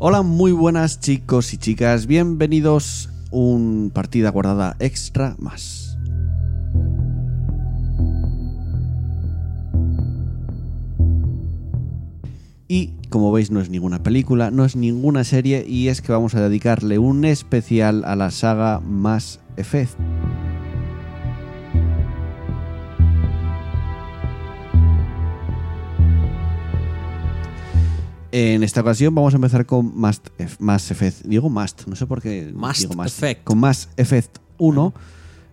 Hola, muy buenas chicos y chicas, bienvenidos un partida guardada extra más. Y como veis no es ninguna película, no es ninguna serie y es que vamos a dedicarle un especial a la saga Mass Effect. En esta ocasión vamos a empezar con Mass, Mass Effect. Digo Must, no sé por qué Mass digo Must. Effect. Con Mass Effect 1,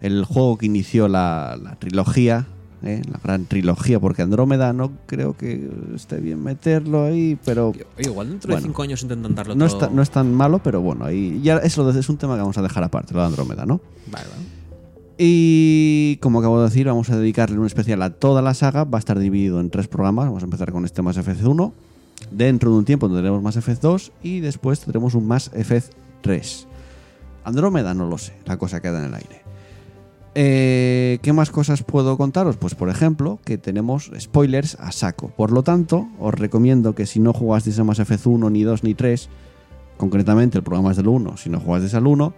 el juego que inició la, la trilogía, ¿eh? la gran trilogía, porque Andrómeda no creo que esté bien meterlo ahí, pero igual dentro Bueno. de cinco años intentan darlo no todo. está, no es tan malo, pero bueno, ahí ya eso es un tema que vamos a dejar aparte, lo de Andrómeda, ¿no? Vale, vale. Y como acabo de decir, vamos a dedicarle un especial a toda la saga. Va a estar dividido en tres programas. Vamos a empezar con este Mass Effect 1. Dentro de un tiempo tendremos Mass Effect 2 y después tendremos un Mass Effect 3. Andrómeda no lo sé, la cosa queda en el aire. Eh, ¿Qué más cosas puedo contaros? Pues por ejemplo que tenemos spoilers a saco. Por lo tanto, os recomiendo que si no jugasteis a Mass Effect 1, ni 2, ni 3, concretamente el programa es del 1, si no jugasteis al 1,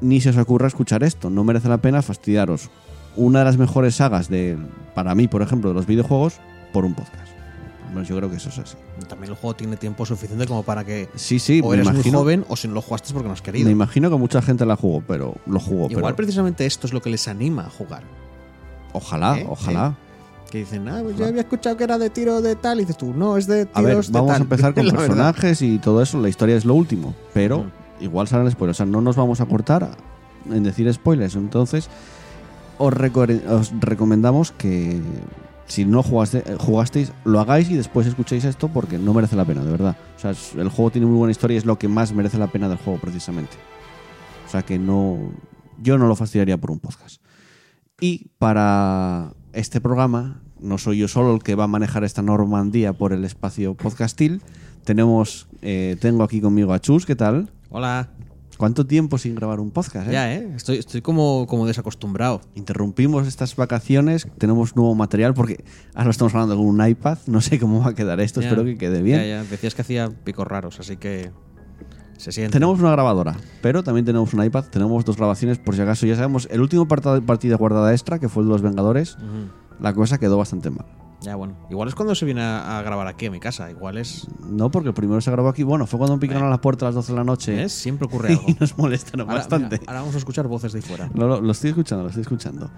ni se os ocurra escuchar esto. No merece la pena fastidiaros una de las mejores sagas de, para mí, por ejemplo, de los videojuegos, por un podcast. Menos yo creo que eso es así. También el juego tiene tiempo suficiente como para que Sí, sí, o eres muy imagino, joven o si no lo jugaste porque no has querido. me imagino que mucha gente la jugó, pero lo jugó. Igual pero precisamente esto es lo que les anima a jugar. ojalá, ¿Eh? ojalá. Que dicen, ah, pues yo había escuchado que era de tiro de tal. Y dices tú, no, es de A ver, tiros de vamos a empezar con verdad. personajes y todo eso. La historia es lo último, pero Ujú. igual salen spoilers. O sea, no nos vamos a cortar en decir spoilers. Entonces, os recomendamos que si no jugaste- eh, jugasteis, lo hagáis y después escuchéis esto porque no merece la pena, de verdad. O sea, el juego tiene muy buena historia y es lo que más merece la pena del juego, precisamente. O sea, que no. Yo no lo fastidiaría por un podcast. Y para este programa, no soy yo solo el que va a manejar esta Normandía por el espacio podcastil. Tenemos, eh, tengo aquí conmigo a Chus, ¿qué tal? Hola. ¿Cuánto tiempo sin grabar un podcast? eh? Ya, ¿eh? Estoy, estoy como, como desacostumbrado. Interrumpimos estas vacaciones, tenemos nuevo material porque ahora estamos hablando con un iPad. No sé cómo va a quedar esto, Ya. espero que quede bien. Ya, ya. Decías que hacía picos raros, así que se siente. Tenemos una grabadora, pero también tenemos un iPad. Tenemos dos grabaciones por si acaso. Ya sabemos, el último partida guardada extra, que fue el de los Vengadores, Ujú. la cosa quedó bastante mal. Ya, bueno. Igual es cuando se viene a, a grabar aquí a mi casa. Igual es. No, porque el primero se grabó aquí. Bueno, fue cuando picaron a la puerta a las 12 de la noche. ¿Ves? Siempre ocurre algo. Y nos molestaron Ahora- bastante. mira, ahora vamos a escuchar voces de ahí fuera. Lo, lo- lo estoy escuchando, lo estoy escuchando.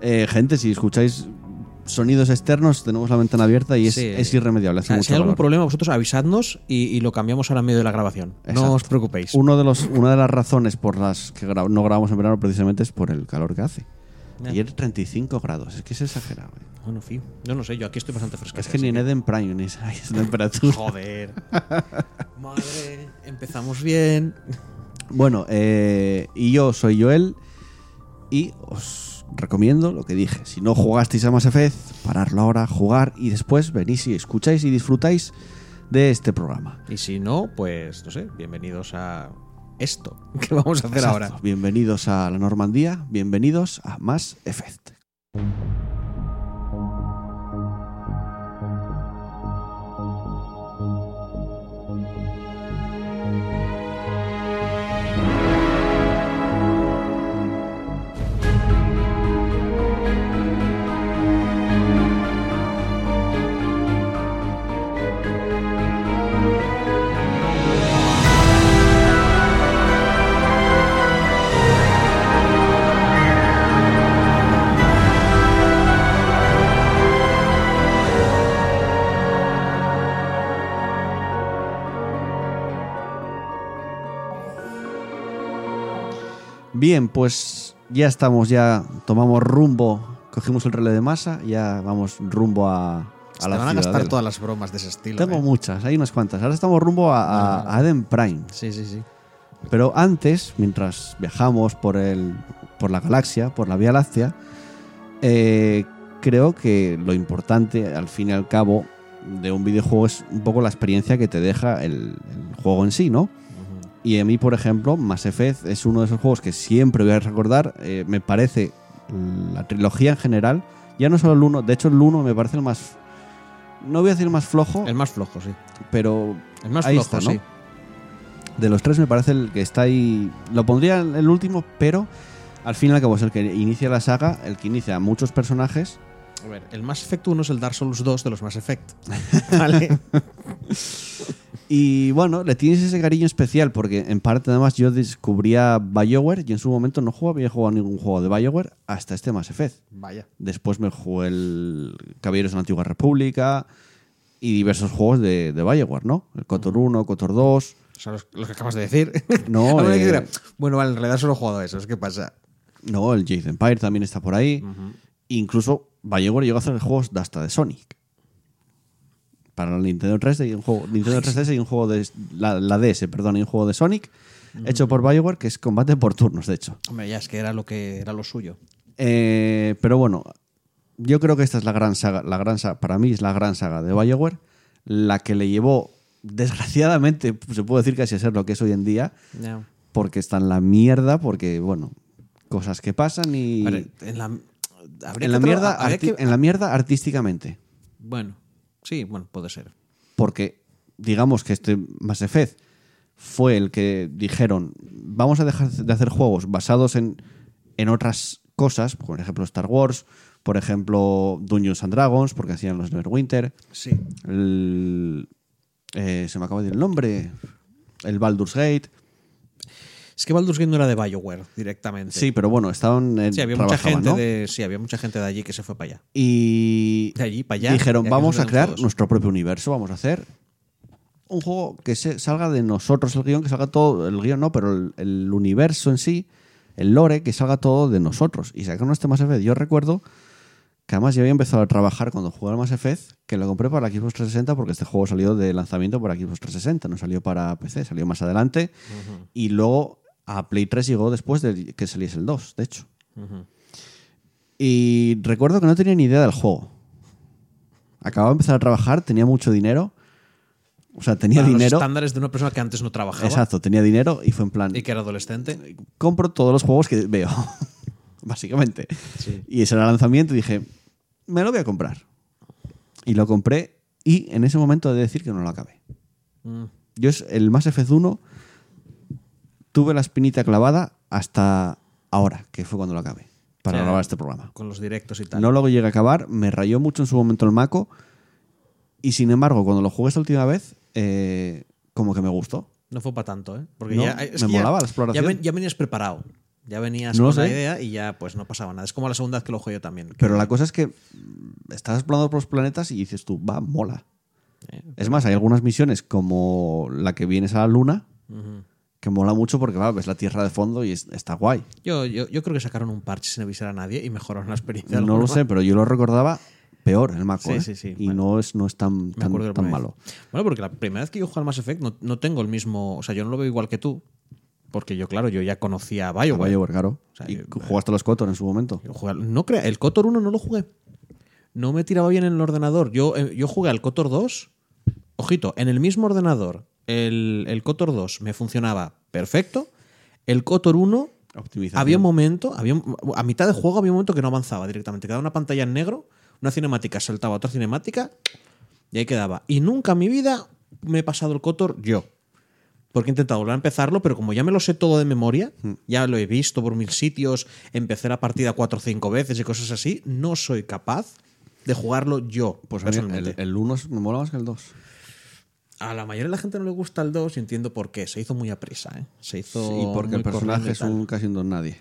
Eh, gente, si escucháis sonidos externos, tenemos la ventana abierta y es, Sí. es irremediable. Hace mucho si hay algún problema, vosotros avisadnos y, y lo cambiamos ahora en medio de la grabación. Exacto. No os preocupéis. Uno de los, una de las razones por las que gra- no grabamos en verano precisamente es por el calor que hace. Ayer 35 grados, es que es exagerado. eh. Bueno, fin. Yo no sé, yo aquí estoy bastante fresco. Es que ni en Eden Prime ni esa esa temperatura. Joder. Madre, empezamos bien. Bueno, eh, y yo soy Joel y os recomiendo lo que dije. Si no jugasteis a Mass Effect, pararlo ahora, jugar y después venís y escucháis y disfrutáis de este programa. Y si no, pues no sé, bienvenidos a esto que vamos a hacer Exacto. ahora. Bienvenidos a la Normandía, bienvenidos a Mass Effect. Bien, pues ya estamos, ya tomamos rumbo, cogimos el relé de masa, ya vamos rumbo a, a Se la van a gastar todas las bromas de ese estilo. Tengo ¿eh? muchas, hay unas cuantas. Ahora estamos rumbo a, a- a Eden Prime. Sí, sí, sí. Pero antes, mientras viajamos por, el, por la galaxia, por la Vía Láctea, eh, creo que lo importante, al fin y al cabo, de un videojuego es un poco la experiencia que te deja el, el juego en sí, ¿no? Y a mí, por ejemplo, Mass Effect es uno de esos juegos que siempre voy a recordar. Eh, me parece la trilogía en general, ya no solo el 1, de hecho el 1 me parece el más... No voy a decir el más flojo, El más flojo, sí. pero El más Ahí flojo, está, ¿no? sí. De los tres me parece el que está ahí. Lo pondría el último, pero al fin y al cabo es el que inicia la saga, el que inicia a muchos personajes. A ver, el Mass Effect 1 es el Dark Souls 2 de los Mass Effect. ¿Vale? Y bueno, le tienes ese cariño especial porque en parte además yo descubría BioWare y en su momento no jugaba, había jugado ningún juego de BioWare hasta este Mass Effect. Vaya. Después me jugué el Caballeros de la Antigua República y diversos juegos de, de BioWare, ¿no? El KOTOR 1, KOTOR 2. O sea, los, los que acabas de decir. No, eh, bueno, vale, en realidad solo he jugado esos. ¿Qué pasa? No, el Jade Empire también está por ahí. Incluso BioWare llegó a hacer juegos de hasta de Sonic. Para la Nintendo 3D y un juego, Nintendo 3DS y un juego de la, la DS, perdón, y un juego de Sonic hecho por BioWare que es combate por turnos, de hecho. Hombre, ya es que era lo que era lo suyo. Eh, pero bueno, yo creo que esta es la gran saga, la gran saga, para mí es la gran saga de BioWare, la que le llevó, desgraciadamente, se puede decir casi a ser lo que es hoy en día, porque está en la mierda, porque, bueno, cosas que pasan y... En la, en, mierda, que- en la mierda artísticamente. Bueno, sí, bueno, puede ser. Porque, digamos que este Mass Effect fue el que dijeron, vamos a dejar de hacer juegos basados en, en otras cosas, por ejemplo Star Wars, por ejemplo Dungeons and Dragons, porque hacían los Neverwinter, Sí. el, eh, se me acaba de ir el nombre, el Baldur's Gate. Es que Baldur's Gate no era de BioWare directamente. Sí, pero bueno, estaban en, Sí, había mucha gente ¿no? de sí, había mucha gente de allí que se fue para allá. Y De allí para allá. dijeron, vamos a crear juegos". nuestro propio universo, vamos a hacer un juego que se, salga de nosotros el guion, que salga todo, el guion no, pero el, el universo en sí, el lore, que salga todo de nosotros. Y sacaron este Mass Effect. Yo recuerdo que además yo había empezado a trabajar cuando jugué al Mass Effect, que lo compré para la Xbox 360 porque este juego salió de lanzamiento para Xbox 360, no salió para PC, salió más adelante. Y luego a Play 3 llegó después de que saliese el 2, de hecho. Y recuerdo que no tenía ni idea del juego. Acababa de empezar a trabajar, tenía mucho dinero. O sea, tenía Para dinero. Los estándares de una persona que antes no trabajaba Exacto, tenía dinero y fue en plan, y que era adolescente. compro todos los juegos que veo, básicamente. Y ese era el lanzamiento y dije, me lo voy a comprar. Y lo compré y en ese momento he de decir que no lo acabé. Mm. Yo es el Mass Effect 1 tuve la espinita clavada hasta ahora, que fue cuando lo acabé, para grabar este programa. Con los directos y tal. No lo llegué a acabar, me rayó mucho en su momento el Mako y sin embargo cuando lo jugué esta última vez, eh, como que me gustó. No fue para tanto, ¿eh? Porque No, ya, es me que ya- molaba la exploración. Ya, ven- ya venías preparado. Ya venías No con la idea y ya pues no pasaba nada. Es como la segunda vez que lo juego yo también. Pero la cosa es que estás explorando por los planetas y dices tú, va, mola. eh, Es más, hay algunas misiones como la que vienes a la luna que mola mucho porque va, ves la Tierra de fondo y es- está guay. yo, yo, yo creo que sacaron un parche sin avisar a nadie y mejoraron la experiencia. No lo sé, pero yo lo recordaba peor el Mako. Sí, ¿eh? sí, sí, Y bueno. no es, no es tan, tan, malo. Bueno, porque la primera vez que yo jugué al Mass Effect no, no tengo el mismo. O sea, yo no lo veo igual que tú. Porque yo, claro, yo ya conocía a A BioWare. BioWare, claro. sea, y yo- jugaste a los Kotor en su momento. Jugué no crea, el Kotor 1 no lo jugué. No me tiraba bien en el ordenador. Yo, eh, yo jugué al Kotor 2. Ojito, en el mismo ordenador, el, el Kotor 2 me funcionaba perfecto. El Kotor 1 Optimización. había un momento, había, a mitad de juego había un momento que no avanzaba directamente. Quedaba una pantalla en negro, una cinemática saltaba a otra cinemática y ahí quedaba. Y nunca en mi vida me he pasado el Kotor yo. Porque he intentado volver a empezarlo, pero como ya me lo sé todo de memoria, Hmm. ya lo he visto por mil sitios, empecé la partida cuatro o cinco veces y cosas así, no soy capaz de jugarlo yo. Pues personalmente. el 1 me mola más que el 2. A la mayoría de la gente no le gusta el 2 y entiendo por qué. Se hizo muy a prisa, ¿eh? Se hizo. y porque el personaje es un casi un don nadie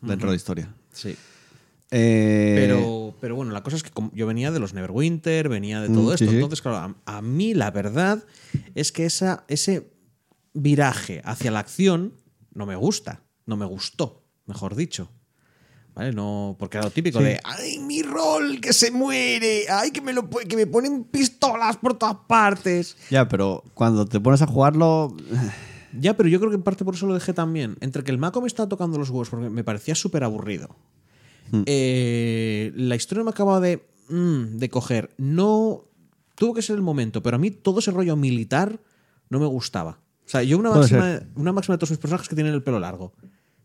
dentro de la historia. Sí. Eh, Pero, pero bueno, la cosa es que yo venía de los Neverwinter, venía de todo Mm, esto. sí, sí. Entonces, claro, a, a mí la verdad es que esa, ese viraje hacia la acción no me gusta. No me gustó, mejor dicho. ¿Vale? No, porque era lo típico Sí. de ¡ay, mi rol que se muere! ¡ay, que me, lo, que me ponen pistolas por todas partes! Ya, pero cuando te pones a jugarlo. Ya, pero yo creo que en parte por eso lo dejé también. Entre que el Mako me estaba tocando los huevos porque me parecía súper aburrido. Eh, la historia me acababa de, mm, de coger. No. Tuvo que ser el momento, pero a mí todo ese rollo militar no me gustaba. O sea, yo una máxima, una máxima de todos mis personajes que tienen el pelo largo.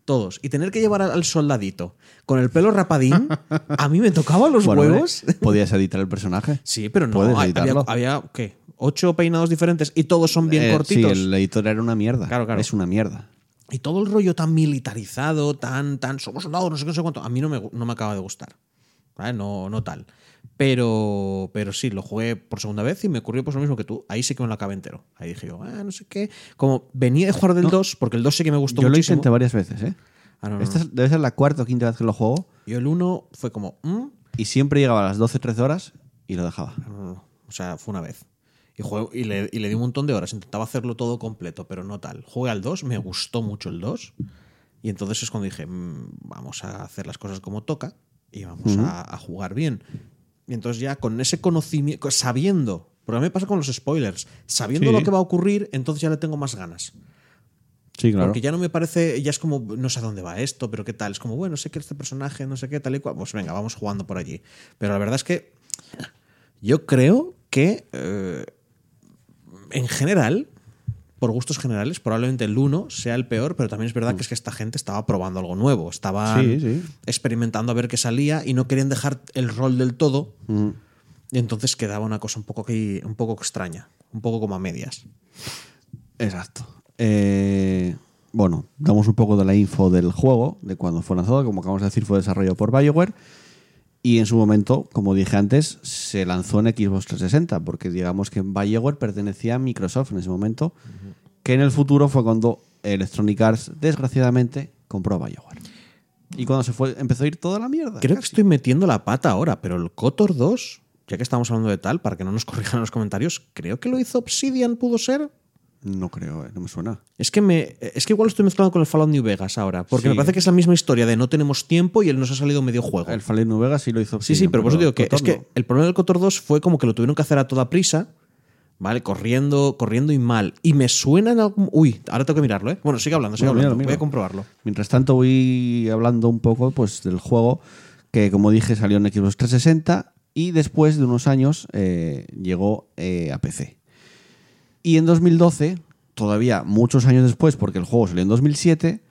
Todos. Y tener que llevar al- soldadito con el pelo rapadín, a mí me tocaba los Bueno, huevos. ¿Podías editar el personaje? Sí, pero no. Había, había, ¿qué? Ocho peinados diferentes y todos son bien Eh, cortitos. Sí, el editor era una mierda. Claro, claro. Es una mierda. Y todo el rollo tan militarizado, tan, tan, somos soldados, no sé qué, no sé cuánto, a mí no me, no me acaba de gustar. ¿vale? No, no tal. Pero, pero sí, lo jugué por segunda vez y me ocurrió pues lo mismo que tú. Ahí sí que me lo acabé entero. Ahí dije yo, ah, no sé qué. Como venía de jugar del 2, porque el 2 sí que me gustó Yo lo muchísimo. intenté varias veces, ¿eh? Ah, no, no, Esta no. debe ser la cuarta o quinta vez que lo juego Yo el 1 fue como, "Mm". y siempre llegaba a las 12 13 horas y lo dejaba. No, no, no. O sea, fue una vez. Y, jugué- y, le, y le di un montón de horas. Intentaba hacerlo todo completo, pero no tal. Jugué al 2, me gustó mucho el 2. Y entonces es cuando dije, "Mm, vamos a hacer las cosas como toca y vamos a, a jugar bien. Y entonces ya con ese conocimiento, sabiendo, porque a mí me pasa con los spoilers, sabiendo Sí. lo que va a ocurrir, entonces ya le tengo más ganas. Sí, claro. Porque ya no me parece, ya es como, no sé a dónde va esto, pero qué tal. Es como, bueno, sé que este personaje, no sé qué, tal y cual. Pues venga, vamos jugando por allí. Pero la verdad es que yo creo que eh, en general, por gustos generales, probablemente el 1 sea el peor, pero también es verdad que es que esta gente estaba probando algo nuevo. Sí, sí. experimentando a ver qué salía y no querían dejar el rol del todo. Mm. Y entonces quedaba una cosa un poco, que, un poco extraña, un poco como a medias. Exacto. Eh, bueno, damos un poco de la info del juego, de cuando fue lanzado. Como acabamos de decir, fue desarrollado por BioWare. Y en su momento, como dije antes, se lanzó en Xbox 360, porque digamos que BioWare pertenecía a Microsoft en ese momento, que en el futuro fue cuando Electronic Arts, desgraciadamente, compró a BioWare. Y cuando se fue, empezó a ir toda la mierda. Creo que estoy metiendo la pata ahora, pero el Kotor 2, ya que estamos hablando de tal, para que no nos corrijan en los comentarios, creo que lo hizo Obsidian, ¿pudo ser? No creo, eh, no me suena. Es que me es que igual estoy mezclando con el Fallout New Vegas ahora, porque Sí. me parece que es la misma historia de no tenemos tiempo y él nos ha salido medio juego. El Fallout New Vegas sí lo hizo. Sí, sí, pero por eso digo que es que el problema del Kotor 2 fue como que lo tuvieron que hacer a toda prisa, ¿vale? Corriendo, corriendo y mal. Y me suena en algún... Uy, ahora tengo que mirarlo, ¿eh? Bueno, sigue hablando, sigue Bueno, hablando. Voy a comprobarlo. Mientras tanto voy hablando un poco pues, del juego que, como dije, salió en Xbox 360 y después de unos años eh, llegó eh, a PC. Y en 2012, todavía muchos años después, porque el juego salió en 2007,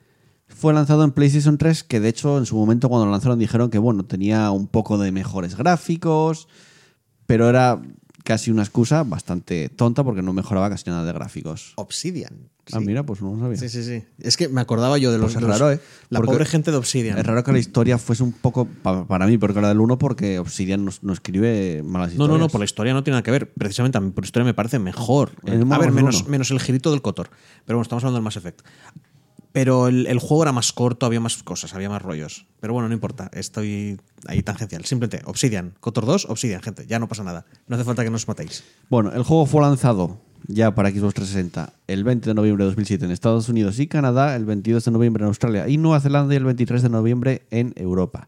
fue lanzado en PlayStation 3, que de hecho en su momento cuando lo lanzaron dijeron que bueno, tenía un poco de mejores gráficos, pero era casi una excusa bastante tonta porque no mejoraba casi nada de gráficos. Obsidian. Ah, mira, pues no lo sabía. Sí, sí, sí. Es que me acordaba yo de los... Pues es los- raro, ¿eh? La pobre gente de Obsidian. Es raro que la historia fuese un poco, pa- para mí, porque la del 1, porque Obsidian no, no escribe malas No, historias. no, no, por la historia no tiene nada que ver. Precisamente a mí por historia me parece mejor. Es a ver, menos, menos el girito del Cotor. Pero bueno, estamos hablando del Mass Effect. Pero el, juego era más corto, había más cosas, había más rollos. Pero bueno, no importa, estoy ahí tangencial. Simplemente Obsidian, Cotor 2, Obsidian, gente, ya no pasa nada. No hace falta que nos matéis. Bueno, el juego fue lanzado ya para Xbox 360 el 20 de noviembre de 2007 en Estados Unidos y Canadá, el 22 de noviembre en Australia y Nueva Zelanda y el 23 de noviembre en Europa.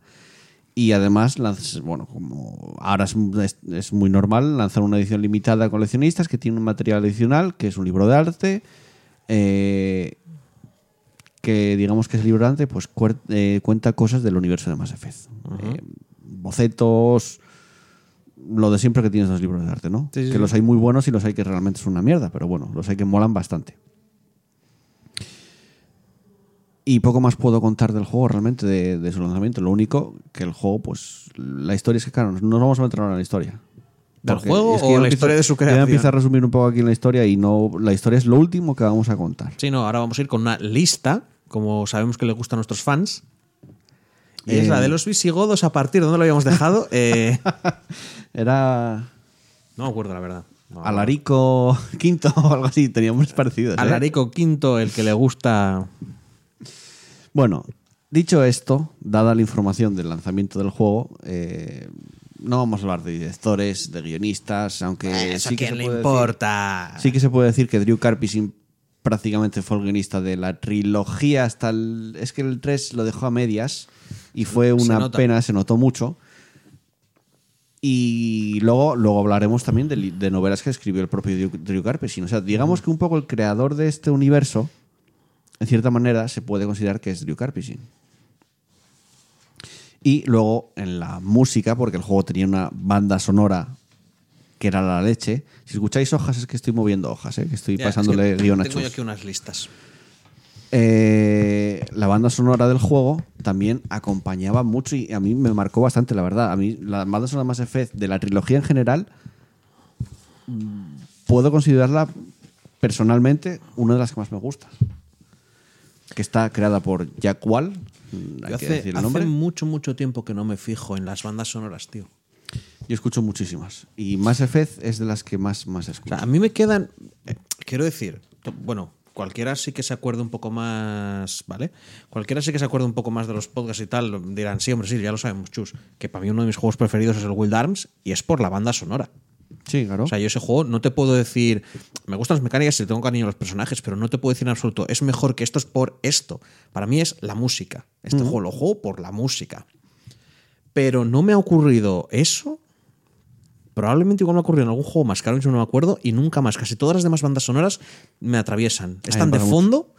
Y además, bueno, como ahora es muy normal, lanzar una edición limitada a coleccionistas que tiene un material adicional, que es un libro de arte, eh, que digamos que ese libro de arte pues, eh, cuenta cosas del universo de Mass Effect. Eh, bocetos, lo de siempre que tienes los libros de arte, ¿no? Sí, que sí. los hay muy buenos y los hay que realmente son una mierda, pero bueno, los hay que molan bastante. Y poco más puedo contar del juego realmente, de, de su lanzamiento. Lo único que el juego, pues, la historia es que, claro, no nos vamos a meter ahora en la historia. ¿Del juego es que o ya la empiezo- historia de su Ya creación? empiezo a resumir un poco aquí en la historia y no, la historia es lo último que vamos a contar. Sí, no, ahora vamos a ir con una lista, como sabemos que le gusta a nuestros fans. Y es Eh, la de los visigodos a partir de donde lo habíamos dejado. Eh, Era no me acuerdo, la verdad. No, Alarico Quinto o algo así, teníamos parecidos. ¿eh? Alarico V, el que le gusta. Bueno, dicho esto, dada la información del lanzamiento del juego, eh, no vamos a hablar de directores, de guionistas, aunque Eso sí a quién se le importa. decir- sí que se puede decir que Drew Karpyshyn prácticamente fue el guionista de la trilogía hasta el... Es que el 3 lo dejó a medias y fue una pena, se notó mucho. Y luego, luego hablaremos también de, novelas que escribió el propio Drew, Karpyshyn. O sea, digamos que un poco el creador de este universo, en cierta manera, se puede considerar que es Drew Karpyshyn. Y luego en la música, porque el juego tenía una banda sonora que era la leche. Si escucháis hojas, es que estoy moviendo hojas, ¿eh? que estoy Ya, es pasándole que guion a Tengo yo Chus. aquí unas listas. Eh, la banda sonora del juego también acompañaba mucho y a mí me marcó bastante, la verdad. A mí la banda sonora Mass Effect de la trilogía en general mm, puedo considerarla personalmente una de las que más me gusta. Que está creada por Jack Wall, mm, hay Yo que hace, decir el hace nombre. mucho, mucho tiempo que no me fijo en las bandas sonoras, tío. Yo escucho muchísimas. Y Mass Effect es de las que más, más O escucho. sea, a mí me quedan. eh, quiero decir, bueno, cualquiera sí que se acuerde un poco más, ¿vale? Cualquiera sí que se acuerde un poco más de los podcasts y tal, dirán, sí, hombre, sí, ya lo sabemos, chus. Que para mí uno de mis juegos preferidos es el Wild Arms y es por la banda sonora. sí, claro. O sea, yo ese juego no te puedo decir, me gustan las mecánicas y le tengo cariño a los personajes, pero no te puedo decir en absoluto, es mejor que esto es por esto. Para mí es la música. Este juego lo juego por la música. Pero no me ha ocurrido eso. Probablemente igual me ha ocurrido en algún juego más que ahora mismo no me acuerdo y nunca más. Casi todas las demás bandas sonoras me atraviesan. Están de fondo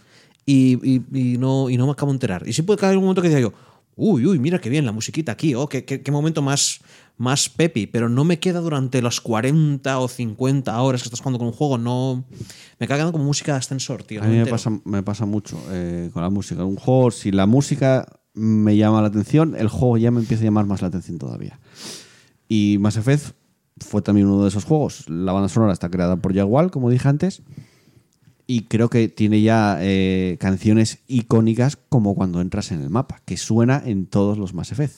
y, y- y no, y no me acabo de enterar. Y sí puede caer un momento que diga yo, uy, uy, mira qué bien la musiquita aquí, oh, qué, qué- qué momento más, más pepi, pero no me queda durante las 40 o 50 horas que estás jugando con un juego, no. Me queda quedando como música de ascensor, tío. A mí me entero. pasa, me pasa mucho eh, con la música. Un juego, si la música me llama la atención, el juego ya me empieza a llamar más la atención todavía. Y Mass Effect fue también uno de esos juegos. La banda sonora está creada por Jaguar, como dije antes, y creo que tiene ya eh, canciones icónicas como cuando entras en el mapa, que suena en todos los Mass Effect.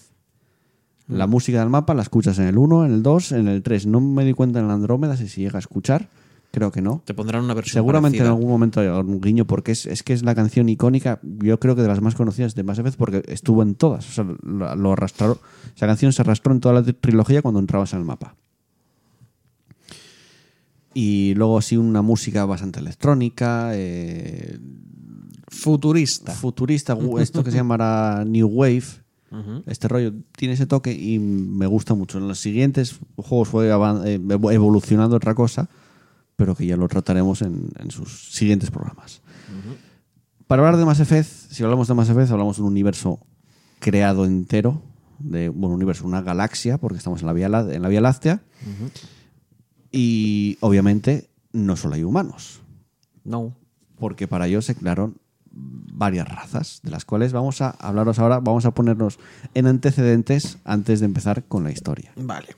La música del mapa la escuchas en el 1, en el 2, en el 3. No me di cuenta en la Andrómeda si se llega a escuchar. Creo que no. Te pondrán una versión. Seguramente en algún momento hay algún guiño, porque es, es que es la canción icónica, yo creo que de las más conocidas de Mass Effect, porque estuvo en todas. O sea, lo, lo arrastró, esa canción se arrastró en toda la tri- trilogía cuando entrabas en el mapa. Y luego sí una música bastante electrónica, eh, Futurista. futurista, esto que se llamará New Wave. Este rollo tiene ese toque y me gusta mucho. En los siguientes juegos fue eh, evo- evolucionando otra cosa, pero que ya lo trataremos en, en sus siguientes programas. Para hablar de Mass Effect, si hablamos de Mass Effect, hablamos de un universo creado entero, de bueno, un universo, una galaxia, porque estamos en la Vía, en la Vía Láctea. Y obviamente no solo hay humanos, No. porque para ello se crearon varias razas, de las cuales vamos a hablaros ahora, vamos a ponernos en antecedentes antes de empezar con la historia. Vale.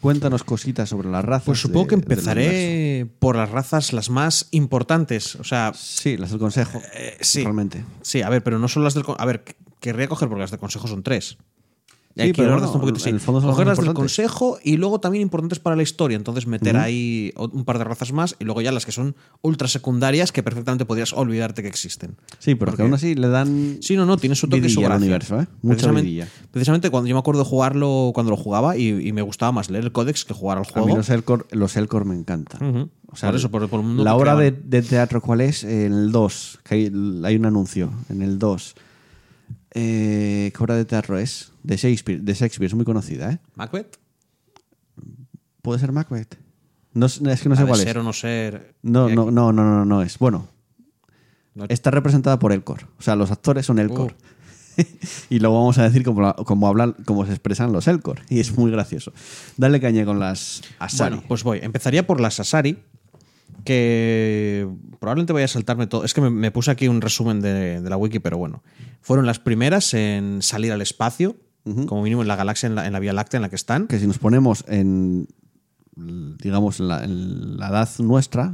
Cuéntanos cositas sobre las razas. Pues supongo que de- empezaré por las razas las más importantes. O sea, Sí, las del consejo. Eh, sí. Realmente. sí, a ver, pero no son las del. A ver, querría coger porque las del consejo son tres. Sí, hay que pero bueno, un poquito, en el fondo son las Coger más las del consejo y luego también importantes para la historia. Entonces meter ahí un par de razas más y luego ya las que son ultra secundarias que perfectamente podrías olvidarte que existen. Sí, pero que Porque- aún así le dan. Sí, no, no, tiene su toque y su universo, ¿eh? Mucha precisamente, precisamente cuando yo me acuerdo de jugarlo cuando lo jugaba y, y me gustaba más leer el códex que jugar al A juego. mí los Elcor, los Elcor me encantan. O sea, Por eso, por- por el mundo la obra de, teatro, ¿cuál es? En el 2, que hay, hay un anuncio. En el 2. Eh, ¿Qué obra de teatro es? De Shakespeare. De Shakespeare, es muy conocida, ¿eh? ¿Macbeth? ¿Puede ser Macbeth? No, es que no sé cuál ser es. o no ser. No, no, no, no, no, no es. Bueno, no- está representada por Elcor. O sea, los actores son Elcor. Uh. y luego vamos a decir cómo, la- cómo hablan, cómo se expresan los Elcor. Y es muy gracioso. Dale caña con las Asari. Bueno, pues voy. Empezaría por las Asari, que probablemente vaya a saltarme todo. Es que me, me puse aquí un resumen de, de la wiki, pero bueno. Fueron las primeras en salir al espacio, como mínimo en la galaxia, en la, en la Vía Láctea en la que están. que si nos ponemos en digamos en la, en la edad nuestra,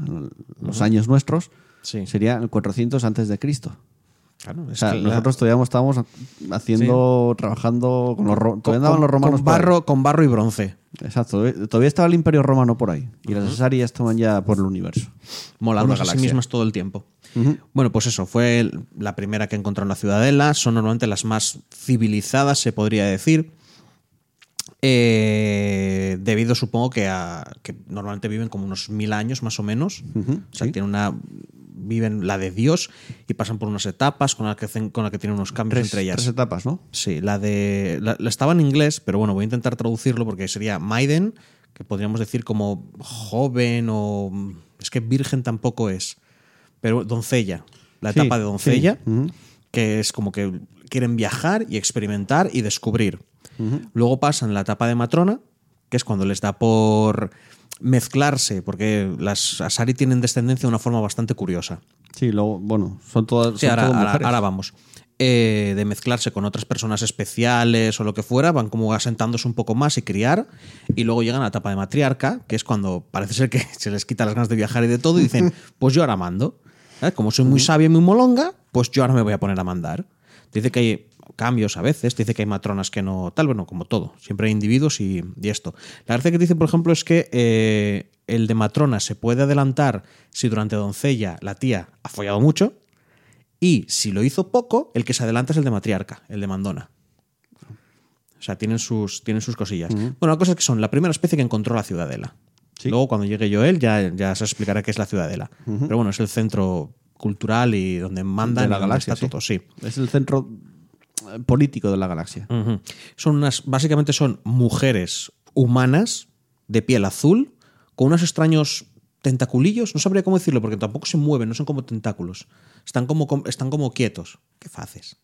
los años nuestros, Sí. sería el 400 antes de Cristo. Claro, O es sea, que la- nosotros todavía estábamos haciendo, trabajando con los ro- con, los romanos con barro, con barro y bronce. Exacto, eh, todavía estaba el Imperio Romano por ahí y las Asari ya estaban ya por el universo. molando a sí mismas todo el tiempo. Bueno, pues eso, fue la primera que encontró en la ciudadela, son normalmente las más civilizadas, se podría decir. Eh, debido, supongo, que, a, que normalmente viven como unos mil años más o menos. O sea, sí. tienen una. Viven la de Dios y pasan por unas etapas con la que, con la que tienen unos cambios Tres, entre ellas. tres etapas, ¿no? Sí, la de. La, la estaba en inglés, pero bueno, voy a intentar traducirlo porque sería Maiden, que podríamos decir como joven o. Es que virgen tampoco es. Pero doncella. La Sí, etapa de doncella, sí. Que es como que quieren viajar y experimentar y descubrir. Luego pasan la etapa de matrona, que es cuando les da por mezclarse, porque las Asari tienen descendencia de una forma bastante curiosa. Sí, luego, bueno, son todas, Sí, son ahora, ahora vamos. eh, de mezclarse con otras personas especiales o lo que fuera, van como asentándose un poco más y criar, y luego llegan a la etapa de matriarca, que es cuando parece ser que se les quita las ganas de viajar y de todo, y dicen, pues yo ahora mando. ¿Sabes? Como soy muy sabia y muy molonga, pues yo ahora me voy a poner a mandar. Dice que hay cambios a veces, dice que hay matronas que no, tal, bueno, como todo, siempre hay individuos y, y esto. La gracia que dice, por ejemplo, es que eh, el de matrona se puede adelantar si durante doncella la tía ha follado mucho, y si lo hizo poco, el que se adelanta es el de matriarca, el de mandona. O sea, tienen sus, tienen sus cosillas. Bueno, la cosa es que son la primera especie que encontró la ciudadela. Sí. Luego, cuando llegue Joel, ya, ya se explicará qué es la ciudadela. Pero bueno, es el centro cultural y donde mandan de la y galaxia. está sí. todo, sí. Es el centro eh, político de la galaxia. Son unas, básicamente son mujeres humanas de piel azul con unos extraños tentaculillos. No sabría cómo decirlo porque tampoco se mueven, no son como tentáculos. Están como, com- están como quietos. ¿Qué haces?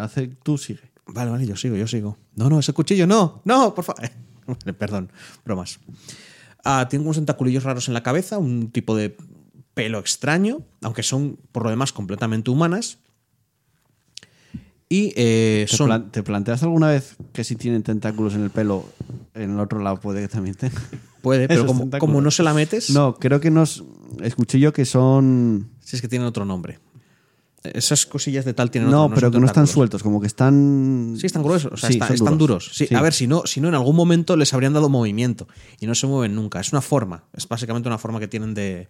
Hace, tú sigue. Vale, vale, yo sigo, yo sigo. No, no, ese cuchillo no, no, por favor. Perdón, bromas. Ah, tienen unos tentaculillos raros en la cabeza, un tipo de pelo extraño, aunque son por lo demás completamente humanas. Y eh, ¿Te, son. plan- te planteas alguna vez que si tienen tentáculos en el pelo, en el otro lado puede que también tengan? Puede, pero como no se la metes, No, creo que nos. Escuché yo que son. si es que tienen otro nombre. Esas cosillas de tal tienen No, pero que no están sueltos, como que están. Sí, están gruesos, o sea, Sí, está- están duros. Sí, Sí. A ver, si no, si no, en algún momento les habrían dado movimiento y no se mueven nunca. Es una forma, es básicamente una forma que tienen de,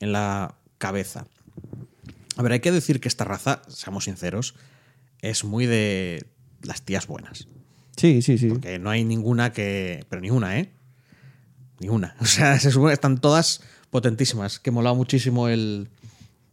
en la cabeza. A ver, hay que decir que esta raza, seamos sinceros, es muy de las tías buenas. Sí, sí, sí. Que no hay ninguna que. Pero ni una, ¿eh? Ni una. O sea, se supone que están todas potentísimas. Que molaba muchísimo el.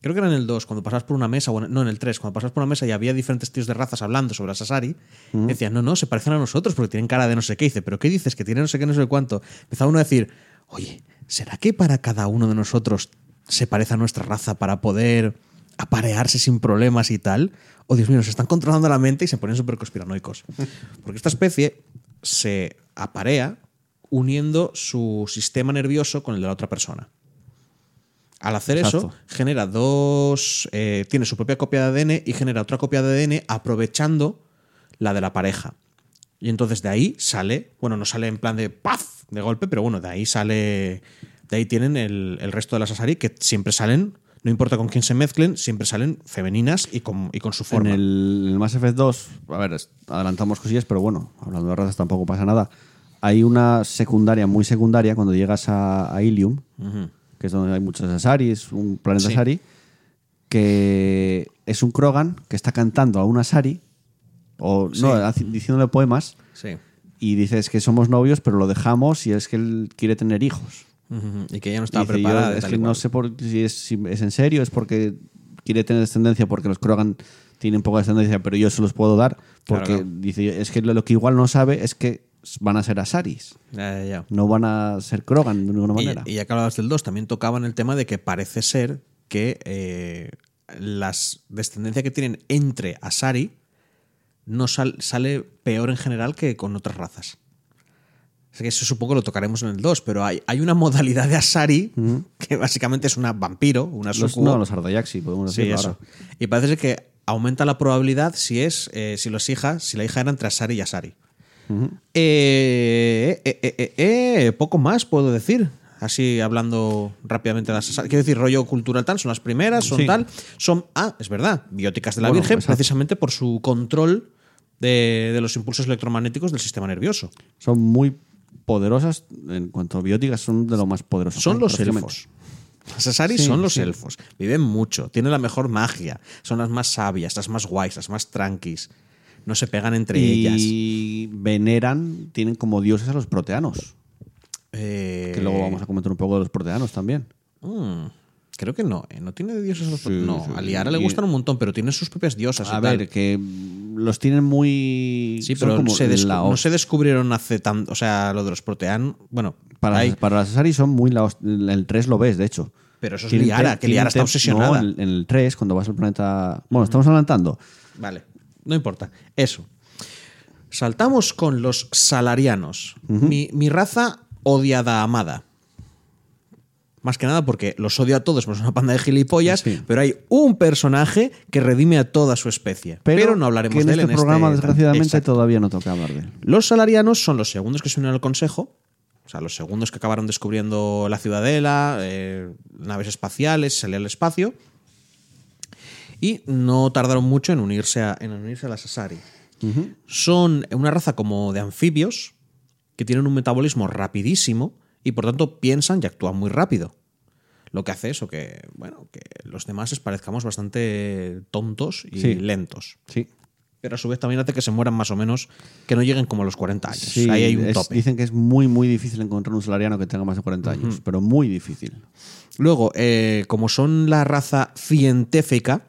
Creo que era en el 2, cuando pasabas por una mesa, o en- no en el 3, cuando pasabas por una mesa y había diferentes tíos de razas hablando sobre Asasari, decían, no, no, se parecen a nosotros porque tienen cara de no sé qué. Y dice, ¿pero qué dices? Que tiene no sé qué, no sé cuánto. Empezaba uno a decir, oye, ¿será que para cada uno de nosotros se parece a nuestra raza para poder aparearse sin problemas y tal? Oh, Dios mío, se están controlando la mente y se ponen súper conspiranoicos. Porque esta especie se aparea uniendo su sistema nervioso con el de la otra persona. Al hacer eso, genera dos. eh, tiene su propia copia de ADN y genera otra copia de ADN aprovechando la de la pareja. Y entonces de ahí sale. Bueno, no sale en plan de ¡paf! de golpe, pero bueno, de ahí sale. De ahí tienen el, el resto de las Asari que siempre salen. No importa con quién se mezclen, siempre salen femeninas y con, y con su forma. en el Mass Effect 2, a ver, adelantamos cosillas, pero bueno, hablando de razas tampoco pasa nada. Hay una secundaria, muy secundaria, cuando llegas a, a Ilium. Que es donde hay muchos Asari, es un planeta Sí. Asari, que es un Krogan que está cantando a un Asari, o Sí. no, diciéndole poemas, Sí. y dices que somos novios, pero lo dejamos y es que él quiere tener hijos. Ujú. Y que ella no estaba dice, preparada. es que no sé por, si, es, si es en serio, es porque quiere tener descendencia, porque los Krogan tienen poca descendencia, pero yo se los puedo dar, porque Claro, claro. dice, es que lo, lo que igual no sabe es que van a ser Asaris, Ya, ya, ya. no van a ser Krogan de ninguna manera. y ya que hablabas del 2, también tocaban el tema de que parece ser que eh, las descendencia que tienen entre Asari no sal- sale peor en general que con otras razas. Es que eso supongo que lo tocaremos en el 2, pero hay, hay una modalidad de Asari que básicamente es una vampiro, una los, no, los Ardayaxi, podemos Sí, decirlo eso. ahora. Y parece ser que aumenta la probabilidad si es eh, si los hijas, si la hija era entre Asari y Asari. Eh, eh, eh, eh, eh, poco más puedo decir. Así hablando rápidamente de las. Quiero decir, rollo cultural tal, son las primeras, son Sí. tal. Son, ah, es verdad, bióticas de la Bueno, Virgen, exacto. precisamente por su control de, de los impulsos electromagnéticos del sistema nervioso. Son muy poderosas, en cuanto a bióticas, son de lo más poderosos. Son los elfos. Las Asari Sí, son los sí. elfos. Viven mucho, tienen la mejor magia, son las más sabias, las más guays, las más tranquis. No se pegan entre ellas. Y veneran, tienen como dioses a los proteanos, Eh, que luego vamos a comentar un poco de los proteanos también. mm, creo que no, ¿eh? no tiene dioses. los- Sí, no, sí. a Liara le gustan un montón, pero tiene sus propias diosas. y A tal. ver, que los tienen muy... Sí, pero como se no se descubrieron hace tanto. O sea, lo de los protean. Bueno, Para, hay- para las Asari son muy la host- El 3 lo ves, de hecho. pero eso es Liara, que Liara está obsesionada. No, en el 3, cuando vas al planeta. Bueno, estamos adelantando. Vale, no importa. Eso. Saltamos con los salarianos. mi, mi raza odiada amada. Más que nada porque los odio a todos, pues es una panda de gilipollas, Sí. pero hay un personaje que redime a toda su especie. Pero, no hablaremos que de él este en programa, este- desgraciadamente, Exacto. todavía no toca hablar de él. Los salarianos son los segundos que se unieron al consejo, o sea, los segundos que acabaron descubriendo la ciudadela, eh, naves espaciales, salir al espacio, y no tardaron mucho en unirse a, en unirse a las Asari. Son una raza como de anfibios que tienen un metabolismo rapidísimo y por tanto piensan y actúan muy rápido. Lo que hace eso que, bueno, que los demás les parezcamos bastante tontos y Sí. lentos. Sí. Pero a su vez también hace que se mueran más o menos, que no lleguen como a los 40 años. Sí, Ahí hay un es- tope. Dicen que es muy, muy difícil encontrar un salariano que tenga más de 40 años, pero muy difícil. Luego, eh, como son la raza científica,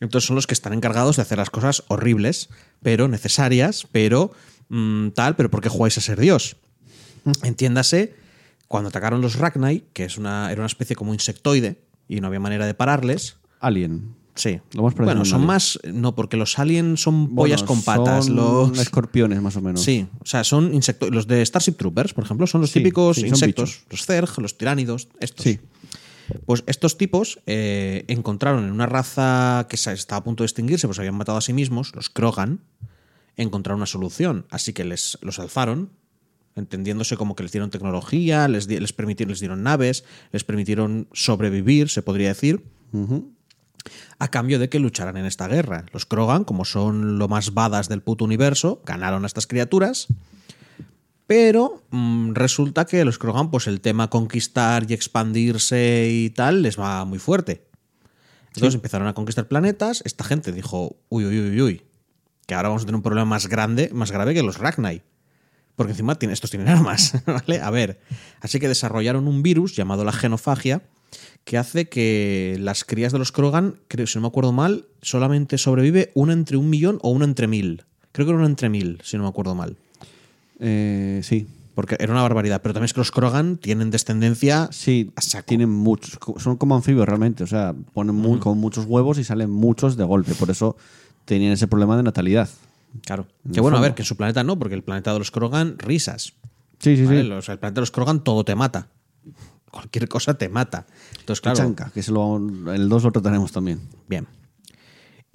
entonces son los que están encargados de hacer las cosas horribles, pero necesarias, pero mm, tal, pero ¿por qué jugáis a ser Dios? Entiéndase, cuando atacaron los Ragnar, que es una, era una especie como insectoide y no había manera de pararles. Alien. Sí. Lo más bueno, son alien. más. No, porque los aliens son pollas con patas. son Los. escorpiones, más o menos. Sí, o sea, son insectos. Los de Starship Troopers, por ejemplo, son los Sí, típicos sí, insectos. Los Zerg, los tiránidos, estos. Sí. Pues estos tipos eh, encontraron en una raza que estaba a punto de extinguirse, pues habían matado a sí mismos, los Krogan, encontraron una solución. Así que les los alzaron, entendiéndose como que les dieron tecnología, les, di- les, permitieron, les dieron naves, les permitieron sobrevivir, se podría decir, a cambio de que lucharan en esta guerra. Los Krogan, como son lo más badas del puto universo, ganaron a estas criaturas. Pero mm, resulta que los Krogan, pues el tema conquistar y expandirse y tal, les va muy fuerte. Entonces empezaron a conquistar planetas. Esta gente dijo, uy, uy, uy, uy, que ahora vamos a tener un problema más grande, más grave que los Ragnar. Porque encima tiene- estos tienen armas, ¿vale? A ver. Así que desarrollaron un virus llamado la genofagia que hace que las crías de los Krogan, creo, si no me acuerdo mal, solamente sobrevive una entre un millón o una entre mil. Creo que era una entre mil, si no me acuerdo mal. Eh, sí. Porque era una barbaridad. Pero también es que los Krogan tienen descendencia. Sí, tienen muchos. Son como anfibios realmente. O sea, ponen muy, con muchos huevos y salen muchos de golpe. Por eso tenían ese problema de natalidad. Claro. Que bueno, a ver, que en su planeta no, porque el planeta de los Krogan, risas. Sí, sí, ¿vale? sí. Los- el planeta de los Krogan todo te mata. Cualquier cosa te mata. Entonces, claro. Chanca, que se lo, el 2 lo trataremos también. Bien.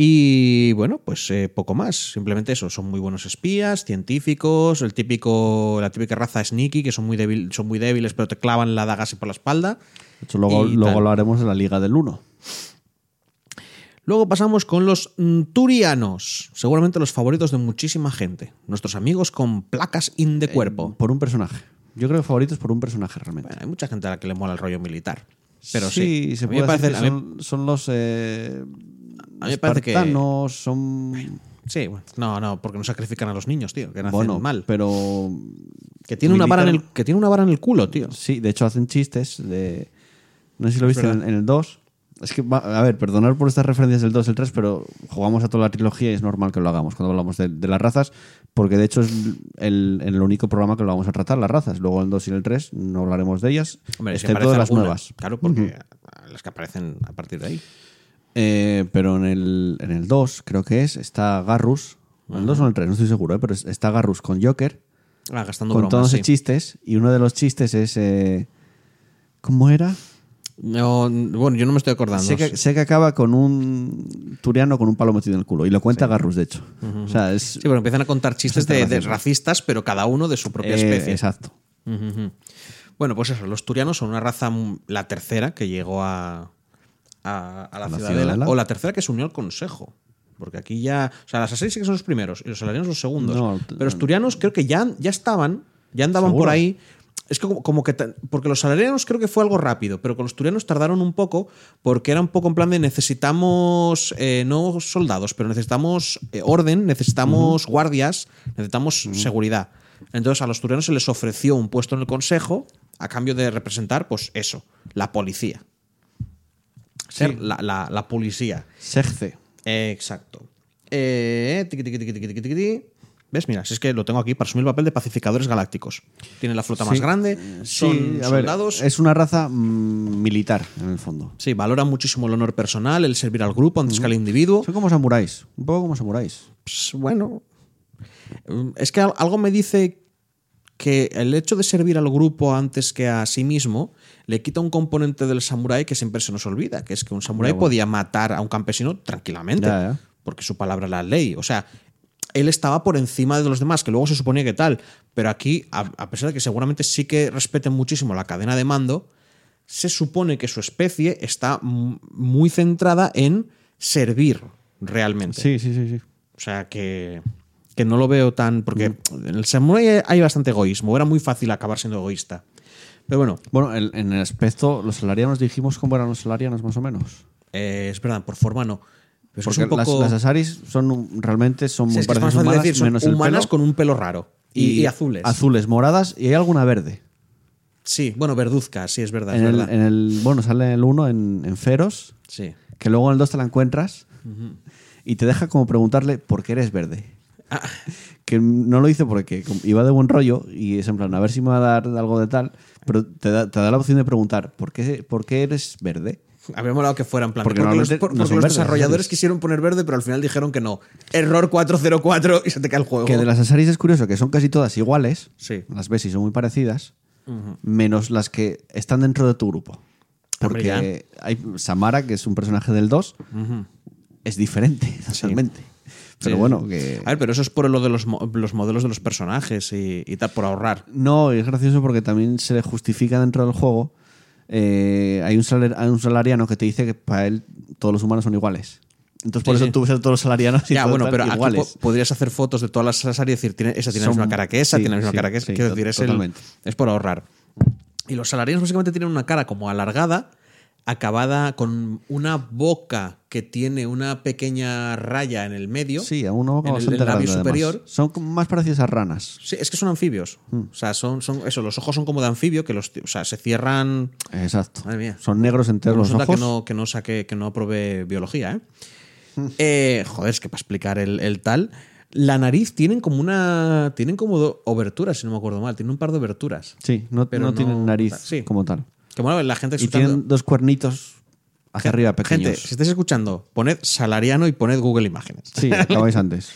Y bueno, pues eh, poco más. Simplemente eso. Son muy buenos espías, científicos, el típico, la típica raza sneaky, que son muy, débil, son muy débiles, pero te clavan la daga así por la espalda. De hecho, luego, luego lo haremos de la Liga del 1. Luego pasamos con los mm, turianos, seguramente los favoritos de muchísima gente. Nuestros amigos con placas in de cuerpo. Por un personaje. Yo creo que favorito es por un personaje realmente. Bueno, hay mucha gente a la que le mola el rollo militar. Pero sí, se a mí me puede parece, decir que a mí- son, son los eh, a mí me parece que- son... sí, bueno, no, no, porque no sacrifican a los niños, tío, que nacen Bueno, mal. pero... Que tiene, una vara en el, que tiene una vara en el culo, tío. Sí, de hecho hacen chistes de... No sé si lo viste en, en el 2. Es que, a ver, perdonar por estas referencias del 2 y el 3, pero jugamos a toda la trilogía y es normal que lo hagamos cuando hablamos de, de las razas, porque de hecho es el, el único programa que lo vamos a tratar, las razas. Luego en el 2 y en el 3 no hablaremos de ellas, Hombre, excepto de las alguna. nuevas. Claro, porque las que aparecen a partir de ahí. Eh, pero en el, en el 2, creo que es, está Garrus. En el 2 o en el 3, no estoy seguro, ¿eh? pero es- está Garrus con Joker, Ah, gastando con bromas, todos sí. esos chistes, y uno de los chistes es. eh, ¿Cómo era? No, bueno, yo no me estoy acordando. Sé que, sé que acaba con un turiano con un palo metido en el culo. Y lo cuenta Garrus, de hecho. O sea, es. Sí, pero empiezan a contar chistes de, racistas, pero cada uno de su propia especie. exacto. Bueno, pues eso, los turianos son una raza, mm, la tercera que llegó a, a, a la, la ciudadela, ciudadela. o la tercera que se unió al consejo. Porque aquí ya. O sea, las Asari sí que son los primeros y los salarianos los segundos. No, pero los turianos creo que ya, ya estaban, ya andaban ¿Seguro? por ahí. Es que como, como que. Porque los salarianos creo que fue algo rápido, pero con los turianos tardaron un poco porque era un poco en plan de necesitamos. eh, no soldados, pero necesitamos eh, orden, necesitamos guardias, necesitamos seguridad. Entonces a los turianos se les ofreció un puesto en el consejo a cambio de representar, pues eso, la policía. Ser Sí. la, la- la policía. Segce. Exacto. Eh, tiqui, tiqui, tiqui. ¿Ves? Mira, si es que lo tengo aquí para asumir el papel de pacificadores galácticos. Tienen la flota más grande, son Sí, ver, soldados. es una raza mm, militar, en el fondo. Sí, valoran muchísimo el honor personal, el servir al grupo antes que al individuo. Son como samuráis. Un poco como samuráis. Pues, bueno, es que al- algo me dice que el hecho de servir al grupo antes que a sí mismo le quita un componente del samurái que siempre se nos olvida, que es que un samurái bueno. podía matar a un campesino tranquilamente, Ya, ya. porque su palabra era la ley. O sea, él estaba por encima de los demás, que luego se suponía que tal. Pero aquí, a, a pesar de que seguramente sí que respeten muchísimo la cadena de mando, se supone que su especie está muy centrada en servir realmente. Sí, sí, sí, sí. O sea que, que no lo veo tan. Porque en el Samurai hay bastante egoísmo. Era muy fácil acabar siendo egoísta. Pero bueno, Bueno, en el aspecto, los salarianos dijimos cómo eran los salarianos más o menos. eh, es verdad, por forma no. Pero es que Porque es un poco. las, las Asaris son realmente son Sí, muy parecidas humanas, decir, son menos el humanas pelo. con un pelo raro. Y, y azules. Azules, moradas y hay alguna verde. Sí, bueno, verduzca, sí, es verdad. En es el, verdad. en el- bueno, sale el 1 en, en Feros, Sí. que luego en el 2 te la encuentras y te deja como preguntarle por qué eres verde. Ah. Que no lo hice porque iba de buen rollo y es en plan, a ver si me va a dar algo de tal, pero te da, te da la opción de preguntar por qué, por qué eres verde. Habría molado que fuera en plan. Porque los, normalmente por- no porque los verdes, desarrolladores quisieron poner verde, pero al final dijeron que no. Error 404 y se te cae el juego. Que de las Asaris es curioso que son casi todas iguales, Sí. las ves y son muy parecidas, menos las que están dentro de tu grupo. Ya. Porque hay Samara, que es un personaje del 2, es diferente totalmente. Pero Sí, bueno, que... A ver, pero eso es por lo de los, los modelos de los personajes y, y tal, por ahorrar. No, es gracioso porque también se le justifica dentro del juego. eh, hay, un salar- hay un salariano que te dice que para él todos los humanos son iguales. Entonces, por eso sí. tú ves a todos los salarianos y Ya, bueno, pero aquí iguales. po- podrías hacer fotos de todas las Sasari y decir, tiene, esa tiene la Son- misma cara que esa, sí, tiene la misma cara que esa. Quiero decir, es, el- es por ahorrar. Y los salarianos básicamente tienen una cara como alargada, acabada con una boca que tiene una pequeña raya en el medio. Sí, a uno en el- bastante el labio grande, además. superior. Son más parecidos a ranas. Sí, es que son anfibios. Hmm. O sea, son, son eso, los ojos son como de anfibio, que los, o sea, se cierran. Exacto. Madre mía. Son negros enteros los ojos. que no, que no saque, que no aprobé biología, ¿eh? Hmm. Eh, joder, es que para explicar el, el tal. La nariz tienen como una. Tienen como oberturas, si no me acuerdo mal. Tienen un par de oberturas. Sí, no, Pero no no- tienen nariz sí. como tal. Que bueno, la gente Y escuchando. tienen dos cuernitos hacia arriba pequeños. Gente, si estáis escuchando, poned salariano y poned Google Imágenes. Sí, acabáis antes.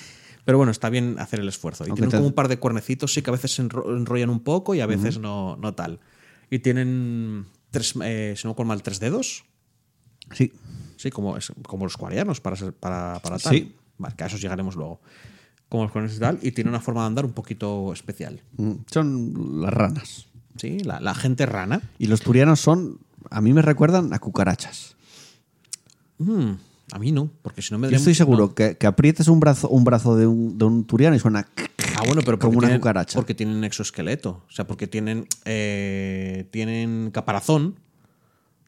Pero bueno, está bien hacer el esfuerzo. Y Aunque tienen te- como un par de cuernecitos, sí que a veces se enro- enrollan un poco y a veces no, no tal. Y tienen tres, eh, si no me mal, tres dedos. Sí. Sí, como, es- como los coreanos para, ser- para, para tal. Sí. Vale, que a esos llegaremos luego. Como los coreanos y tal. Y tiene una forma de andar un poquito especial. Mm, Son las ranas. Sí, la, la gente rana. Y los turianos son, a mí me recuerdan a cucarachas. Mm, a mí no, porque si no me Yo estoy seguro no. que, que aprietes un brazo, un brazo de, un, de un turiano y suena Ah, bueno, pero como porque una tienen- cucaracha. Porque tienen exoesqueleto. O sea, porque tienen, eh, tienen caparazón.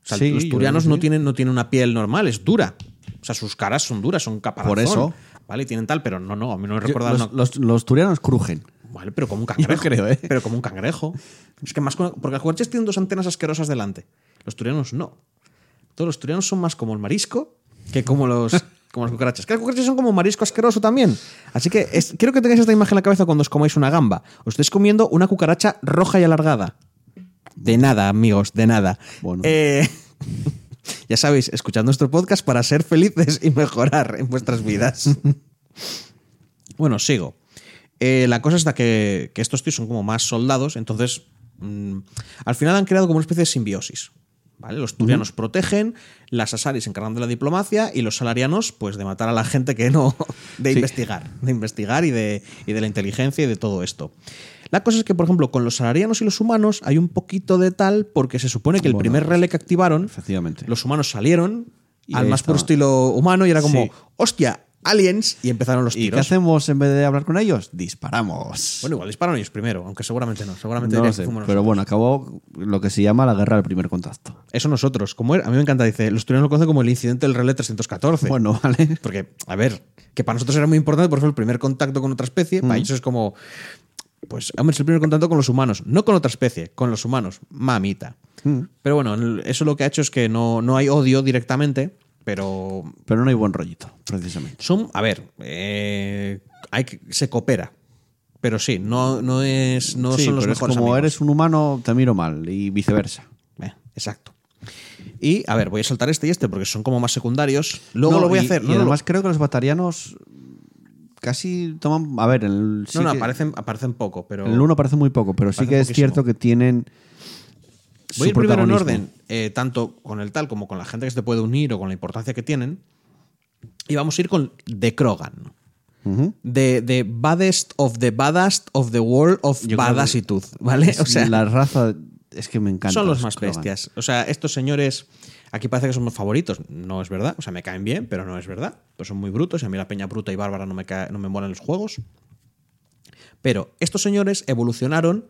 O sea, Sí, los turianos no tienen, no tienen una piel normal, es dura. O sea, sus caras son duras, son caparazón. Por eso. Vale, tienen tal, pero no, no, a mí no me recuerda los, una- los- los turianos crujen. Vale, pero como un cangrejo. creo, ¿eh? Pero como un cangrejo. Es que más. con- Porque las cucarachas tienen dos antenas asquerosas delante. Los turianos no. Todos los turianos son más como el marisco que como los. Como las cucarachas. Que las cucarachas son como marisco asqueroso también. Así que es- quiero que tengáis esta imagen en la cabeza cuando os comáis una gamba. Os estáis comiendo una cucaracha roja y alargada. De nada, amigos, de nada. Bueno. Eh, ya sabéis, escuchad nuestro podcast para ser felices y mejorar en vuestras vidas. Bueno, sigo. Eh, la cosa está que, que estos tíos son como más soldados, entonces mm, al final han creado como una especie de simbiosis. ¿vale? Los turianos protegen, las asaris se encargan de la diplomacia y los salarianos, pues de matar a la gente que no. de Sí. investigar. De investigar y de, y de la inteligencia y de todo esto. La cosa es que, por ejemplo, con los salarianos y los humanos hay un poquito de tal porque se supone que el Bueno, primer relé que activaron Efectivamente. los humanos salieron Y al más puro estaba. estilo humano y era como, Sí. hostia, aliens, y empezaron los ¿Y qué tiros. hacemos en vez de hablar con ellos? Disparamos. Bueno, igual dispararon ellos primero, aunque seguramente no. Seguramente no que fuimos pero bueno, acabó lo que se llama la guerra del primer contacto. Eso nosotros. Como era- a mí me encanta, dice, los turianos lo conocen como el incidente del relé 314. Bueno, vale. Porque, a ver, que para nosotros era muy importante, por ejemplo, el primer contacto con otra especie, para ellos es como, pues, hombre, es el primer contacto con los humanos, no con otra especie, con los humanos, mamita. Pero bueno, eso lo que ha hecho es que no, no hay odio directamente, pero Pero no hay buen rollito, precisamente. son, a ver, eh, hay que- se coopera. Pero sí, no, no, es, no sí, son los pero es mejores como amigos. eres un humano, te miro mal y viceversa. Eh, exacto. Y, a ver, voy a saltar este y este porque son como más secundarios. Luego No, lo voy a hacer. Y, No, además creo que los batarianos casi toman. A ver, el, sí no, no, que- aparecen, aparecen poco, pero. en el 1 parece muy poco, pero sí que es cierto que tienen. Voy a ir primero en orden, eh, tanto con el tal como con la gente que se te puede unir o con la importancia que tienen. Y vamos a ir con The Krogan. The, the baddest of the baddest of the world of badassitud, ¿vale? O sea, la raza. Es que me encanta. son los más bestias. O sea, estos señores, aquí parece que son los favoritos. No es verdad. O sea, me caen bien, pero no es verdad. Pues son muy brutos y a mí la peña bruta y bárbara no me, cae- no me molan los juegos. Pero estos señores evolucionaron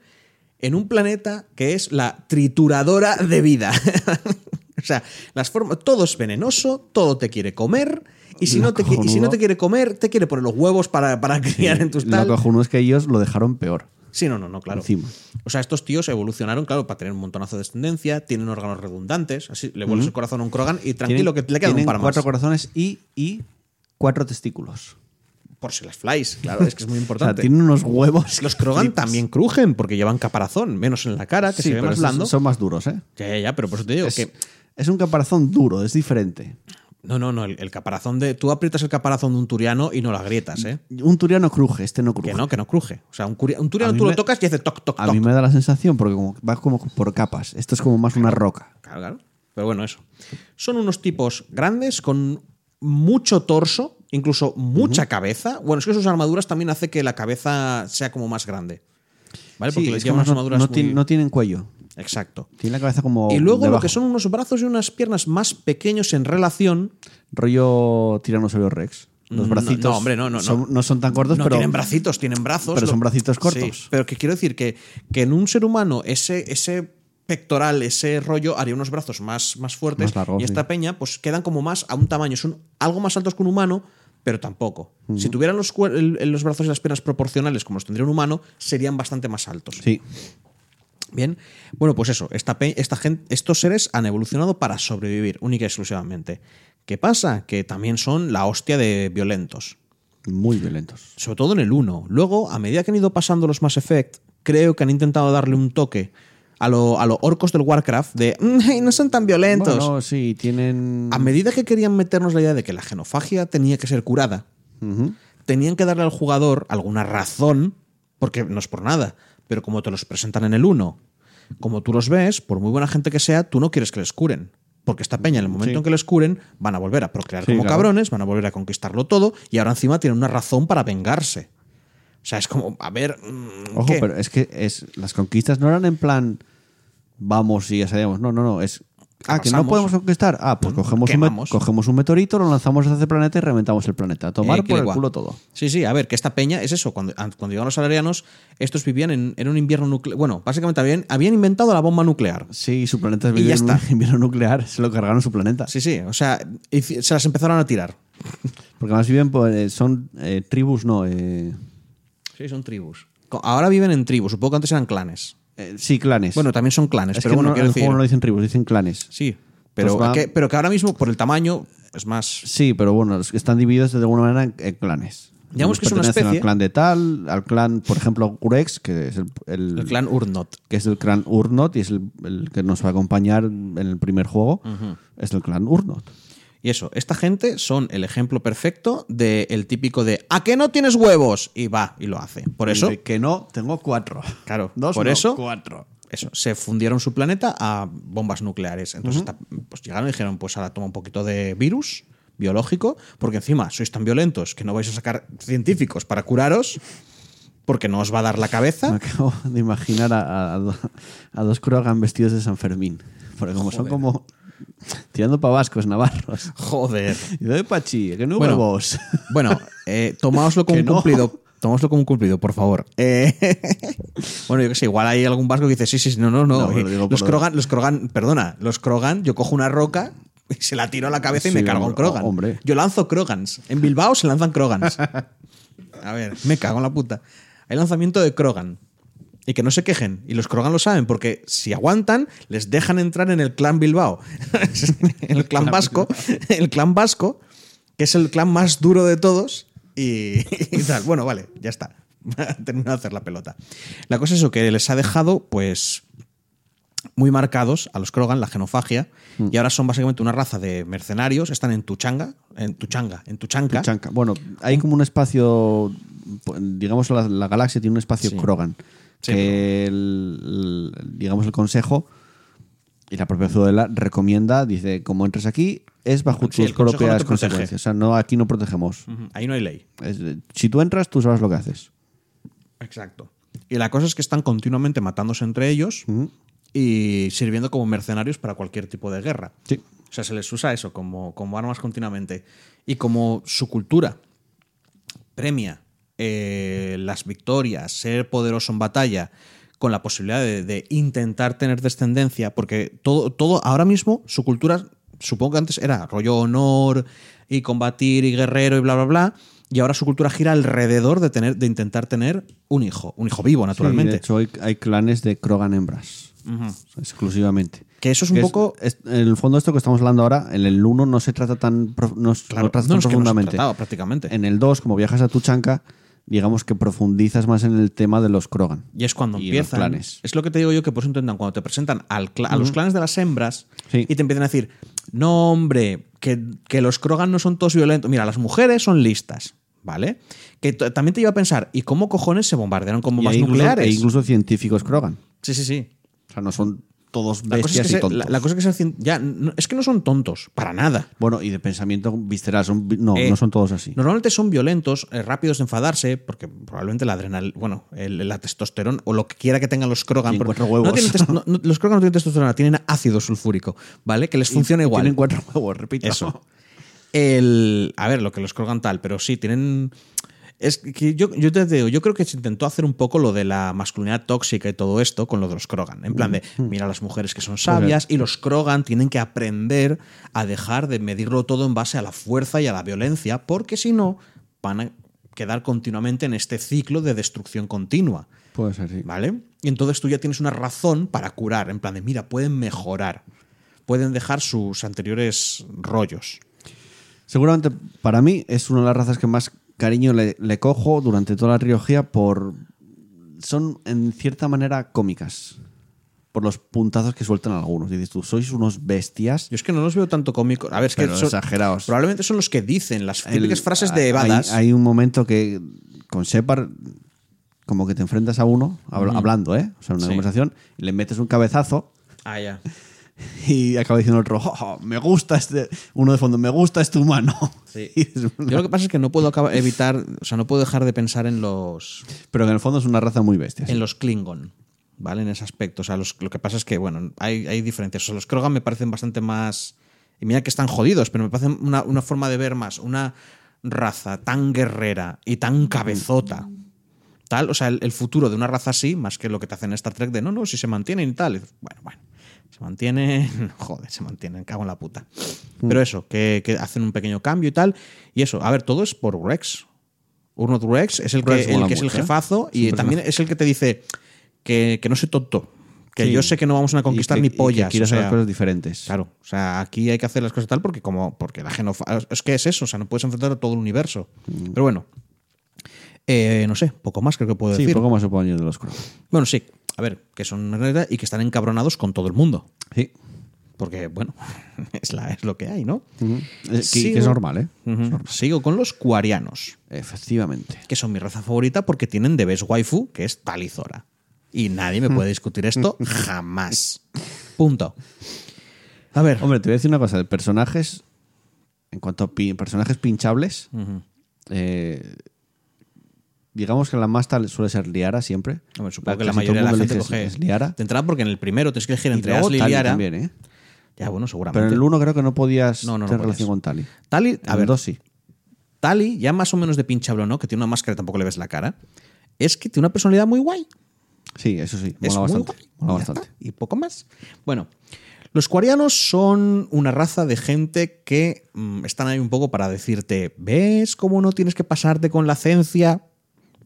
en un planeta que es la trituradora de vida. o sea, las formas, todo es venenoso, todo te quiere comer. Y si, Lo no te, y si no te quiere comer, te quiere poner los huevos para, para criar en tus Lo tal. cojonudo es que ellos lo dejaron peor. Sí, no, no, no, claro. Encima. O sea, estos tíos evolucionaron, claro, para tener un montonazo de descendencia, tienen órganos redundantes, así le vuelves el corazón a un Krogan y tranquilo que le quedan un par cuatro más. corazones y, y cuatro testículos. Por si las flies, claro, es que es muy O sea, importante. tienen unos huevos. Los Krogan también crujen porque llevan caparazón, menos en la cara, que Sí, se ve más blando. son más duros, ¿eh? Ya, ya, ya, pero por eso te digo Es, que. es un caparazón duro, es diferente. No, no, no, el, el caparazón de. Tú aprietas el caparazón de un turiano y no lo agrietas, ¿eh? Un turiano cruje, este no cruje. Que no, que no cruje. O sea, un, curia- un A turiano tú lo tocas y hace toc, toc, A toc. mí me da la sensación porque como, va como por capas. Esto es como más una roca. Claro, claro. Pero bueno, eso. Son unos tipos grandes con mucho torso, incluso mucha cabeza. Bueno, es que sus armaduras también hace que la cabeza sea como más grande. ¿Vale? Porque Sí, les es que no, armaduras no muy- no tienen cuello. Exacto. Tienen la cabeza como. Y luego lo que son unos brazos y unas piernas más pequeños en relación. Rollo Tiranosaurio Rex. Los No, bracitos. no, hombre, no, no, son- no. no son tan cortos, no pero. tienen bracitos, tienen brazos. pero son bracitos cortos. Sí, pero que quiero decir que, que en un ser humano ese, ese pectoral, ese rollo, haría unos brazos más, más fuertes. Más largos, y esta sí. peña, pues quedan como más a un tamaño. Son algo más altos que un humano, pero tampoco. Si tuvieran los, los brazos y las piernas proporcionales como los tendría un humano, serían bastante más altos. Sí. Bien, bueno, pues eso, esta, esta gente, estos seres han evolucionado para sobrevivir, única y exclusivamente. ¿Qué pasa? Que también son la hostia de violentos Muy violentos. sobre todo en el 1. Luego, a medida que han ido pasando los Mass Effect, creo que han intentado darle un toque a lo, a lo orcos del Warcraft de "Mm, no son tan violentos. Bueno, sí, tienen. A medida que querían meternos la idea de que la genofagia tenía que ser curada, tenían que darle al jugador alguna razón, porque no es por nada, pero como te los presentan en el 1, como tú los ves, por muy buena gente que sea, tú no quieres que les curen. Porque esta peña, en el momento Sí. en que les curen, van a volver a procrear Sí, como claro. cabrones, van a volver a conquistarlo todo, y ahora encima tienen una razón para vengarse. O sea, es como, a ver. mm, Ojo, ¿qué? pero es que es, las conquistas no eran en plan. Vamos y ya sabemos. No, no, no. Es. Ah, que no podemos conquistar. Ah, pues cogemos un, cogemos un meteorito, lo lanzamos hacia ese planeta y reventamos el planeta. A tomar Eh, por el culo todo. Sí, sí, a ver, que esta peña es eso. Cuando, an- cuando llegaron los salarianos, estos vivían en, en un invierno nuclear. Bueno, básicamente habían, habían inventado la bomba nuclear. Sí, su planeta ya en un invierno nuclear. Se lo cargaron su planeta. Sí, sí, o sea, se las empezaron a tirar. Porque además viven, pues, son eh, tribus, no. eh, Sí, son tribus. Ahora viven en tribus, supongo que antes eran clanes. eh, sí, clanes. Bueno, también son clanes, es pero que bueno, no, en el decir. juego no dicen tribus, dicen clanes. Sí, pero, va- que, pero que ahora mismo, por el tamaño, es más. Sí, pero bueno, están divididos de alguna manera en, clanes. Digamos Unos que es una especie- al clan de tal, al clan, por ejemplo, Urex, que es el, el- El clan Urnot. que es el clan Urnot y es el, el que nos va a acompañar en el primer juego. Es el clan Urnot. Y eso, esta gente son el ejemplo perfecto del típico de ¿a qué no tienes huevos? Y va, y lo hace. Por eso, de que no, tengo cuatro. Claro, Dos por no, eso- cuatro. eso, se fundieron su planeta a bombas nucleares. Entonces pues llegaron y dijeron, pues ahora toma un poquito de virus biológico, porque encima sois tan violentos que no vais a sacar científicos para curaros, porque no os va a dar la Me cabeza. acabo de imaginar a, a a dos vestidos de San Fermín. Porque como son como tirando para vascos, navarros. Joder. Y de Pachi, que no Bueno. huevos. Bueno, eh, tomáoslo como no. cumplido. Tomáoslo como un cumplido, por favor. Eh, bueno, yo que sé, igual hay algún vasco que dice, sí, sí, sí, no, no, no. Los Krogan, los Krogan, perdona, los Krogan, yo cojo una roca y se la tiro a la cabeza y me cargo un Krogan. hombre. Yo lanzo Krogans. En Bilbao se lanzan Krogans. A ver, me cago en la puta. Hay lanzamiento de Krogan. Y que no se quejen. Y los Krogan lo saben, porque si aguantan, les dejan entrar en el clan Bilbao. el clan vasco. El clan vasco, que es el clan más duro de todos. Y, y tal. Bueno, vale, ya está. Termino de hacer la pelota. La cosa es eso, que les ha dejado, pues. muy marcados a los Krogan, la genofagia, y ahora son básicamente una raza de mercenarios, están en Tuchanga, en Tuchanga, en Tuchanka. Bueno, hay como un espacio, digamos, la, la galaxia tiene un espacio Sí. Krogan. Sí, que el, el- digamos, el consejo y la propia Ciudadela recomienda, dice, como entres aquí, es bajo Sí, tus no propias consecuencias. O sea, no, aquí no protegemos. Ahí no hay ley. Es- si tú entras, tú sabes lo que haces. Exacto. Y la cosa es que están continuamente matándose entre ellos y sirviendo como mercenarios para cualquier tipo de guerra. Sí. O sea, se les usa eso como, como armas continuamente. Y como su cultura premia eh, las victorias, ser poderoso en batalla, con la posibilidad de, de intentar tener descendencia, porque todo, todo, ahora mismo, su cultura, supongo que antes era rollo honor y combatir y guerrero y bla, bla, bla. Y ahora su cultura gira alrededor de, tener, de intentar tener un hijo, un hijo vivo, Sí, naturalmente. de hecho, hay, hay clanes de Krogan hembras. Exclusivamente. Que eso es un poco- es- en el fondo, esto que estamos hablando ahora, en el 1 no se trata tan, no, Claro, no trata no, es que no se profundamente. prácticamente. En el 2, como viajas a Tuchanka, digamos que profundizas más en el tema de los Krogan. Y es cuando Y los empiezan. clanes. Es lo que te digo yo que por eso intentan, cuando te presentan al a los clanes de las hembras Sí. y te empiezan a decir, no, hombre, que, que los Krogan no son todos violentos. Mira, las mujeres son listas, ¿vale? Que t- también te iba a pensar, ¿y cómo cojones se bombardearon con Y bombas incluso, nucleares? e incluso científicos Krogan. Sí, sí, sí. O sea, no son todos La cosa, es bestias que y se- tontos. la- la cosa es que se ya, no- es que no son tontos, para nada. Bueno, y de pensamiento visceral. Son, vi- no, Eh, no son todos así. Normalmente son violentos, eh, rápidos de enfadarse, porque probablemente la adrenal, bueno, el- la testosterona o lo que quiera que tengan los Krogan. Cuatro huevos. no tienen tes- no- no- los Krogan no tienen testosterona, tienen ácido sulfúrico, ¿vale? Que les funciona igual. Tienen cuatro huevos, repito. Eso. El, a ver, lo que los Krogan tal, pero sí, tienen. Es que yo, yo te digo, yo creo que se intentó hacer un poco lo de la masculinidad tóxica y todo esto con lo de los Krogan. En plan de, mira a las mujeres que son sabias y los Krogan tienen que aprender a dejar de medirlo todo en base a la fuerza y a la violencia, porque si no, van a quedar continuamente en este ciclo de destrucción continua. Puede ser, sí. ¿Vale? Y entonces tú ya tienes una razón para curar. En plan de, mira, pueden mejorar. Pueden dejar sus anteriores rollos. Seguramente para mí es una de las razas que más cariño le, le cojo durante toda la trilogía por... Son en cierta manera cómicas. Por los puntazos que sueltan algunos. Dices tú, sois unos bestias. Yo es que no los veo tanto cómicos. A ver, es que son- exagerados. Probablemente son los que dicen las típicas frases de Evadas. Hay, un momento que con Shepard como que te enfrentas a uno, habla- hablando, ¿eh? O sea, una Sí. conversación, y le metes un cabezazo Ah, ya. y acaba diciendo el otro, "Oh, oh, me gusta este... Uno de fondo, me gusta este humano. Sí. Yo lo que pasa es que no puedo evitar, o sea, no puedo dejar de pensar en los Pero en el fondo es una raza muy bestia. sí. en los Klingon, ¿vale? En ese aspecto. O sea, los- lo que pasa es que, bueno, hay, hay diferencias. O sea, los Krogan me parecen bastante más. Y mira que están jodidos, pero me parecen una, una forma de ver más. Una raza tan guerrera y tan cabezota. Tal, o sea, el, el futuro de una raza así, más que lo que te hacen en Star Trek de no, no, si se mantienen y tal. Bueno, bueno, se mantienen, joder, se mantienen, cago en la puta. Pero eso, que, que hacen un pequeño cambio y tal. Y eso, a ver, todo es por Rex. Urnot Rex es el que, Rex el es el ¿eh? jefazo y también es el que te dice que, que no soy tonto. Que Sí. yo sé que no vamos a conquistar Y que- ni pollas. quiere o hacer sea, las cosas diferentes. Claro, o sea, aquí hay que hacer las cosas tal porque como porque la genofa es que es eso, o sea, no puedes enfrentar a todo el universo. Pero bueno, eh, no sé, poco más creo que puedo Sí, decir. poco más se puede añadir de los Krogan. Bueno, sí, a ver, que son una realidad y que están encabronados con todo el mundo, Sí. porque bueno, es la es lo que hay, ¿no? Eh, que, Sigo- que es normal, ¿eh? Sigo con los cuarianos, Efectivamente. que son mi raza favorita porque tienen de best waifu, que es Talizora. Y nadie me puede discutir esto jamás. Punto. A ver, Hombre, te voy a decir una cosa. De personajes, en cuanto a pi- personajes pinchables, eh, digamos que la más tal suele ser Liara siempre. Supongo que casi la mayoría de la gente coge. es Liara. De entrada, porque en el primero tienes que elegir entre Ashley y Liara. también, ¿eh? Ya, bueno, seguramente. Pero en el 1 creo que no podías No, no, no tener podías. relación con Tali. Tali, a En ver, 2 sí. Tali, ya más o menos de pinchable no, que tiene una máscara y tampoco le ves la cara, es que tiene una personalidad muy guay. Sí, eso sí. Es Mola muy bastante. guay. Mola Y bastante. y poco más. Bueno, los cuarianos son una raza de gente que mm, están ahí un poco para decirte, ¿ves cómo no tienes que pasarte con la ciencia?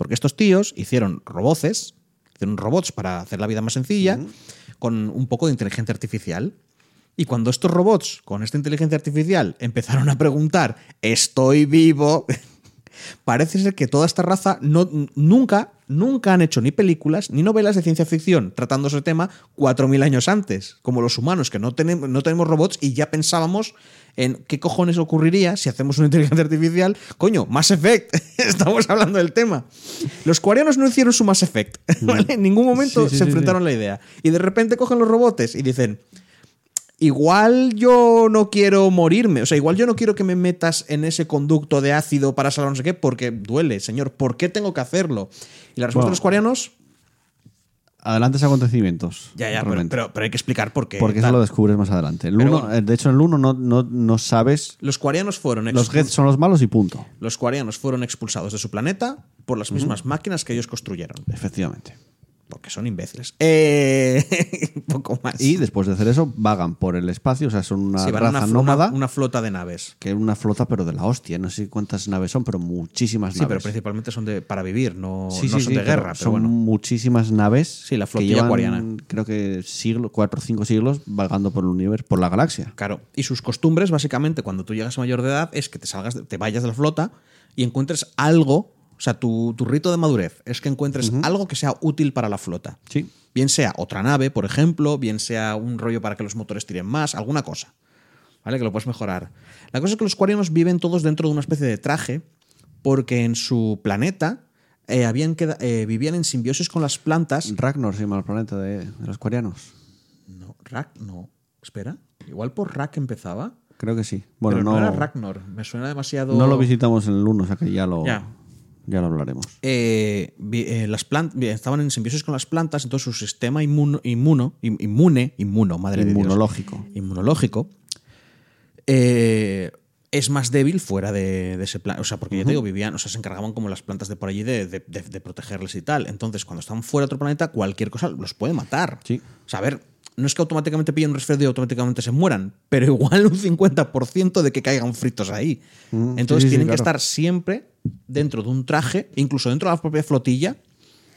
Porque estos tíos hicieron roboces, hicieron robots para hacer la vida más sencilla, con un poco de inteligencia artificial. Y cuando estos robots, con esta inteligencia artificial, empezaron a preguntar, ¿estoy vivo? Parece ser que toda esta raza no, nunca nunca han hecho ni películas ni novelas de ciencia ficción tratando ese tema 4.000 años antes, como los humanos, que no tenemos, no tenemos robots y ya pensábamos en qué cojones ocurriría si hacemos una inteligencia artificial. Coño, Mass Effect, estamos hablando del tema. Los coreanos no hicieron su Mass Effect, ¿vale? En ningún momento Sí, sí, se sí, enfrentaron a la idea. Y de repente cogen los robots y dicen, igual yo no quiero morirme, o sea, igual yo no quiero que me metas en ese conducto de ácido para salvar no sé qué, porque duele, señor, ¿por qué tengo que hacerlo? Y la respuesta Bueno. de los coreanos, Adelantes acontecimientos. ya, ya, pero, pero, pero hay que explicar por qué. Porque eso tal. lo descubres más adelante. El uno- bueno. de hecho, en el 1 no, no, no sabes. Los coreanos fueron Los expul- Geth son los malos y punto. los coreanos fueron expulsados de su planeta por las mismas máquinas que ellos construyeron, Efectivamente. Porque son imbéciles. Eh, poco más. Y después de hacer eso, vagan por el espacio. O sea, son una Sí, raza una, nómada. una- una flota de naves. Que es una flota, pero de la hostia. No sé cuántas naves son, pero muchísimas Sí, pero naves. principalmente son de, para vivir, no, Sí, no sí, son sí, de guerra, pero son bueno. muchísimas naves. Sí, la que flotilla llevan, acuariana. Creo que siglo, cuatro o cinco siglos vagando por el universo, por la galaxia. Claro, y sus costumbres, básicamente, cuando tú llegas a mayor de edad, es que te salgas, te vayas de la flota y encuentres algo, o sea, tu, tu rito de madurez es que encuentres algo que sea útil para la flota. Sí. Bien sea otra nave, por ejemplo, bien sea un rollo para que los motores tiren más, alguna cosa. ¿Vale? Que lo puedes mejorar. La cosa es que los coreanos viven todos dentro de una especie de traje, porque en su planeta eh, habían queda- eh, vivían en simbiosis con las plantas. Ragnar se llama el planeta de, de los coreanos. No, Rak, no. Espera. Igual por Rak empezaba. Creo que sí. Bueno, pero no, no, era Ragnar. Me suena demasiado. no lo visitamos en el 1, o sea que ya lo, Ya. Ya lo hablaremos. Eh, eh, las plantas estaban en simbiosis con las plantas, entonces su sistema inmuno, inmuno, inmune, inmuno, madre de Dios. Inmunológico. inmunológico, eh, es más débil fuera de, de ese plan. O sea, porque ya te digo, vivían, o sea, se encargaban como las plantas de por allí de, de- de- de protegerles y tal. Entonces, cuando están fuera de otro planeta, cualquier cosa los puede matar. Sí. O sea, a ver, no es que automáticamente pillen un resfriado y automáticamente se mueran, pero igual un 50% de que caigan fritos ahí. Mm, Entonces sí, sí, sí, tienen que claro. estar siempre dentro de un traje, incluso dentro de la propia flotilla,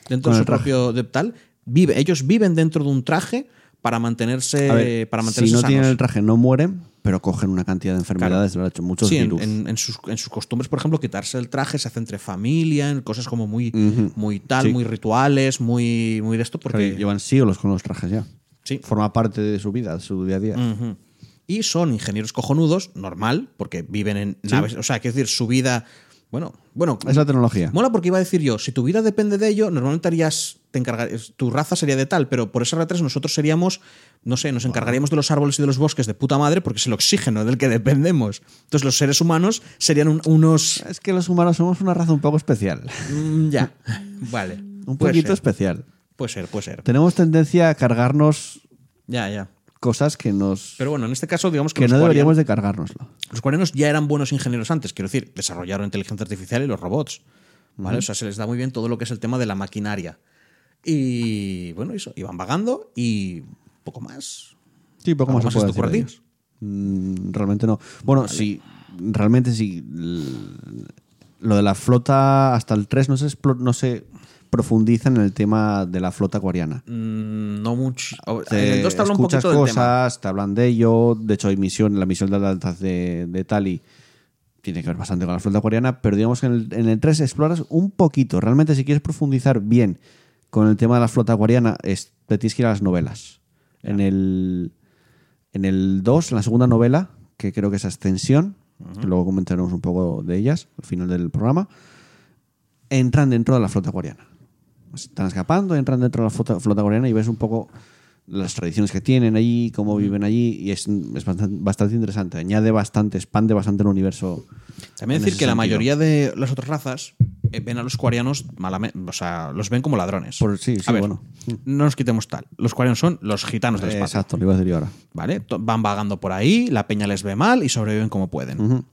dentro Con de su propio de tal. Vive, ellos viven dentro de un traje para mantenerse, ver, para mantenerse si no tienen sanos. el traje no mueren, pero cogen una cantidad de enfermedades, lo han hecho muchos Sí, en, virus. en- en sus, en sus costumbres, por ejemplo, quitarse el traje se hace entre familia, en cosas como muy, muy tal, Sí. muy rituales, muy, muy de esto, Claro, porque llevan siglos con los trajes ya. Sí. Forma parte de su vida, de su día a día. Y son ingenieros cojonudos, normal, porque viven en naves. O sea, quiero decir, su vida. Bueno, bueno. Es la tecnología. Mola porque iba a decir yo, si tu vida depende de ello, normalmente harías, te encargarías, tu raza sería de tal, pero por esa R3 nosotros seríamos, no sé, nos encargaríamos de los árboles y de los bosques de puta madre porque es el oxígeno del que dependemos. Entonces los seres humanos serían un- unos... Es que los humanos somos una raza un poco especial. Mm, ya, vale. Un poquito especial. Puede ser, puede ser. Tenemos tendencia a cargarnos Ya, ya. cosas que nos Pero bueno, en este caso, digamos que, que no deberíamos de cargárnoslo. Los coreanos ya eran buenos ingenieros antes, quiero decir, desarrollaron inteligencia artificial y los robots. ¿vale? O sea, se les da muy bien todo lo que es el tema de la maquinaria. Y bueno, eso, iban vagando y poco más. Sí, poco ¿Algo más, más se puede decir ellos. Mm, realmente no. Bueno, sí, realmente sí. Lo de la flota hasta el 3 no se, no se profundiza en el tema de la flota acuariana. Mm, no mucho. En Te el 2 te habla un poquito del tema. cosas, te hablan de ello. De hecho, hay misión, la misión de Atlantis de, de Tali tiene que ver bastante con la flota coreana, pero digamos que en el, en el 3 exploras un poquito. Realmente, si quieres profundizar bien con el tema de la flota coreana, es, te tienes que ir a las novelas. En el, en el 2, en la segunda novela, que creo que es Ascensión, que luego comentaremos un poco de ellas al final del programa, entran dentro de la flota coreana. Están escapando, entran dentro de la flota, flota coreana y ves un poco las tradiciones que tienen allí, cómo viven allí, y es, es bastante, bastante interesante. Añade bastante, expande bastante el universo. También decir que la mayoría de las otras razas eh, ven a los coreanos malamente, o sea, los ven como ladrones. Por- sí, sí, a ver, bueno. no nos quitemos tal. Los coreanos son los gitanos del espacio. exacto, lo iba a decir yo ahora. ¿Vale? Van vagando por ahí, la peña les ve mal y sobreviven como pueden.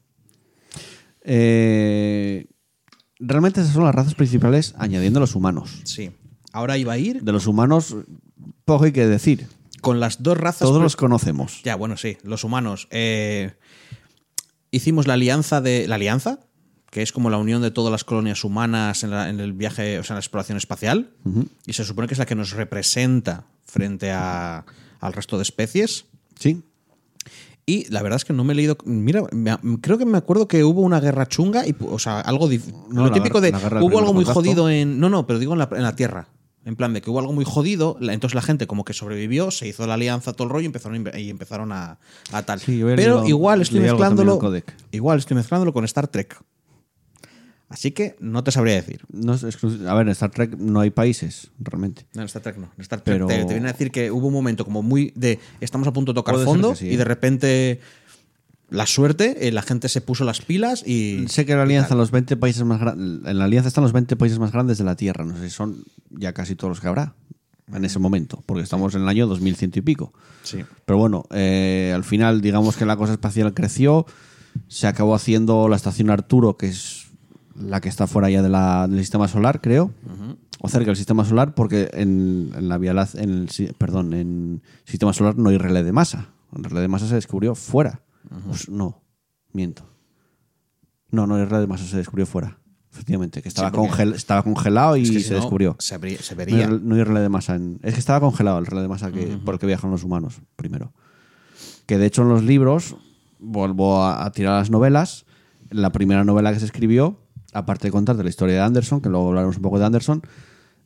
Eh, realmente esas son las razas principales, añadiendo los humanos. Sí. Ahora iba a ir De los humanos, poco hay que decir. con las dos razas. Todos los conocemos. Ya, bueno, sí, los humanos. Eh, hicimos la alianza de. ¿La alianza? Que es como la unión de todas las colonias humanas en, la- en el viaje, o sea, en la exploración espacial. Y se supone que es la que nos representa frente a- al resto de especies. Sí. Y la verdad es que no me he leído. Mira, me- creo que me acuerdo que hubo una guerra chunga y, o sea, algo. No, lo típico de. Hubo algo muy jodido en. No, no, pero digo en la, en la tierra. En plan de que hubo algo muy jodido, entonces la gente como que sobrevivió, se hizo la alianza, todo el rollo y empezaron, a y empezaron a, a tal. Sí, pero leído- igual estoy mezclándolo. Igual estoy mezclándolo con Star Trek. Así que no te sabría decir. No es exclu- a ver, en Star Trek no hay países, realmente. No, en Star Trek no. En Star Trek Pero- te, te viene a decir que hubo un momento como muy de estamos a punto de tocar Puede fondo sí, y ¿eh? de repente la suerte, eh, la gente se puso las pilas y Sé que la alianza, los 20 países más en la alianza están los 20 países más grandes de la Tierra. No sé si son ya casi todos los que habrá en ese momento, porque estamos en el año 2100 y pico. sí. Pero bueno, eh, al final, digamos que la cosa espacial creció, se acabó haciendo la estación Arturo, que es la que está fuera ya de la- del sistema solar, creo, o cerca del sistema solar, porque en, en la Vía Láctea- en el, perdón, en el sistema solar no hay relé de masa. El relé de masa se descubrió fuera. Pues no, miento. No, no, el relé de masa se descubrió fuera. Efectivamente, que estaba, porque- congel- estaba congelado y Es que si se no, descubrió. Se, abrí- se No hay, vería. no hay relé de masa. en- es que estaba congelado el relé de masa que, por el que viajan los humanos, primero. Que de hecho en los libros, vuelvo a, a tirar las novelas, la primera novela que se escribió, aparte de contarte la historia de Anderson, que luego hablaremos un poco de Anderson,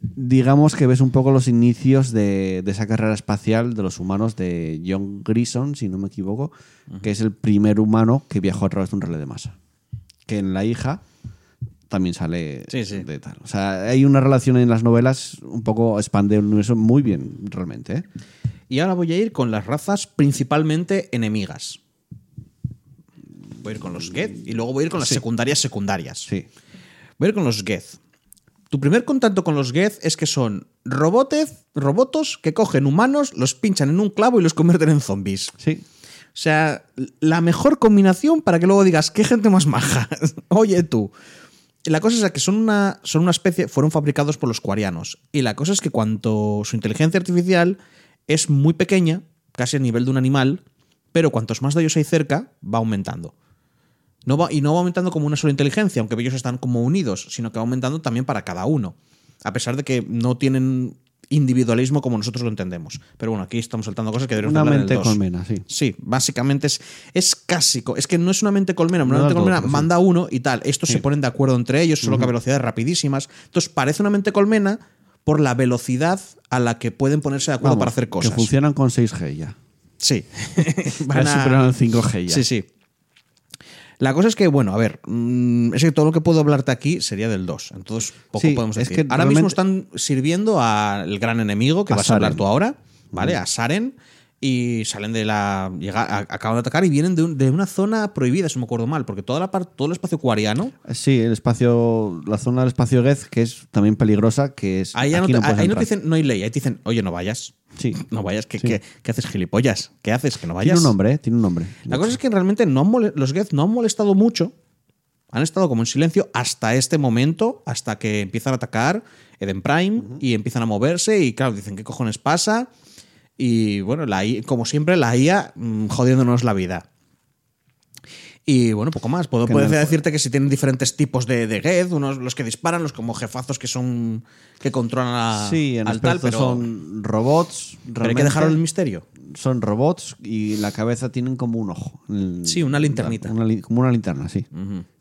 digamos que ves un poco los inicios de, de esa carrera espacial de los humanos de John Grison, si no me equivoco, que es el primer humano que viajó a través de un relé de masa. Que en la hija también sale Sí, sí. de tal. O sea, hay una relación en las novelas un poco expande el universo muy bien, realmente. ¿eh? Y ahora voy a ir con las razas principalmente enemigas. Voy a ir con los Geth y luego voy a ir con las secundarias secundarias. Sí. Voy a ir con los Geth. Tu primer contacto con los Geth es que son robotes, robotos que cogen humanos, los pinchan en un clavo y los convierten en zombies. Sí. O sea, la mejor combinación para que luego digas, qué gente más maja. Oye tú. La cosa es que son una, son una especie, fueron fabricados por los cuarianos. Y la cosa es que cuanto su inteligencia artificial es muy pequeña, casi a nivel de un animal, pero cuantos más de ellos hay cerca, va aumentando. No va, y no va aumentando como una sola inteligencia, aunque ellos están como unidos, sino que va aumentando también para cada uno. A pesar de que no tienen individualismo como nosotros lo entendemos. Pero bueno, aquí estamos saltando cosas que deberíamos Una hablar en el mente 2. colmena, sí. Sí, básicamente es, es casi. Es que no es una mente colmena, una No mente todo, colmena sí. manda uno y tal. Estos se ponen de acuerdo entre ellos, solo que a velocidades rapidísimas. Entonces parece una mente colmena por la velocidad a la que pueden ponerse de acuerdo Vamos, para hacer cosas. Que funcionan con 6G ya. Sí. Ya superaron el 5G ya. Sí, sí. La cosa es que, bueno, a ver, mm, es que todo lo que puedo hablarte aquí sería del 2. Entonces, poco Sí, podemos es decir. que ahora mismo están sirviendo al gran enemigo que A vas a hablar tú ahora, ¿vale? A Saren. Y salen de la. llega- acaban de atacar y vienen de, un- de una zona prohibida, si me acuerdo mal, porque toda la parte, todo el espacio cuariano. Sí, el espacio, la zona del espacio Geth, que es también peligrosa, que es. Ahí, ya no aquí te, no ahí no te dicen, no hay ley, ahí te dicen, oye, no vayas. Sí. No vayas, ¿qué, Sí. haces, gilipollas? ¿Qué haces? Que no vayas. Tiene un nombre, ¿eh? Tiene un nombre. La cosa es que realmente no han los Geth no han molestado mucho. Han estado como en silencio hasta este momento, hasta que empiezan a atacar Eden Prime y empiezan a moverse. Y claro, dicen, ¿qué cojones pasa? Y bueno, la I- como siempre, la IA mm, jodiéndonos la vida. Y bueno, poco más. Puedo, en decirte que si tienen diferentes tipos de, de Geth, unos los que disparan, los como jefazos que son que controlan a, Sí, en al tal, pero, son robots. pero hay que dejarlo el misterio. Son robots y la cabeza tienen como un ojo. Sí, una linternita. una como una linterna, sí.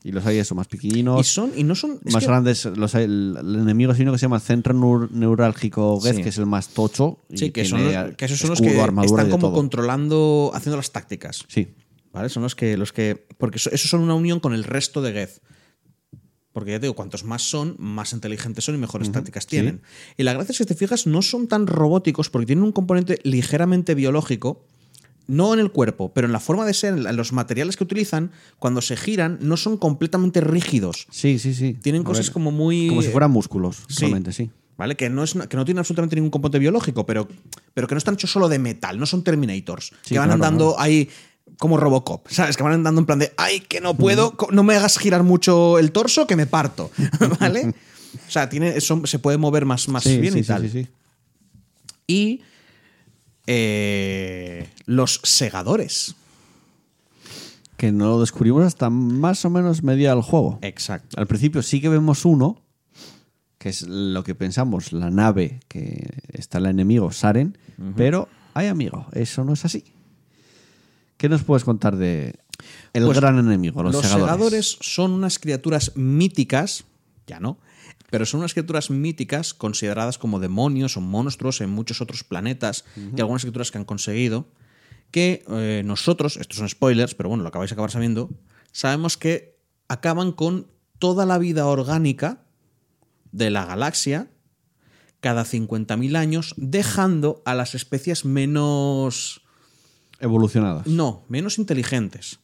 Y los hay eso, más pequeñinos. Y son, y no son. más que- grandes. Los hay- el, el enemigo es uno que se llama Centro Neur- Neurálgico Sí. que es el más tocho. y Sí, que, son los, que esos son los que están como todo. controlando, haciendo las tácticas. Sí. ¿Vale? Son los que, los que. Porque eso- esos son una unión con el resto de Geth. Porque ya te digo, cuantos más son, más inteligentes son y mejores tácticas tienen. Y la gracia es que si te fijas, no son tan robóticos porque tienen un componente ligeramente biológico. No en el cuerpo, pero en la forma de ser, en los materiales que utilizan, cuando se giran, no son completamente rígidos. Sí, sí, sí. Tienen A cosas ver, como muy. Como si fueran músculos, Sí. realmente, sí. ¿Vale? Que no, es, que no tienen absolutamente ningún componente biológico, pero, pero que no están hechos solo de metal, no son Terminators. Sí, que van claro, andando ahí como Robocop, ¿sabes? Que van andando en plan de, ay, que no puedo, no me hagas girar mucho el torso, que me parto, ¿vale? O sea, tiene, son- se puede mover más, más Sí, bien sí, y tal. sí, sí. Y eh, los segadores. Que no lo descubrimos hasta más o menos media del juego. Exacto. Al principio sí que vemos uno, que es lo que pensamos, la nave que está el enemigo, Saren, pero hay amigo, eso no es así. ¿Qué nos puedes contar de el Pues, gran enemigo, los, Los, segadores? segadores son unas criaturas míticas, ya no, pero son unas criaturas míticas consideradas como demonios o monstruos en muchos otros planetas y algunas criaturas que han conseguido que eh, nosotros, estos son spoilers, pero bueno, lo acabáis de acabar sabiendo, sabemos que acaban con toda la vida orgánica de la galaxia cada 50.000 años, dejando a las especies menos... Evolucionadas. No, menos inteligentes.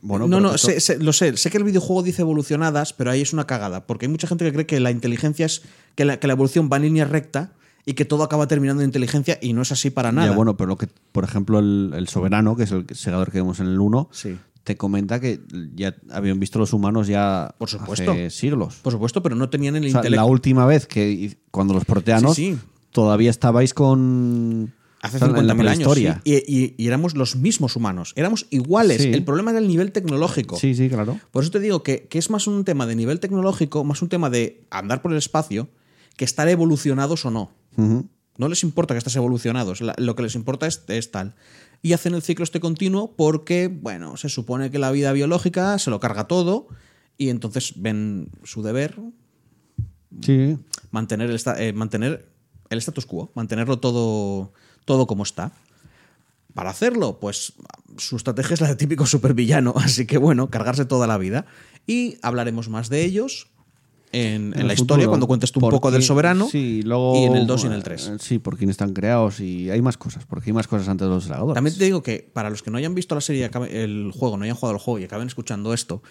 Bueno, no, no, esto- sé, sé- lo sé. Sé que el videojuego dice evolucionadas, pero ahí es una cagada. Porque hay mucha gente que cree que la inteligencia es. que la, que la evolución va en línea recta y que todo acaba terminando en inteligencia y no es así para nada. Ya, bueno, pero lo que, por ejemplo, el, el soberano, que es el segador que vemos en el 1, Sí. te comenta que ya habían visto los humanos ya Por supuesto. hace siglos. Por supuesto, pero no tenían el O sea, intelecto. la última vez que cuando los proteanos Sí, sí. todavía estabais con Hace o sea, en la 50.000 años. sí. Y, y- y éramos los mismos humanos. Éramos iguales. Sí. El problema era el nivel tecnológico. Sí, sí, claro. Por eso te digo que, que es más un tema de nivel tecnológico, más un tema de andar por el espacio, que estar evolucionados o no. No les importa que estés evolucionados, lo que les importa es, es tal. Y hacen el ciclo este continuo porque, bueno, se supone que la vida biológica se lo carga todo y entonces ven su deber Sí. mantener el, eh, mantener el status quo, mantenerlo todo, todo como está. Para hacerlo, pues su estrategia es la de típico supervillano, así que bueno, cargarse toda la vida. Y hablaremos más de ellos en, la historia, cuando cuentes tú un poco del soberano. Sí, luego, y en el 2 y en el 3. eh, Sí, por quién están creados y hay más cosas, porque hay más cosas antes de los segadores. También te digo que para los que no hayan visto la serie, el juego, no hayan jugado el juego y acaben escuchando esto,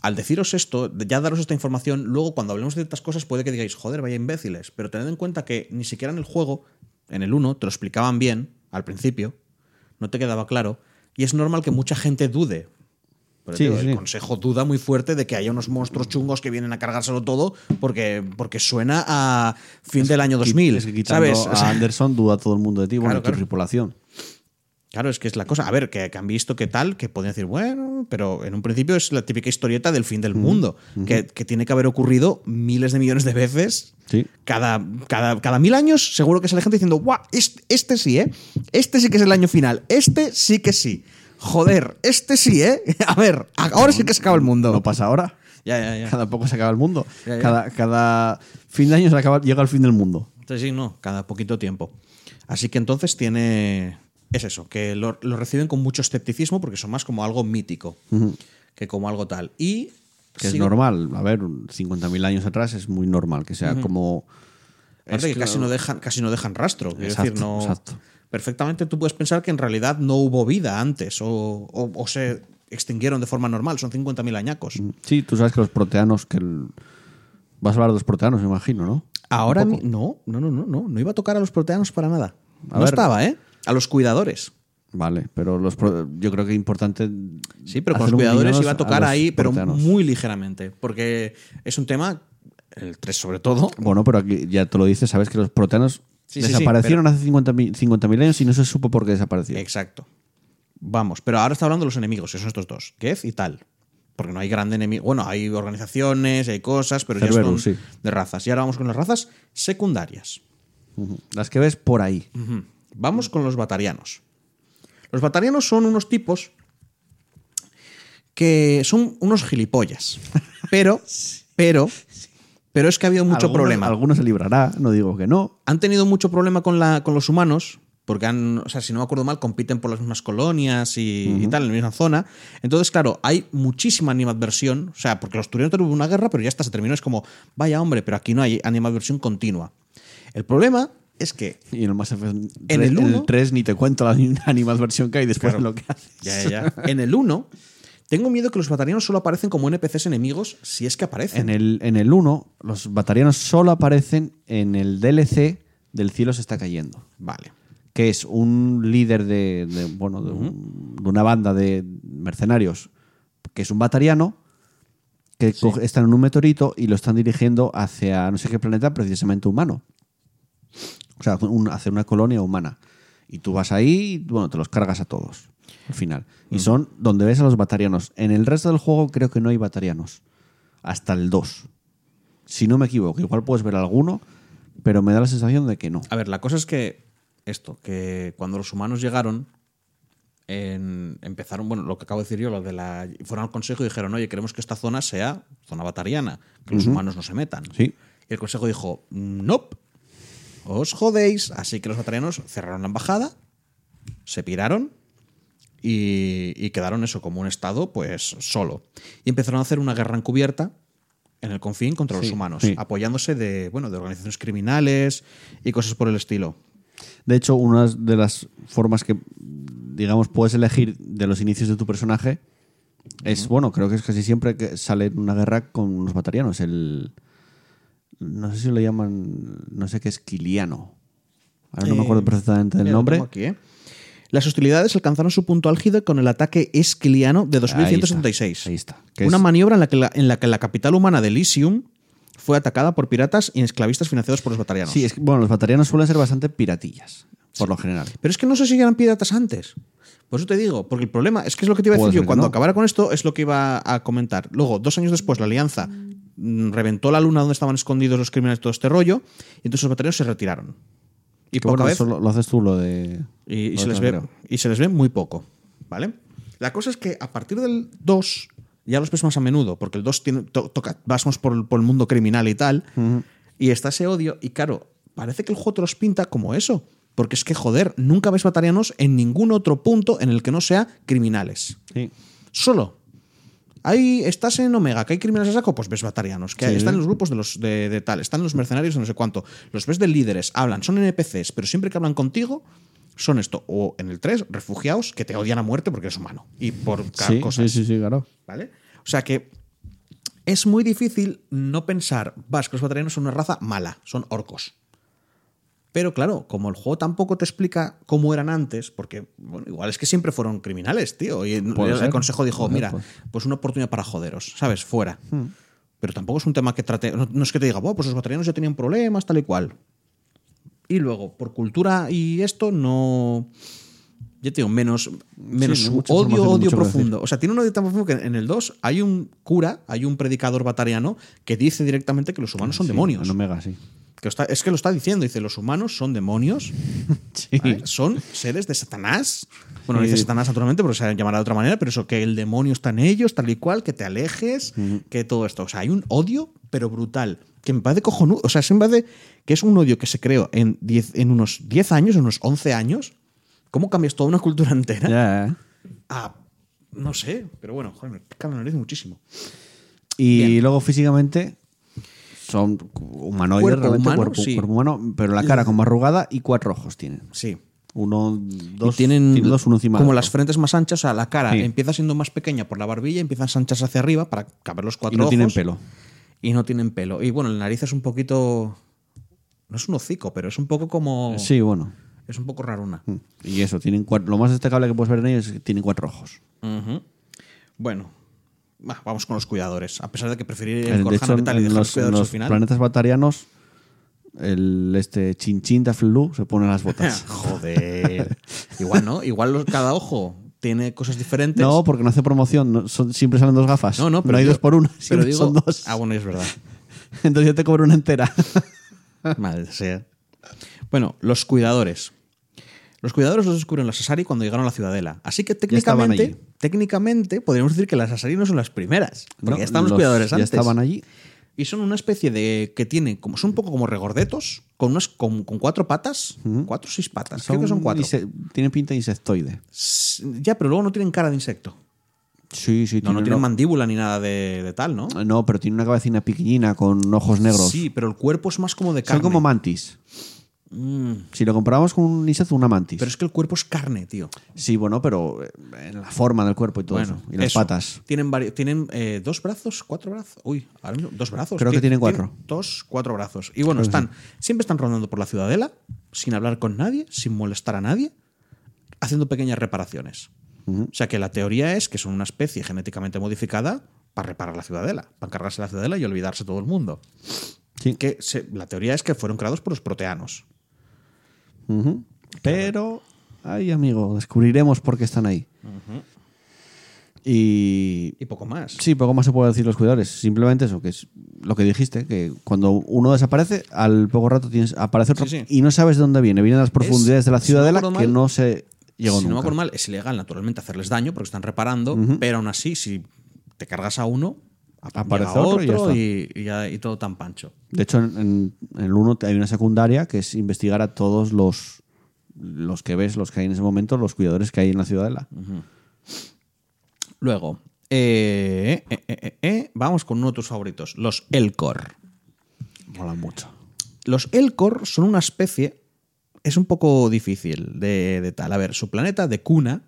al deciros esto, ya daros esta información, luego cuando hablemos de ciertas cosas puede que digáis, joder, vaya imbéciles, pero tened en cuenta que ni siquiera en el juego, en el 1, te lo explicaban bien al principio, no te quedaba claro, y es normal que mucha gente dude. Pero Sí, tío, sí. el consejo duda muy fuerte de que haya unos monstruos chungos que vienen a cargárselo todo porque, porque suena a fin del año 2000. Es que ¿sabes? A Anderson duda todo el mundo de ti, bueno, Claro, tu claro. tripulación. Claro, es que es la cosa. A ver, que, que han visto que tal, que podrían decir, bueno, pero en un principio es la típica historieta del fin del mundo, que, que tiene que haber ocurrido miles de millones de veces. Sí. Cada, cada, cada mil años, seguro que sale gente diciendo, guau, este, este sí, ¿eh? Este sí que es el año final. Este sí que sí. Joder, este sí, ¿eh? A ver, ahora sí que se acaba el mundo. No pasa ahora. Ya, ya, ya. Cada poco se acaba el mundo. Ya, ya. Cada, cada fin de año se acaba, llega el fin del mundo. Entonces, sí, no, cada poquito tiempo. Así que entonces tiene. Es eso, que lo, lo reciben con mucho escepticismo porque son más como algo mítico que como algo tal. Y. Que es normal. A ver, 50.000 años atrás es muy normal que sea como. Es que casi no dejan, casi no dejan rastro. Exacto, decir, no. exacto. Perfectamente tú puedes pensar que en realidad no hubo vida antes o, o- o se extinguieron de forma normal. Son 50.000 añacos. Sí, tú sabes que los proteanos. que el- Vas a hablar de los proteanos, me imagino, ¿no? Ahora no, no, no, no, no. No iba a tocar a los proteanos para nada. A no ver. estaba, ¿eh? A los cuidadores. Vale, pero los pro- yo creo que es importante. Sí, pero con los cuidadores iba a tocar ahí, pero muy ligeramente. Porque es un tema, el 3 sobre todo. Bueno, pero aquí ya te lo dices, sabes que los proteanos Sí, sí, sí, desaparecieron hace 50.000 50.000 años y no se supo por qué desaparecieron. Exacto. Vamos, pero ahora está hablando de los enemigos, que son estos dos, Kef y tal. Porque no hay grande enemigo. Bueno, hay organizaciones, hay cosas, pero ya son sí. de razas. Y ahora vamos con las razas secundarias. Las que ves por ahí. Vamos con los batarianos. Los batarianos son unos tipos que son unos gilipollas. Pero, pero, pero es que ha habido mucho Algunos- problema. Algunos se librará, no digo que no. han tenido mucho problema con, la, con los humanos, porque han, o sea, si no me acuerdo mal, compiten por las mismas colonias y, y tal, en la misma zona. Entonces, claro, hay muchísima animadversión, o sea, porque los tuvieron tuvieron una guerra, pero ya está, se terminó. Es como, vaya hombre, pero aquí no hay animadversión continua. El problema es que Y en el Mass Effect 3, En el uno- 3 ni te cuento la animadversión que hay después Claro. de lo que haces. ya, ya, en el 1, tengo miedo que los batarianos solo aparecen como NPCs enemigos si es que aparecen. En el, en el 1, los batarianos solo aparecen en el DLC del cielo se está cayendo. Vale. Que es un líder de, de, bueno, de, un- de una banda de mercenarios que es un batariano que están en un meteorito y lo están dirigiendo hacia no sé qué planeta precisamente humano. O sea, un- hacia una colonia humana. Y tú vas ahí y bueno, te los cargas a todos al final. Y son donde ves a los batarianos. En el resto del juego creo que no hay batarianos. Hasta el 2. Si no me equivoco, igual puedes ver alguno, pero me da la sensación de que no. A ver, la cosa es que esto, que cuando los humanos llegaron, en- empezaron, bueno, lo que acabo de decir yo, lo de la. Fueron al consejo y dijeron, oye, queremos que esta zona sea zona batariana, que los humanos no se metan. Sí. Y el consejo dijo, nope, os jodéis. Así que los batarianos cerraron la embajada, se piraron y, y quedaron eso como un estado, pues solo. Y empezaron a hacer una guerra encubierta en el confín contra los humanos, sí. apoyándose de, bueno, de organizaciones criminales y cosas por el estilo. De hecho, una de las formas que, digamos, puedes elegir de los inicios de tu personaje es, bueno, creo que es casi siempre que sale en una guerra con unos batarianos. El. No sé si lo llaman. No sé qué es Kiliano. Ahora no me acuerdo Eh, perfectamente del nombre. aquí, ¿eh? Las hostilidades alcanzaron su punto álgido con el ataque esquiliano de 2176. Ahí está, ahí está. Que Una es- maniobra en la, que la, en la que la capital humana de Elysium fue atacada por piratas y esclavistas financiados por los batarianos. Sí, es que, bueno, los batarianos suelen ser bastante piratillas, por lo general. Pero es que no sé si eran piratas antes. Por eso te digo, porque el problema es que es lo que te iba a decir yo. Cuando no. acabara con esto, es lo que iba a comentar. Luego, dos años después, la alianza reventó la luna donde estaban escondidos los criminales de todo este rollo, y entonces los batarianos se retiraron. Y poca bueno, vez eso lo, lo haces tú, lo de. y, y lo se de les ve, Trasero. y se les ve muy poco. ¿Vale? La cosa es que a partir del 2 ya los ves más a menudo, porque el 2 tiene, to- toca, vamos por, el- por el mundo criminal y tal, y está ese odio, y claro, parece que el juego te los pinta como eso. Porque es que, joder, nunca ves batarianos en ningún otro punto en el que no sea criminales. Sí. Solo. Ahí estás en Omega, que hay criminales a saco, pues ves batarianos. Que Sí. están en los grupos de, los, de, de tal, están los mercenarios de no sé cuánto. Los ves de líderes, hablan, son NPCs, pero siempre que hablan contigo son esto. O en el 3, refugiados que te odian a muerte porque eres humano. Y por Sí, cosas. sí, sí, sí, claro. ¿Vale? O sea que es muy difícil no pensar, vas, que los batarianos son una raza mala, son orcos. Pero claro, como el juego tampoco te explica cómo eran antes, porque bueno, igual es que siempre fueron criminales, tío. Y el, consejo dijo, mira, pues. pues una oportunidad para joderos, ¿sabes? Fuera. Pero tampoco es un tema que trate. No, no es que te diga, "Buah, pues los batarianos ya tenían problemas, tal y cual. Y luego, por cultura y esto, no. Ya te digo, menos, menos no odio, odio profundo. O sea, tiene un odio tan profundo que en el 2 hay un cura, hay un predicador batariano que dice directamente que los humanos son Sí, demonios. En Omega, sí. Que lo está- es que lo está diciendo, dice, los humanos son demonios, Sí. ¿vale? son seres de Satanás. Bueno, no dice Satanás naturalmente, porque se llamará de otra manera, pero eso que el demonio está en ellos, tal y cual, que te alejes, que todo esto. O sea, hay un odio, pero brutal, que me parece cojonudo. O sea, se me parece que es un odio que se creó en, 10 en unos 10 años, en unos 11 años. ¿Cómo cambias toda una cultura entera? Ya, ¿eh? a- no sé, pero bueno, joder, me pica la nariz muchísimo. Y Bien. luego físicamente son humanoides, Cuerpo realmente, humano, cuerpo, sí. cuerpo humano, pero la cara como arrugada y cuatro ojos tienen. Sí. Uno, dos, y tienen tiene dos, uno encima como las frentes más anchas, o sea, la cara Sí. empieza siendo más pequeña por la barbilla, empiezan anchas hacia arriba para caber los cuatro Y no tienen ojos. pelo. Y no tienen pelo. Y bueno, la nariz es un poquito. No es un hocico, pero es un poco como. Sí, bueno. Es un poco raruna. Y eso, tienen cuatro, lo más destacable que puedes ver en ellos es que tienen cuatro ojos. Bueno, va, vamos con los cuidadores. A pesar de que preferir Eh, el de Corjana hecho, Metal y dejar los, los, cuidadores al los final. planetas batarianos, el este Chinchín de Flelu se pone las botas. Joder. Igual, ¿no? Igual los- cada ojo tiene cosas diferentes. no, porque no hace promoción, no- son- siempre salen dos gafas. no, no, pero hay digo- dos por una, Pero digo, son dos. Ah, bueno, es verdad. Entonces yo te cobro una entera. Madre sea. Bueno, los cuidadores. Los cuidadores los descubrieron los Asari cuando llegaron a la ciudadela. Así que técnicamente. Técnicamente podríamos decir que las Asari no son las primeras. Porque No, ya estaban los, cuidadores ya antes. estaban allí. Y son una especie de. que tienen como. son un poco como regordetos, con unas. con, con cuatro patas. Cuatro o seis patas. Creo que son cuatro. Tienen pinta de insectoide. Ya, pero luego no tienen cara de insecto. Sí, sí, No, no tienen- mandíbula ni nada de, de tal, ¿no? No, pero tiene una cabecina pequeñina con ojos negros. Sí, pero el cuerpo es más como de carne. Son como mantis. Mm, Si lo comparamos con un insecto, una mantis. pero es que el cuerpo es carne, tío. Sí, bueno, pero eh, en la forma del cuerpo y todo Bueno, eso. Y las eso. patas. Tienen, tienen eh, dos brazos, cuatro brazos. Uy, ahora mismo, dos brazos. Creo que Ti- tienen cuatro. Dos, cuatro brazos. Y bueno, Creo están, siempre están rondando por la ciudadela, sin hablar con nadie, sin molestar a nadie, haciendo pequeñas reparaciones. O sea que la teoría es que son una especie genéticamente modificada para reparar la ciudadela, para encargarse de la ciudadela y olvidarse todo el mundo. Sí. Que se- la teoría es que fueron creados por los proteanos. Pero, ay, amigo, descubriremos por qué están ahí. Y Y poco más. sí, poco más se puede decir los cuidadores. Simplemente eso, que es lo que dijiste, que cuando uno desaparece, al poco rato tienes, aparece otro Sí, sí. y no sabes de dónde viene. Viene de las profundidades de la si no ciudadela que mal- no se Llegó si no me nunca. acuerdo mal, es ilegal naturalmente hacerles daño porque están reparando, pero aún así, si te cargas a uno, Aparece otro y y, y ya- y todo tan pancho. De hecho, en, en- en el 1 hay una secundaria que es investigar a todos los, los que ves, los que hay en ese momento, los cuidadores que hay en la ciudadela. Luego, eh, eh, eh, vamos con uno de tus favoritos, los Elcor. Mola mucho. Los Elcor son una especie. Es un poco difícil de, de tal. A ver, su planeta de cuna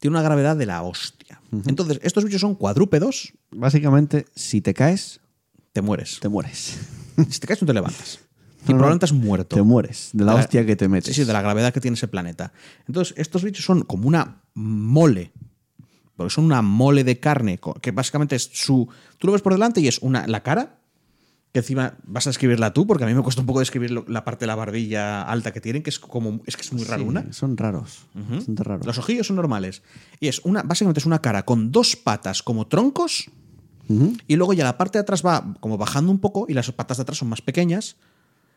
tiene una gravedad de la hostia. Entonces, estos bichos son cuadrúpedos, Básicamente, si te caes, te mueres. te mueres. Si te caes, no te levantas. Y No, probablemente has muerto. Te mueres de la De la- hostia que te metes. Sí, sí, de la gravedad que tiene ese planeta. Entonces, estos bichos son como una mole. Porque son una mole de carne, que básicamente es su. Tú lo ves por delante y es una, la cara, que encima vas a escribirla tú, porque a mí me cuesta un poco describir la parte de la barbilla alta que tienen, que es como. Es que es muy raro Sí, una. Son raros. Bastante raros. Los ojillos son normales. Y es una. Básicamente es una cara con dos patas como troncos. Y luego ya la parte de atrás va como bajando un poco y las patas de atrás son más pequeñas.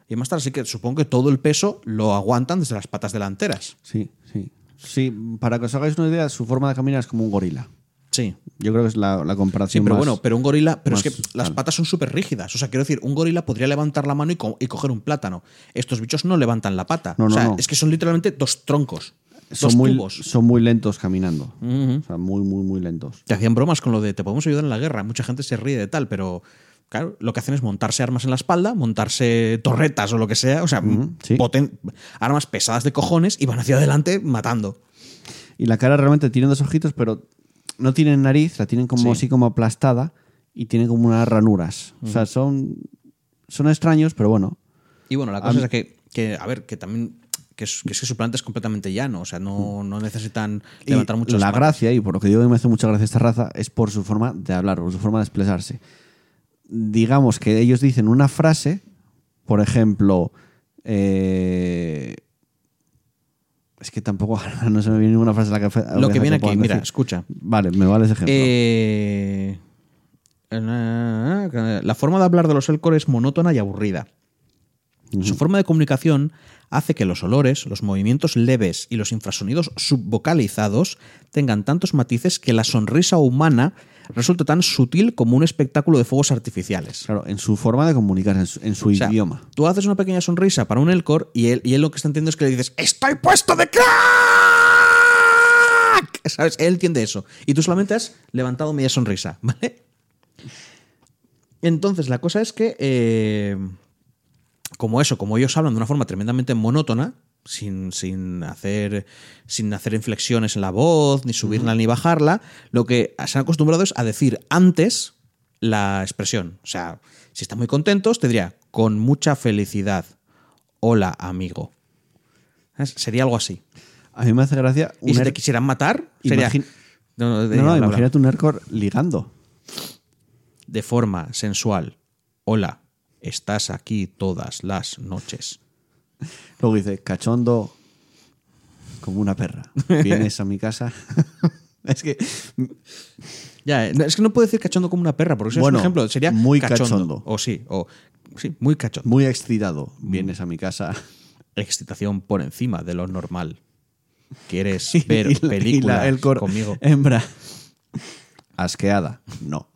Y más tarde, así que supongo que todo el peso lo aguantan desde las patas delanteras. Sí, sí. Sí, para que os hagáis una idea, su forma de caminar es como un gorila. Sí. Yo creo que es la, la Sí, comparación pero más- bueno, pero un gorila, pero es que las tal. patas son súper rígidas. O sea, quiero decir, un gorila podría levantar la mano y, co- y coger un plátano. Estos bichos no levantan la pata. No, o no, sea, no. es que son literalmente dos troncos. son dos muy, tubos. son muy lentos caminando. O sea, muy, muy, muy lentos. Te hacían bromas con lo de te podemos ayudar en la guerra. Mucha gente se ríe de tal, pero claro, lo que hacen es montarse armas en la espalda, montarse torretas o lo que sea. O sea, sí. poten- armas pesadas de cojones y van hacia adelante matando. Y la cara realmente tiene dos ojitos, pero no tienen nariz, la tienen como Sí. así como aplastada y tienen como unas ranuras. O sea, son, son extraños, pero bueno. Y bueno, la cosa es que, que, a ver, que también. Que es, que es que su planeta es completamente llano, o sea, no, no necesitan levantar mucho la gracia, y por lo que digo que me hace mucha gracia esta raza, es por su forma de hablar, por su forma de expresarse. Digamos que ellos dicen una frase, por ejemplo, eh, es que tampoco no se me viene ninguna frase a la que Lo que viene aquí, mira, decir. escucha. Vale, me vale ese ejemplo. Eh, la forma de hablar de los Elcor es monótona y aburrida. Su forma de comunicación hace que los olores, los movimientos leves y los infrasonidos subvocalizados tengan tantos matices que la sonrisa humana resulta tan sutil como un espectáculo de fuegos artificiales. Claro, en su forma de comunicarse, en su, en su O sea, idioma. Tú haces una pequeña sonrisa para un Elcor y él, y él lo que está entendiendo es que le dices ¡Estoy puesto de crack! ¿Sabes? Él entiende eso. Y tú solamente has levantado media sonrisa, ¿vale? Entonces, la cosa es que, eh, como eso, como ellos hablan de una forma tremendamente monótona, sin, sin, hacer, sin hacer inflexiones en la voz, ni subirla ni bajarla, lo que se han acostumbrado es a decir antes la expresión. O sea, si están muy contentos, te diría, con mucha felicidad, hola amigo. ¿Sabes? Sería algo así. A mí me hace gracia. Y si er- te quisieran matar, sería... No, no, No, imagínate un Ercor ligando. de forma sensual. Hola, estás aquí todas las noches. Luego dice, cachondo como una perra. Vienes a mi casa. es que, Ya, eh, no, es que no puedo decir cachondo como una perra, porque eso Bueno, es un ejemplo. Sería muy cachondo. cachondo. O sí, o sí, muy cachondo. muy excitado, vienes a mi casa. Excitación por encima de lo normal. ¿Quieres Y ver y la- películas el conmigo? Hembra. Asqueada. No.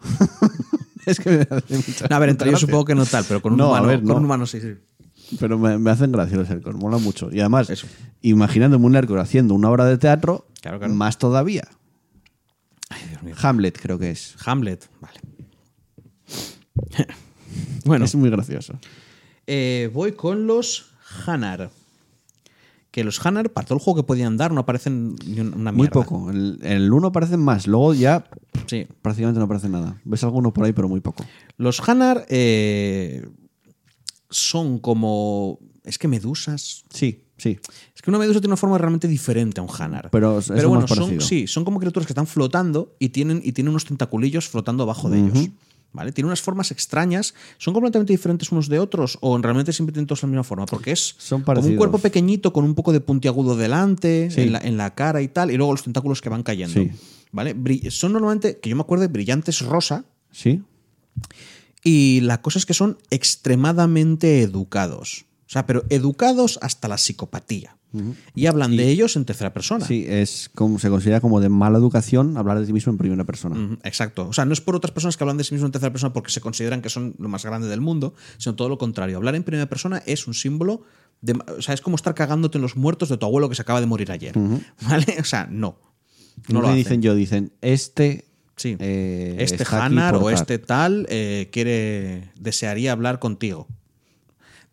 es que me hace mucha No, a ver, entre gracia. supongo que no tal, pero con un No, humano, ver, con un humano sí, sí. Pero me, me hacen gracia los Ercor, mola mucho. Y además, Eso. imaginándome un Ercor haciendo una obra de teatro, Claro, claro. más todavía. Ay, Dios mío. Hamlet creo que es. Hamlet, vale. bueno, Es muy gracioso. eh, voy con los Hanar. Que los Hanar, para todo el juego que podían dar, no aparecen ni un- una mierda. Muy poco. En el- en el 1 aparecen más, luego ya Sí. prácticamente no aparece nada. Ves alguno por ahí, pero muy poco. Los Hanar eh, son como. Es que medusas. Sí, sí. Es que una medusa tiene una forma realmente diferente a un Hanar. Pero es lo bueno, más son, sí, son como criaturas que están flotando y tienen, y tienen unos tentaculillos flotando abajo de ellos. ¿Vale? Tienen unas formas extrañas. ¿Son completamente diferentes unos de otros? ¿O realmente siempre tienen todos la misma forma? Porque es Son como un cuerpo pequeñito con un poco de puntiagudo delante, Sí. en, la, en la cara y tal, y luego los tentáculos que van cayendo. Sí. ¿Vale? Son normalmente, que yo me acuerdo, brillantes rosa, Sí. Y la cosa es que son extremadamente educados. O sea, pero educados hasta la psicopatía. Y hablan de ellos en tercera persona. Sí, es como se considera como de mala educación hablar de ti mismo en primera persona. Exacto. O sea, no es por otras personas que hablan de sí mismos en tercera persona porque se consideran que son lo más grande del mundo, sino todo lo contrario. Hablar en primera persona es un símbolo de. O sea, es como estar cagándote en los muertos de tu abuelo que se acaba de morir ayer. ¿Vale? O sea, no. No No lo dicen yo, dicen este. Sí. eh, este Hanar o este tal eh, quiere desearía hablar contigo.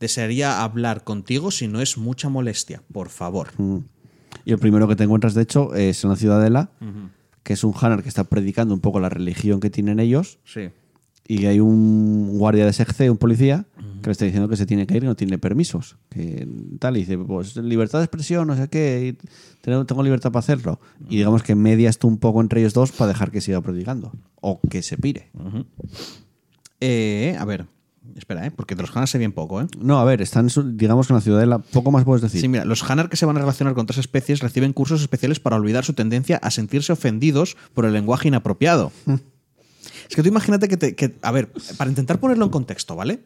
Desearía hablar contigo si no es mucha molestia, por favor. Y el primero que te encuentras, de hecho, es en la Ciudadela, que es un Hanar que está predicando un poco la religión que tienen ellos. Sí. Y hay un guardia de SEGC, un policía, que le está diciendo que se tiene que ir y no tiene permisos. Que tal, y dice, pues libertad de expresión, no sé qué, y tengo, tengo libertad para hacerlo. Y digamos que medias tú un poco entre ellos dos para dejar que siga predicando. O que se pire. Eh, a ver, espera, ¿eh? porque de los Hanar sé bien poco, ¿eh? No, a ver, están, digamos que en la ciudadela, poco más puedes decir. Sí, mira, los Hanar que se van a relacionar con otras especies reciben cursos especiales para olvidar su tendencia a sentirse ofendidos por el lenguaje inapropiado. Es que tú imagínate que, te, que- a ver, para intentar ponerlo en contexto, ¿vale?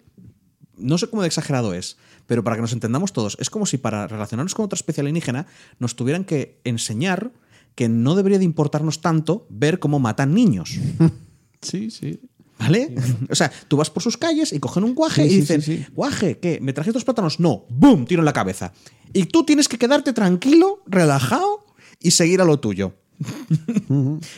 No sé cómo de exagerado es, pero para que nos entendamos todos, es como si para relacionarnos con otra especie alienígena nos tuvieran que enseñar que no debería de importarnos tanto ver cómo matan niños. Sí, sí. ¿Vale? O sea, tú vas por sus calles y cogen un guaje Sí, y dicen, sí, guaje, ¿qué? ¿Me trajiste dos plátanos? No. ¡Boom! Tiro en la cabeza. Y tú tienes que quedarte tranquilo, relajado y seguir a lo tuyo.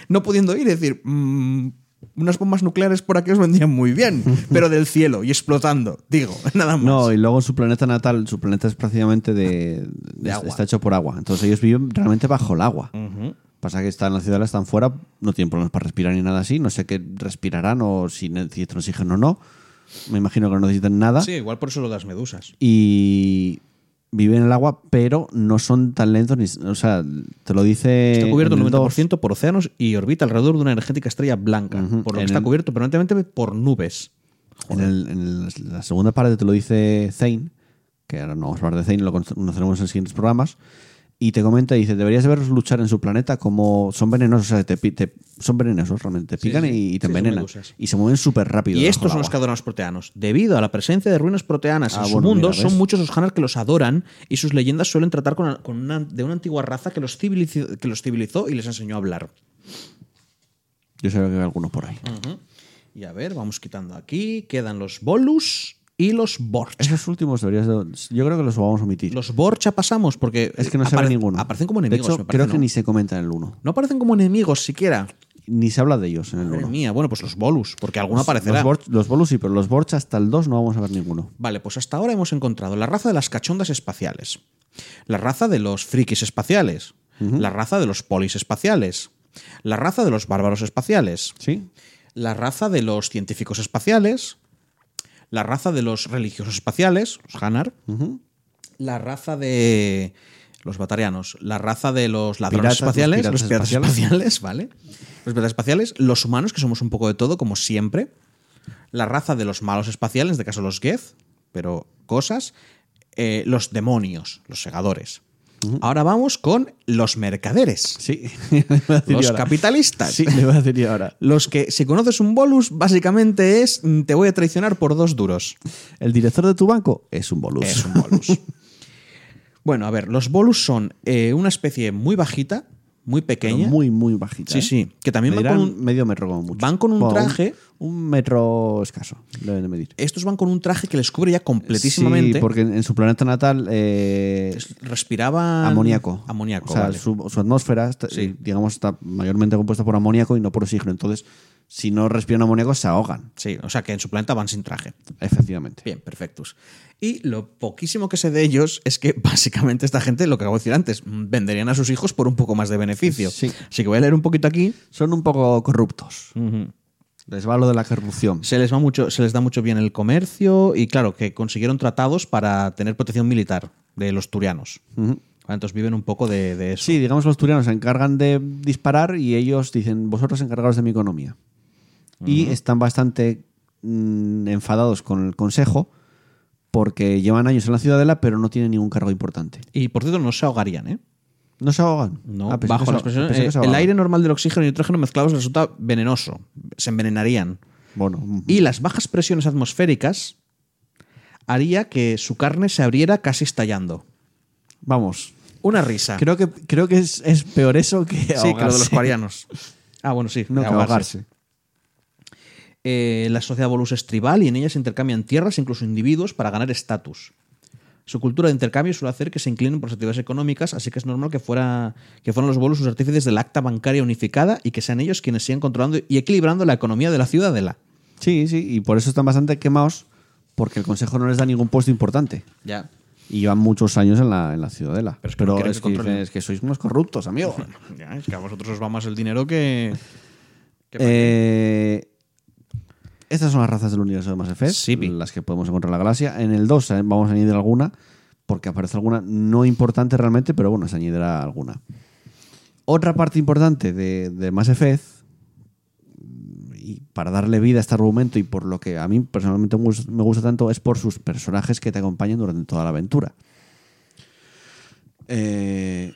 no pudiendo ir y decir, "Mm, unas bombas nucleares por aquí os vendrían muy bien, pero del cielo y explotando. Digo, nada más. No, y luego su planeta natal, su planeta es prácticamente de, de- agua. está hecho por agua. Entonces ellos viven realmente bajo el agua. Pasa que están en la ciudad, están fuera, no tienen problemas para respirar ni nada así. No sé qué respirarán o si necesitan oxígeno o no. Me imagino que no necesitan nada. Sí, igual por eso lo de las medusas. Y viven en el agua, pero no son tan lentos. Ni, o sea, te lo dice. Está cubierto el en el 90% por océanos y orbita alrededor de una energética estrella blanca, Ujú. por lo que está el- cubierto permanentemente por nubes. En, el- en la segunda parte te lo dice Zane, que ahora no vamos a hablar de Zane, lo conoceremos en siguientes programas. Y te comenta y dice, deberías de verlos luchar en su planeta como son venenosos, o sea, te, te- son venenosos realmente, te pican sí. y, y te Sí, envenenan. Y se mueven súper rápido. Y estos son los que adoran los proteanos. Debido a la presencia de ruinas proteanas Ah, en su bueno, mundo, mira, son muchos los Hanar que los adoran y sus leyendas suelen tratar con, con una, de una antigua raza que los, civilizó, que los civilizó y les enseñó a hablar. Yo sé que hay algunos por ahí. Y a ver, vamos quitando aquí. Quedan los Bolus y los Borcha. Esos últimos deberías de- Yo creo que los vamos a omitir. Los Borcha pasamos porque. es que no se ve ninguno. Aparecen como De enemigos. hecho, me parece, creo que ¿no? ni se comenta en el 1. No aparecen como enemigos siquiera. Ni se habla de ellos en el Madre 1. mía, bueno, pues los Bolus, porque alguno aparecerá. Los, Bolus sí, pero los Borch hasta el 2 no vamos a ver ninguno. Vale, pues hasta ahora hemos encontrado la raza de las cachondas espaciales, la raza de los frikis espaciales, la raza de los polis espaciales, la raza de los bárbaros espaciales, ¿Sí? la raza de los científicos espaciales, la raza de los religiosos espaciales, los Hanar, la raza de los batarianos, la raza de los ladrones Piratas, los espaciales, piratas los piratas espaciales. espaciales, ¿vale? Los piratas espaciales, los humanos, que somos un poco de todo, como siempre, la raza de los malos espaciales, en este caso los Geth, pero cosas, eh, los demonios, los segadores. Ahora vamos con los mercaderes, Sí. Los ahora. capitalistas. Sí, le voy a decir yo ahora. Los que, si conoces un bolus, básicamente es mm, te voy a traicionar por dos duros. El director de tu banco es un Bolus. Es un bolus. bueno, a ver, los bolus son eh, una especie muy bajita, muy Pero pequeña. muy, muy bajita. Sí, ¿eh? sí, que también van con un- medio metro como mucho. van con un Bueno, traje- Un, metro escaso, deben de medir. Estos van con un traje que les cubre ya completísimamente. Sí, porque en, su planeta natal eh, Respiraban amoníaco. Amoníaco, O sea, vale. su, su atmósfera, Sí. digamos, está mayormente compuesta por amoníaco y no por oxígeno. Entonces, si no respiran amoníaco, se ahogan. Sí, o sea que en su planeta van sin traje. Efectivamente. Bien, perfectos. Y lo poquísimo que sé de ellos es que básicamente esta gente, lo que acabo de decir antes, venderían a sus hijos por un poco más de beneficio. Sí. Así que voy a leer un poquito aquí. Son un poco corruptos. Les va lo de la corrupción. Se les, va mucho, se les da mucho bien el comercio y claro, que consiguieron tratados para tener protección militar de los turianos. Vale, Entonces viven un poco de, de eso. Sí, digamos, los turianos se encargan de disparar y ellos dicen, vosotros encargados de mi economía. Y están bastante mm, enfadados con el consejo porque llevan años en la ciudadela, pero no tienen ningún cargo importante. Y por cierto, no se ahogarían, ¿eh? ¿No se ahogan? No, Ah, bajo se- las presiones. eh, el aire normal del oxígeno y nitrógeno mezclados resulta venenoso. Se envenenarían. Bueno, Y las bajas presiones atmosféricas haría que su carne se abriera casi estallando. vamos. Una risa. Creo que, creo que es, es peor eso que sí, que lo de los ahogarse. parianos. Ah, bueno, sí. No, que ahogarse. ahogarse. Eh, la sociedad Volus es tribal y en ella se intercambian tierras, incluso individuos, para ganar estatus. Su cultura de intercambio suele hacer que se inclinen por las actividades económicas, así que es normal que, fuera, que fueran los Volus los artífices del acta bancaria unificada y que sean ellos quienes sigan controlando y equilibrando la economía de la ciudadela. Sí, sí, y por eso están bastante quemados, porque el Consejo no les da ningún puesto importante. Ya. Y llevan muchos años en la, en la ciudadela. Pero es que no quieren es, que que controlen. dicen, es que sois unos corruptos, amigo. Ya, es que a vosotros os va más el dinero que. que- Eh, estas son las razas del universo de Mass Effect, Sí, las que podemos encontrar en la galaxia. En el 2 eh, vamos a añadir alguna, porque aparece alguna no importante realmente, pero bueno, se añadirá alguna. Otra parte importante de, de Mass Effect, y para darle vida a este argumento y por lo que a mí personalmente me gusta tanto, es por sus personajes que te acompañan durante toda la aventura. Eh,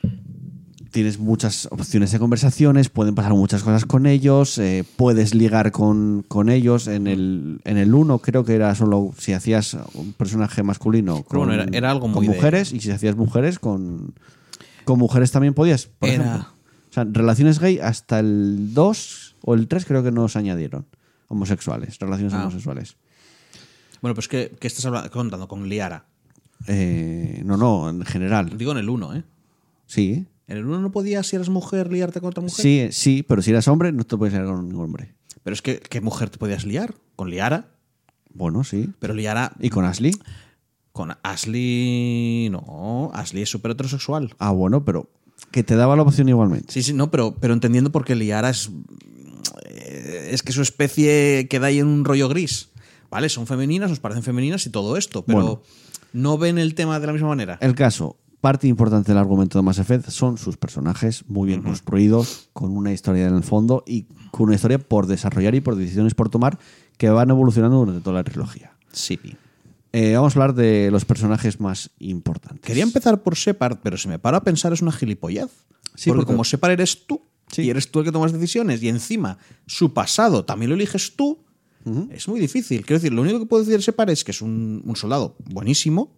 tienes muchas opciones de conversaciones, pueden pasar muchas cosas con ellos, eh, puedes ligar con, con ellos. En el, en el 1 creo que era solo si hacías un personaje masculino con, bueno, era- era algo con de- mujeres y si hacías mujeres con, con mujeres también podías. Por Era- ejemplo. O sea, relaciones gay hasta el 2 o el 3 creo que no se añadieron. Homosexuales, relaciones Ah. homosexuales. Bueno, pues que, que estás habla- contando con Liara. Eh, no, no, en general. Digo en el 1, ¿eh? Sí. En el 1 no podías, si eras mujer, liarte con otra mujer. Sí, sí, pero si eras hombre no te puedes liar con ningún hombre. Pero es que, ¿qué mujer te podías liar? Con Liara. Bueno, sí. Pero Liara. ¿Y con Ashley? Con Ashley. No, Ashley es súper heterosexual. Ah, bueno, pero que te daba la opción igualmente. Sí, sí, no, pero, pero entendiendo por qué Liara es. Es que su especie queda ahí en un rollo gris. ¿Vale? Son femeninas, nos parecen femeninas y todo esto, pero Bueno. no ven el tema de la misma manera. El caso, parte importante del argumento de Mass Effect son sus personajes muy bien construidos, con una historia en el fondo y con una historia por desarrollar y por decisiones por tomar que van evolucionando durante toda la trilogía. Sí. Eh, vamos a hablar de los personajes más importantes. Quería empezar por Shepard, pero si me paro a pensar es una gilipollez. Sí, porque, porque- como Shepard eres tú, Sí. y eres tú el que tomas decisiones, y encima su pasado también lo eliges tú, es muy difícil. Quiero decir, lo único que puedo decir de Shepard es que es un, un soldado buenísimo,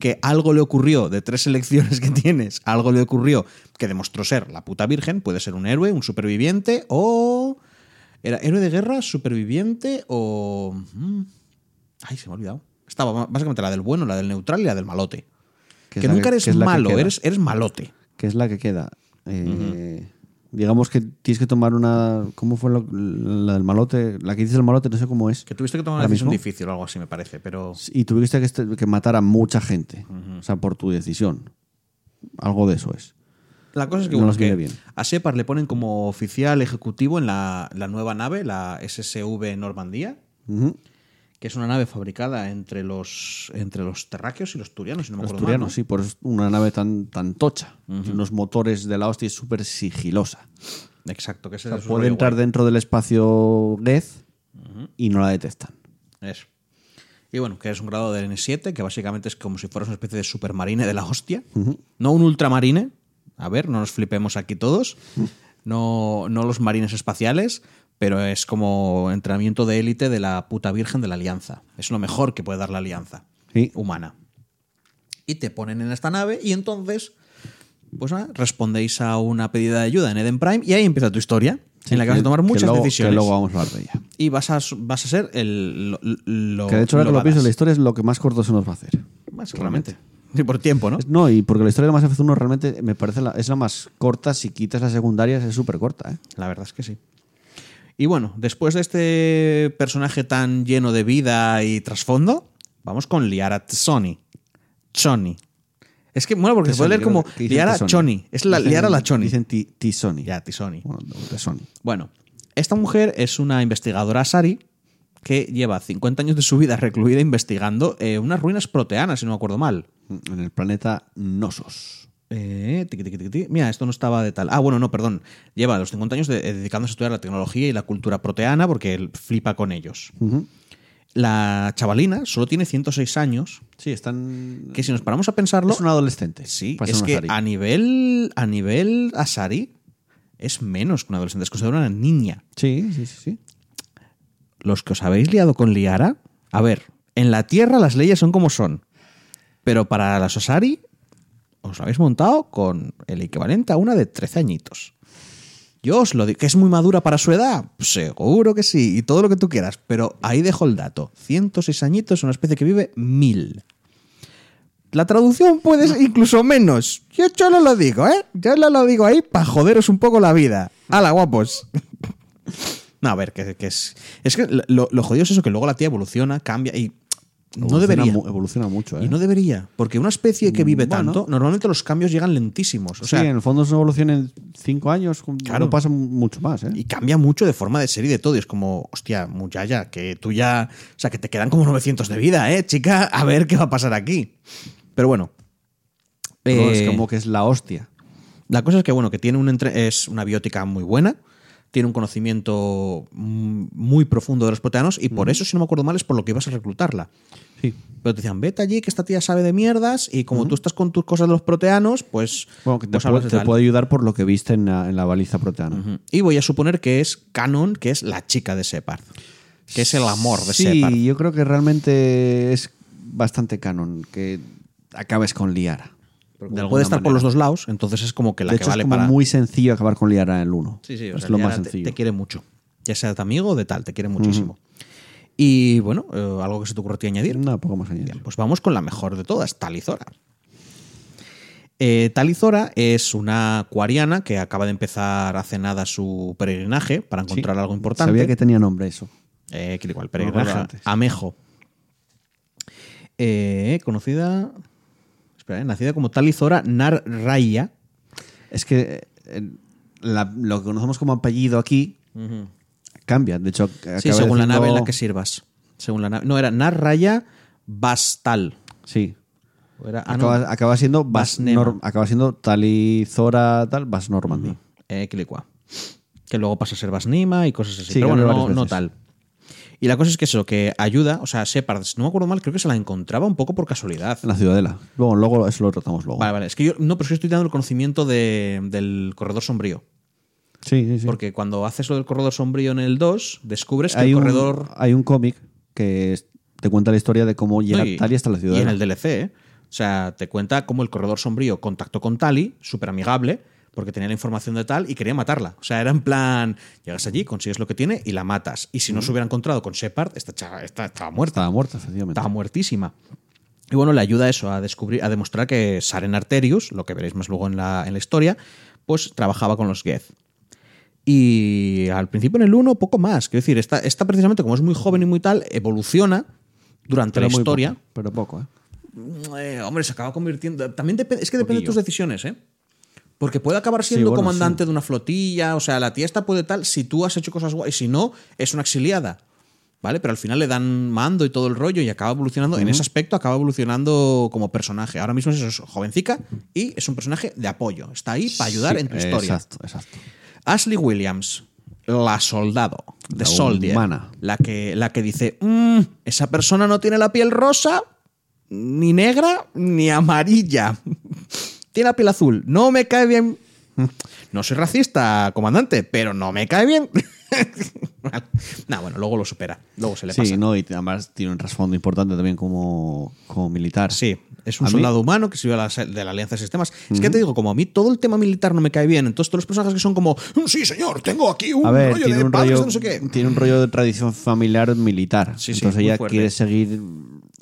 que algo le ocurrió de tres elecciones que tienes, algo le ocurrió que demostró ser la puta virgen, puede ser un héroe, un superviviente, o... ¿Era héroe de guerra, superviviente o...? mm, Ay, se me ha olvidado. Estaba básicamente la del bueno, la del neutral y la del malote. Que nunca que- eres que que malo, eres, eres malote. que es la que queda. Eh, Digamos que tienes que tomar una. ¿Cómo fue lo- la del malote? La que dices el malote, no sé cómo es. Que tuviste que tomar una ¿Ahora decisión mismo? difícil o algo así, me parece, pero... Y tuviste que, este- que matar a mucha gente. O sea, por tu decisión. Algo de eso es. La cosa es que, No bueno, que bien. a Shepard le ponen como oficial ejecutivo en la, la nueva nave, la SSV Normandía, Ujú. Que es una nave fabricada entre los, entre los terráqueos y los turianos, si no me Los acuerdo turianos, mal, ¿no? sí, por una nave tan, tan tocha. Tiene Unos motores de la hostia es súper sigilosa. Exacto, que O sea, puede entrar guay. dentro del espacio Geth y no la detectan. Eso. Y bueno, que es un grado de N7, que básicamente es como si fueras una especie de supermarine de la hostia. No un ultramarine. A ver, no nos flipemos aquí todos. No, no los marines espaciales, pero es como entrenamiento de élite de la puta virgen de la alianza. Es lo mejor que puede dar la alianza Sí. humana. Y te ponen en esta nave y entonces, pues respondéis a una pedida de ayuda en Eden Prime y ahí empieza tu historia, en la que vas a tomar muchas luego- decisiones. Que luego vamos a hablar de ella. Y vas a, vas a ser el, lo, que de hecho, ahora que lo pienso, la historia es lo que más corto se nos va a hacer. Seguramente. Y por tiempo, ¿no? No, y porque la historia de Mass Effect 1 realmente me parece la, es la más corta. Si quitas las secundarias, es súper corta. ¿eh? La verdad es que sí. Y bueno, después de este personaje tan lleno de vida y trasfondo, vamos con Liara Tsoni. Choni. Es que, bueno, porque se puede leer como Liara. Choni. Es la Dicen- Liara la Choni. Dicen ti- Tisoni. Ya, Tisoni. Bueno, esta mujer es una investigadora Sari que lleva 50 años de su vida recluida investigando eh, unas ruinas proteanas, si no me acuerdo mal. En el planeta Nosos. Eh, tiqui, tiqui, tiqui. Mira, esto no estaba de tal. Ah, bueno, no, perdón. Lleva los 50 años de- eh, dedicándose a estudiar la tecnología y la cultura proteana porque él flipa con ellos. La chavalina solo tiene 106 años, Sí, están. que si nos paramos a pensarlo, Es un adolescente. sí, ser es que a nivel, a nivel Asari es menos que un adolescente, es considerada una niña. Sí, sí, sí. sí. Los que os habéis liado con Liara, a ver, en la Tierra las leyes son como son, pero para las Asari, os habéis montado con el equivalente a una de 13 añitos. Yo os lo digo, que es muy madura para su edad, seguro que sí, y todo lo que tú quieras, pero ahí dejo el dato. 106 añitos, una especie que vive mil. La traducción puede ser incluso menos. Yo solo lo digo, ¿eh? Yo lo, lo digo ahí para joderos un poco la vida. ¡Hala, guapos! no, a ver, que, que es. Es que lo, lo jodido es eso, que luego la tía evoluciona, cambia y. No Evoluciona debería. mu- evoluciona mucho, ¿eh? Y no debería. Porque una especie que vive Bueno. tanto, normalmente los cambios llegan lentísimos. O sea, sí, en el fondo es una evolución en cinco años. Claro. No pasa mucho más, ¿eh? y cambia mucho de forma de ser y de todo. Y es como, hostia, muchacha, que tú ya. O sea, que te quedan como 900 de vida, ¿eh, chica? A ver qué va a pasar aquí. Pero bueno. Pero es Eh, como que es la hostia. La cosa es que, bueno, que tiene un entre- es una biótica muy buena, tiene un conocimiento mm, muy profundo de los proteanos y por eso, si no me acuerdo mal, es por lo que ibas a reclutarla. Sí. Pero te decían, vete allí, que esta tía sabe de mierdas y como tú estás con tus cosas de los proteanos, pues... Bueno, que te, pues puede, te ayudar por lo que viste en la, en la baliza proteana. Y voy a suponer que es Canon, que es la chica de Separd. Que es el amor de sí, Separd. yo creo que realmente es bastante canon que acabes con Liara. Puede estar por los dos lados, entonces es como que la de que hecho, vale es como para... muy sencillo acabar con Liara en el 1. Sí, sí, o es sea, lo Liara más sencillo. Te, quiere mucho. Ya sea de amigo o de tal, te quiere muchísimo. Y bueno, eh, algo que se te ti añadir. Nada, poco más añadir. Bien, pues vamos con la mejor de todas, Talizora. Eh, Talizora es una cuariana que acaba de empezar hace nada su peregrinaje para Sí. encontrar algo importante. Sabía que tenía nombre eso. Eh, que igual, No peregrinaje. Amejo. Eh, conocida. Espera, eh, nacida como Talizora Nar Raya. Es que eh, la- lo que conocemos como apellido aquí cambia. De hecho, Sí, según la diciendo- nave en la que sirvas. Según la nave. No, era Nar Raya Bastal. Sí. O era- ah, no. Acaba, acaba siendo Bas Basnema. Acaba siendo Talizora tal, Bas Normandy. Eh. Que luego pasa a ser Basnima y cosas así. Sí, Pero cambia bueno, no, varias no veces. tal. Y la cosa es que eso, que ayuda, o sea, Shepard, no me acuerdo mal, creo que se la encontraba un poco por casualidad. En la ciudadela. Luego, luego eso lo tratamos luego. Vale, vale. Es que yo, no, pero es que estoy dando el conocimiento de- del corredor sombrío. Sí, sí, sí. Porque cuando haces lo del corredor sombrío en el 2, descubres que hay, el un, corredor. hay un cómic que te cuenta la historia de cómo llega No, y- Tali hasta la Y ciudadela. en el DLC, ¿eh? O sea, te cuenta cómo el corredor sombrío contactó con Tali, súper amigable, porque tenía la información de tal y quería matarla. O sea, era en plan, llegas allí, consigues lo que tiene y la matas. Y si no se hubiera encontrado con Shepard, esta chava esta- estaba muerta. Estaba muerta, efectivamente. Estaba muertísima. Y bueno, le ayuda eso a descubrir, a demostrar que Saren Arterius, lo que veréis más luego en la, en la historia, pues trabajaba con los Geth. Y al principio en el 1, poco más. Quiero decir, esta, esta precisamente, como es muy joven y muy tal, evoluciona durante Pero la historia. poco, pero poco, ¿eh? Eh, hombre, se acaba convirtiendo. También es que depende de tus decisiones, ¿eh? Porque puede acabar siendo bueno, comandante sí. de una flotilla, o sea, la tía esta puede tal si tú has hecho cosas guay, si no, es una exiliada. ¿Vale? Pero al final le dan mando y todo el rollo y acaba evolucionando. En ese aspecto acaba evolucionando como personaje. Ahora mismo es eso, jovencica y es un personaje de apoyo. Está ahí para ayudar Sí, en tu historia. Exacto, exacto. Ashley Williams, la soldado, de Soldier. humana. La que, la que dice: "Mm, esa persona no tiene la piel rosa, ni negra, ni amarilla. tiene la piel azul. No me cae bien. No soy racista, comandante, pero no me cae bien. nah, bueno, luego lo supera. Luego se le Sí, pasa. no, y además tiene un trasfondo importante también como, como militar. Sí, es un A mí- soldado humano que sirve de la Alianza de Sistemas. Es que te digo, como a mí todo el tema militar no me cae bien, entonces todos los personajes que son como, "Mm, sí, señor, tengo aquí un A ver, rollo tiene de un padres de rollo, no sé qué. tiene un rollo de tradición familiar militar. Sí, sí, Entonces ella quiere seguir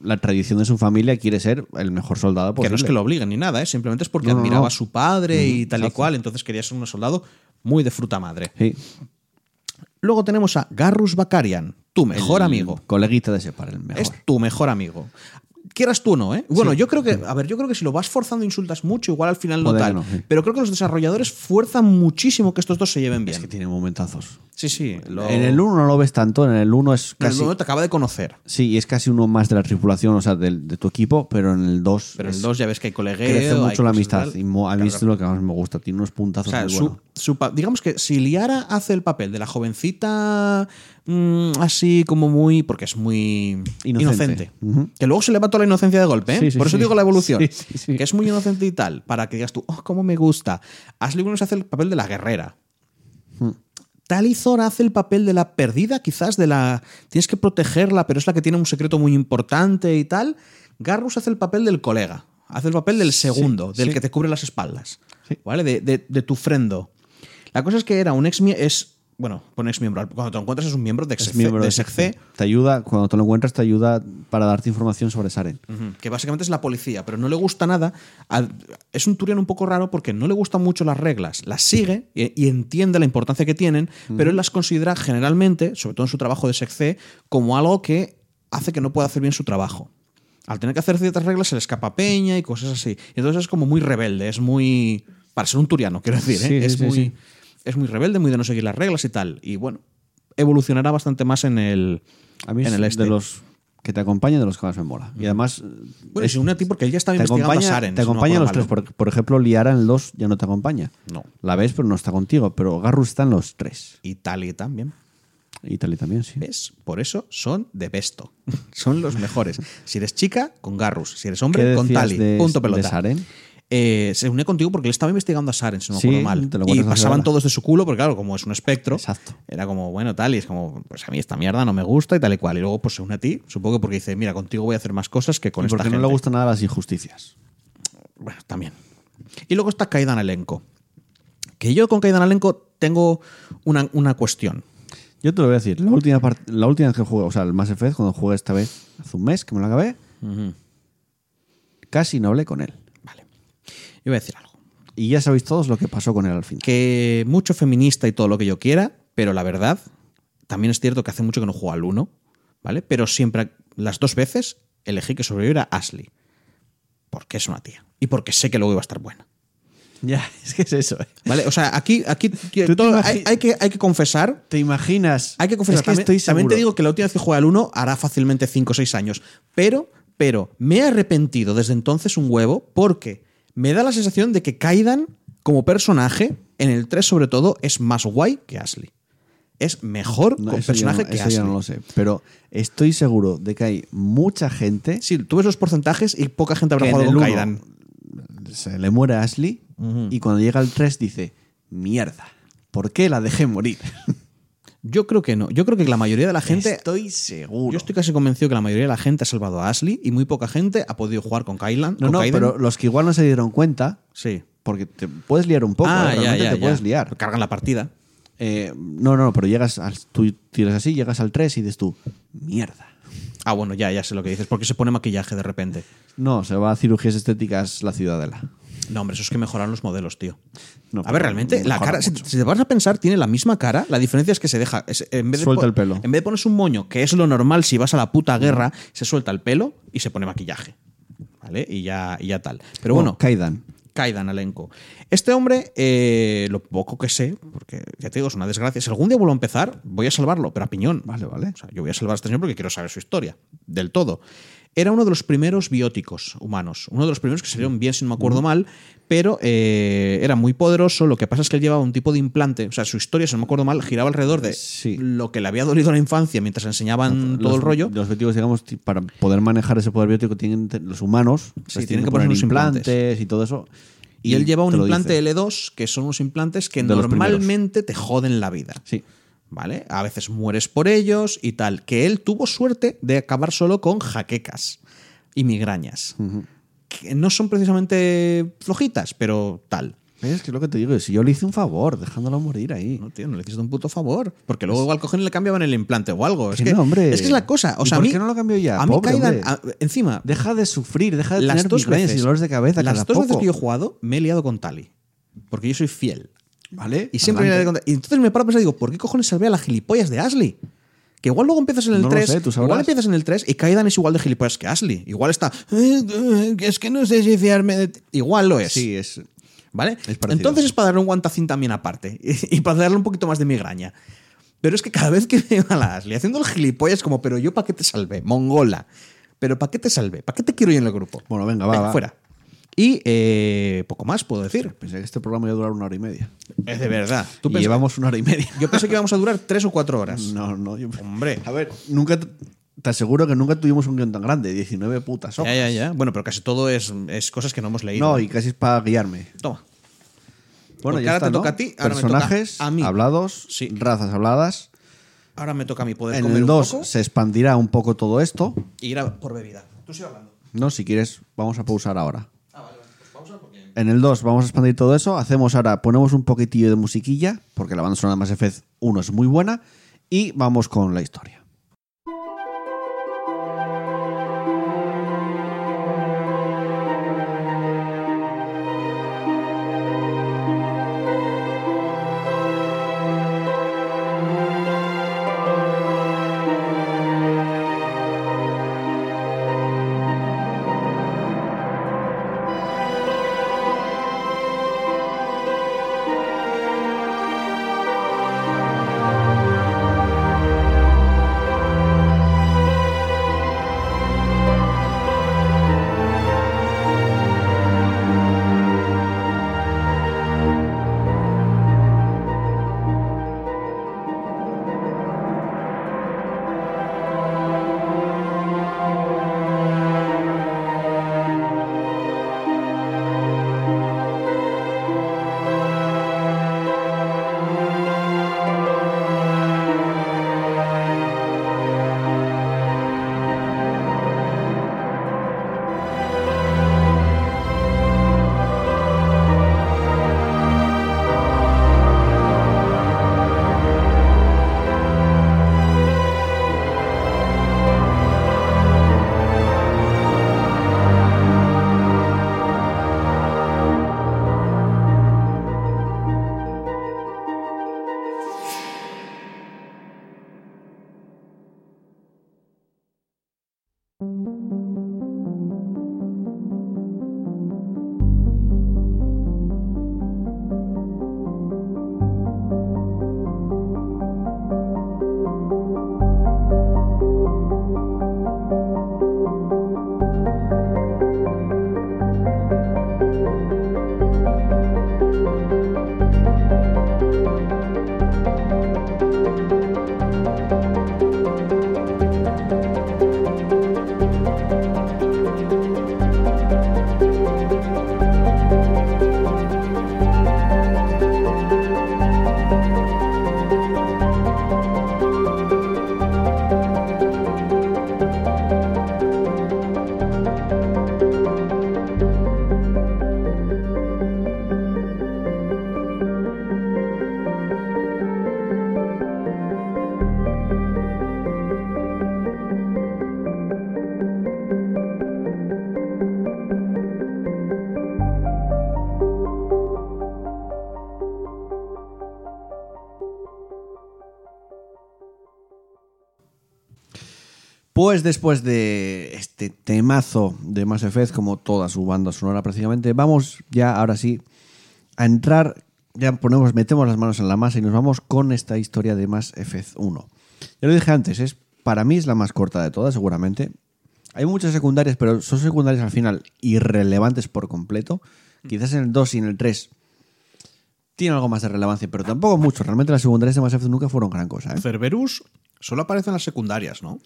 la tradición de su familia, quiere ser el mejor soldado Que posible. no es que lo obliguen ni nada, ¿eh? simplemente es porque No, no, admiraba no. a su padre y tal y cual, entonces quería ser un soldado muy de fruta madre. Sí. Luego tenemos a Garrus Bakarian, tu mejor El amigo. Coleguita de Separ, el mejor. Es tu mejor amigo. Quieras tú o no, ¿eh? Bueno, yo creo que, a ver, yo creo que si lo vas forzando insultas mucho, igual al final no tal. no, sí. Pero creo que los desarrolladores fuerzan muchísimo que estos dos se lleven bien. Es que tiene momentazos. Sí, sí. lo- En el 1 no lo ves tanto, en el 1 es en el casi. momento te acaba de conocer. Sí, y es casi uno más de la tripulación, o sea, de, tu equipo, pero en el 2. Pero en el 2 ya ves que hay colegueo. crece mucho la amistad. tal. Y a mí Claro, es lo que más me gusta. Tiene unos O puntazos sea, muy su- buenos. su pa- digamos que si Liara hace el papel de la jovencita mm, así como muy. porque es muy inocente. Que luego se le va toda la inocencia de golpe, ¿eh? Sí, sí, Por eso sí. digo la evolución. Que es muy inocente y tal. Para que digas tú, oh, cómo me gusta. Ashley Williams hace el papel de la guerrera. Hmm. Talizor hace el papel de la perdida, quizás de la. Tienes que protegerla, pero es la que tiene un secreto muy importante y tal. Garrus hace el papel del colega. Hace el papel del segundo, del sí. que te cubre las espaldas. Sí. ¿Vale? De, de- de tu frendo. La cosa es que era un ex es Bueno, pon ex miembro. Cuando te lo encuentras es un miembro de miembro de Te ayuda, cuando te lo encuentras, te ayuda para darte información sobre Saren. Ujú, que básicamente es la policía, pero no le gusta nada. es un Turian un poco raro porque no le gustan mucho las reglas, las sigue y, entiende la importancia que tienen, pero él las considera generalmente, sobre todo en su trabajo de SECC, como algo que hace que no pueda hacer bien su trabajo. Al tener que hacer ciertas reglas se le escapa peña y cosas así. Entonces es como muy rebelde, es muy... Para ser un turiano, quiero decir, ¿eh? Sí, sí, es, sí, muy, sí. Es muy rebelde, muy de no seguir las reglas y tal. Y bueno, evolucionará bastante más en el, A mí en es el este. de los que te acompañan de los que más me mola. Y además, Bueno, y se une a ti porque él ya te investigando acompaña, a Saren. te no acompañan los tres. Por, por ejemplo, Liara en 2 ya no te acompaña. No. La ves, pero no está contigo. Pero Garrus está en los tres. Y Tali también. Y tal y también, sí. ¿Ves? Por eso son de besto. son los mejores. Si eres chica, con Garrus. Si eres ¿Qué hombre, con Tali. de- Punto de pelota. Saren? Eh, se unió contigo porque él estaba investigando a Saren, si no me Sí, mal. te lo Y pasaban todos de su culo, porque claro, como es un espectro, Exacto. era como, bueno, tal, y es como, pues a mí esta mierda no me gusta y tal y cual. Y luego pues se une a ti, supongo que porque dice, mira, contigo voy a hacer más cosas que con Y esta porque gente. no le gustan nada las injusticias. Bueno, también. Y luego está Kaidan Alenko. Que yo con Kaidan Alenko tengo una, una cuestión. Yo te lo voy a decir. La última, la última vez que jugué, o sea, el Mass Effect, cuando jugué esta vez, hace un mes que me lo acabé, casi no hablé con él. Yo voy a decir algo. Y ya sabéis todos lo que pasó con él al final. que mucho feminista y todo lo que yo quiera, pero la verdad, también es cierto que hace mucho que no juego al 1, ¿vale? Pero siempre, las dos veces, elegí que sobreviviera Ashley. Porque es una tía. Y porque sé que luego iba a estar buena. Ya, es que es eso. ¿eh? ¿Vale? O sea, aquí, aquí todo- hay, hay que, hay que confesar. ¿Te imaginas? Hay que confesar. Es que también, estoy también te digo que la última vez que jugué al 1 hará fácilmente 5 o 6 años. Pero, pero, me he arrepentido desde entonces un huevo porque me da la sensación de que Kaidan, como personaje, en el 3 sobre todo, es más guay que Ashley. Es mejor No, como personaje no- que eso Ashley. ya no lo sé. Pero estoy seguro de que hay mucha gente Sí, tú ves los porcentajes y poca gente habrá jugado el con Kaidan. se le muere a Ashley y cuando llega al 3 dice, mierda, ¿por qué la dejé morir? Yo creo que no. Yo creo que la mayoría de la gente. estoy seguro. Yo estoy casi convencido que la mayoría de la gente ha salvado a Ashley y muy poca gente ha podido jugar con Kailan. no, con no, Kaiden. pero los que igual no se dieron cuenta, Sí. porque te puedes liar un poco, ah, ¿eh? ya, Realmente ya, te ya. puedes liar. Cargan la partida. Eh, no, no, pero llegas al, tú tiras así, llegas al 3 y dices tú, mierda. Ah, bueno, ya, ya sé lo que dices. Porque se pone maquillaje de repente. No, se va a cirugías estéticas la ciudadela. No, hombre, eso es que mejoran los modelos, tío. No, a ver, realmente, la cara, si, te vas a pensar, tiene la misma cara. La diferencia es que se deja. es- en vez de Suelta po- el pelo. En vez de ponerse un moño, que es lo normal si vas a la puta guerra, se suelta el pelo y se pone maquillaje. ¿Vale? Y ya, y ya tal. Pero bueno, Kaidan. Kaidan Alenko. Este hombre, eh, lo poco que sé, porque ya te digo, es una desgracia. Si algún día vuelvo a empezar, voy a salvarlo, pero a piñón. Vale, vale. O sea, yo voy a salvar a este señor porque quiero saber su historia, del todo. Era uno de los primeros bióticos humanos, uno de los primeros que salieron bien, si no me acuerdo mal, pero eh, era muy poderoso. Lo que pasa es que él llevaba un tipo de implante, o sea, su historia, si no me acuerdo mal, giraba alrededor de Sí. lo que le había dolido en la infancia mientras enseñaban todo el rollo. Los objetivos, digamos, para poder manejar ese poder biótico, tienen los humanos Sí, les tienen que poner unos implantes. implantes y todo eso. Y, él lleva un implante dice. L2, que son unos implantes que De normalmente te joden la vida. Sí. ¿Vale? A veces mueres por ellos y tal. Que él tuvo suerte de acabar solo con jaquecas y migrañas. Que no son precisamente flojitas, pero tal. Es que es lo que te digo, si yo le hice un favor dejándolo morir ahí. No, tío, no le hiciste un puto favor. Porque luego igual cogen y le cambiaban el implante o algo. Es Que no, hombre. es que es la cosa. O ¿Y sea, por a mí, qué no lo cambió ya? A mí Pobre a- encima, Deja de sufrir, deja de las tener dos veces, y dolores de cabeza las cada dos veces que yo he jugado, me he liado con Tali. Porque yo soy fiel. ¿Vale? Y siempre con Tali. Y entonces me paro a pensar y digo, ¿por qué cojones salvé a la gilipollas de Ashley? Que igual luego empiezas en el No lo 3. sé, tú sabrás. igual empiezas en el 3 y Kaidan es igual de gilipollas que Ashley. Igual está. "Eh, Es que no sé si fiarme de ti". Igual lo es. Sí, es. ¿Vale? Es. Entonces es para darle un guantacín también aparte. Y, y para darle un poquito más de migraña. Pero es que cada vez que veo a la Ashley haciendo el gilipollas, como, pero yo para qué te salvé, mongola. Pero para qué te salvé, para qué te quiero yo en el grupo. Bueno, venga, va, va. fuera. Y eh, poco más puedo decir. Pensé que este programa iba a durar una hora y media. Es de verdad. Y llevamos una hora y media. Yo pensé que íbamos a durar tres o cuatro horas. No, no. yo- Hombre. A ver, nunca. Te aseguro que nunca tuvimos un guion tan grande. 19 putas Ya, hojas. ya, ya. Bueno, pero casi todo es, es cosas que no hemos leído. No, y casi es para guiarme. Toma. Bueno, Porque ya ahora está, te ¿no? toca a ti, ahora me toca Personajes a mí. hablados, Sí. razas habladas. Ahora me toca a mí poder En comer el un 2 poco se expandirá un poco todo esto. y ir a por bebida. Tú sigue hablando. No, si quieres, vamos a pausar ahora. En el 2 vamos a expandir todo eso. Hacemos ahora, ponemos un poquitillo de musiquilla, porque la banda sonora de Mass Effect 1 es muy buena. Y vamos con la historia. Pues después de este temazo de Mass Effect, como toda su banda sonora prácticamente, vamos ya ahora sí a entrar, ya ponemos, metemos las manos en la masa y nos vamos con esta historia de Mass Effect 1. Ya lo dije antes, es para mí es la más corta de todas, seguramente. Hay muchas secundarias, pero son secundarias al final irrelevantes por completo. Quizás en el 2 y en el 3 tiene algo más de relevancia, pero tampoco mucho. Realmente las secundarias de Mass Effect nunca fueron gran cosa. ¿eh? Cerberus solo aparece en las secundarias, ¿no?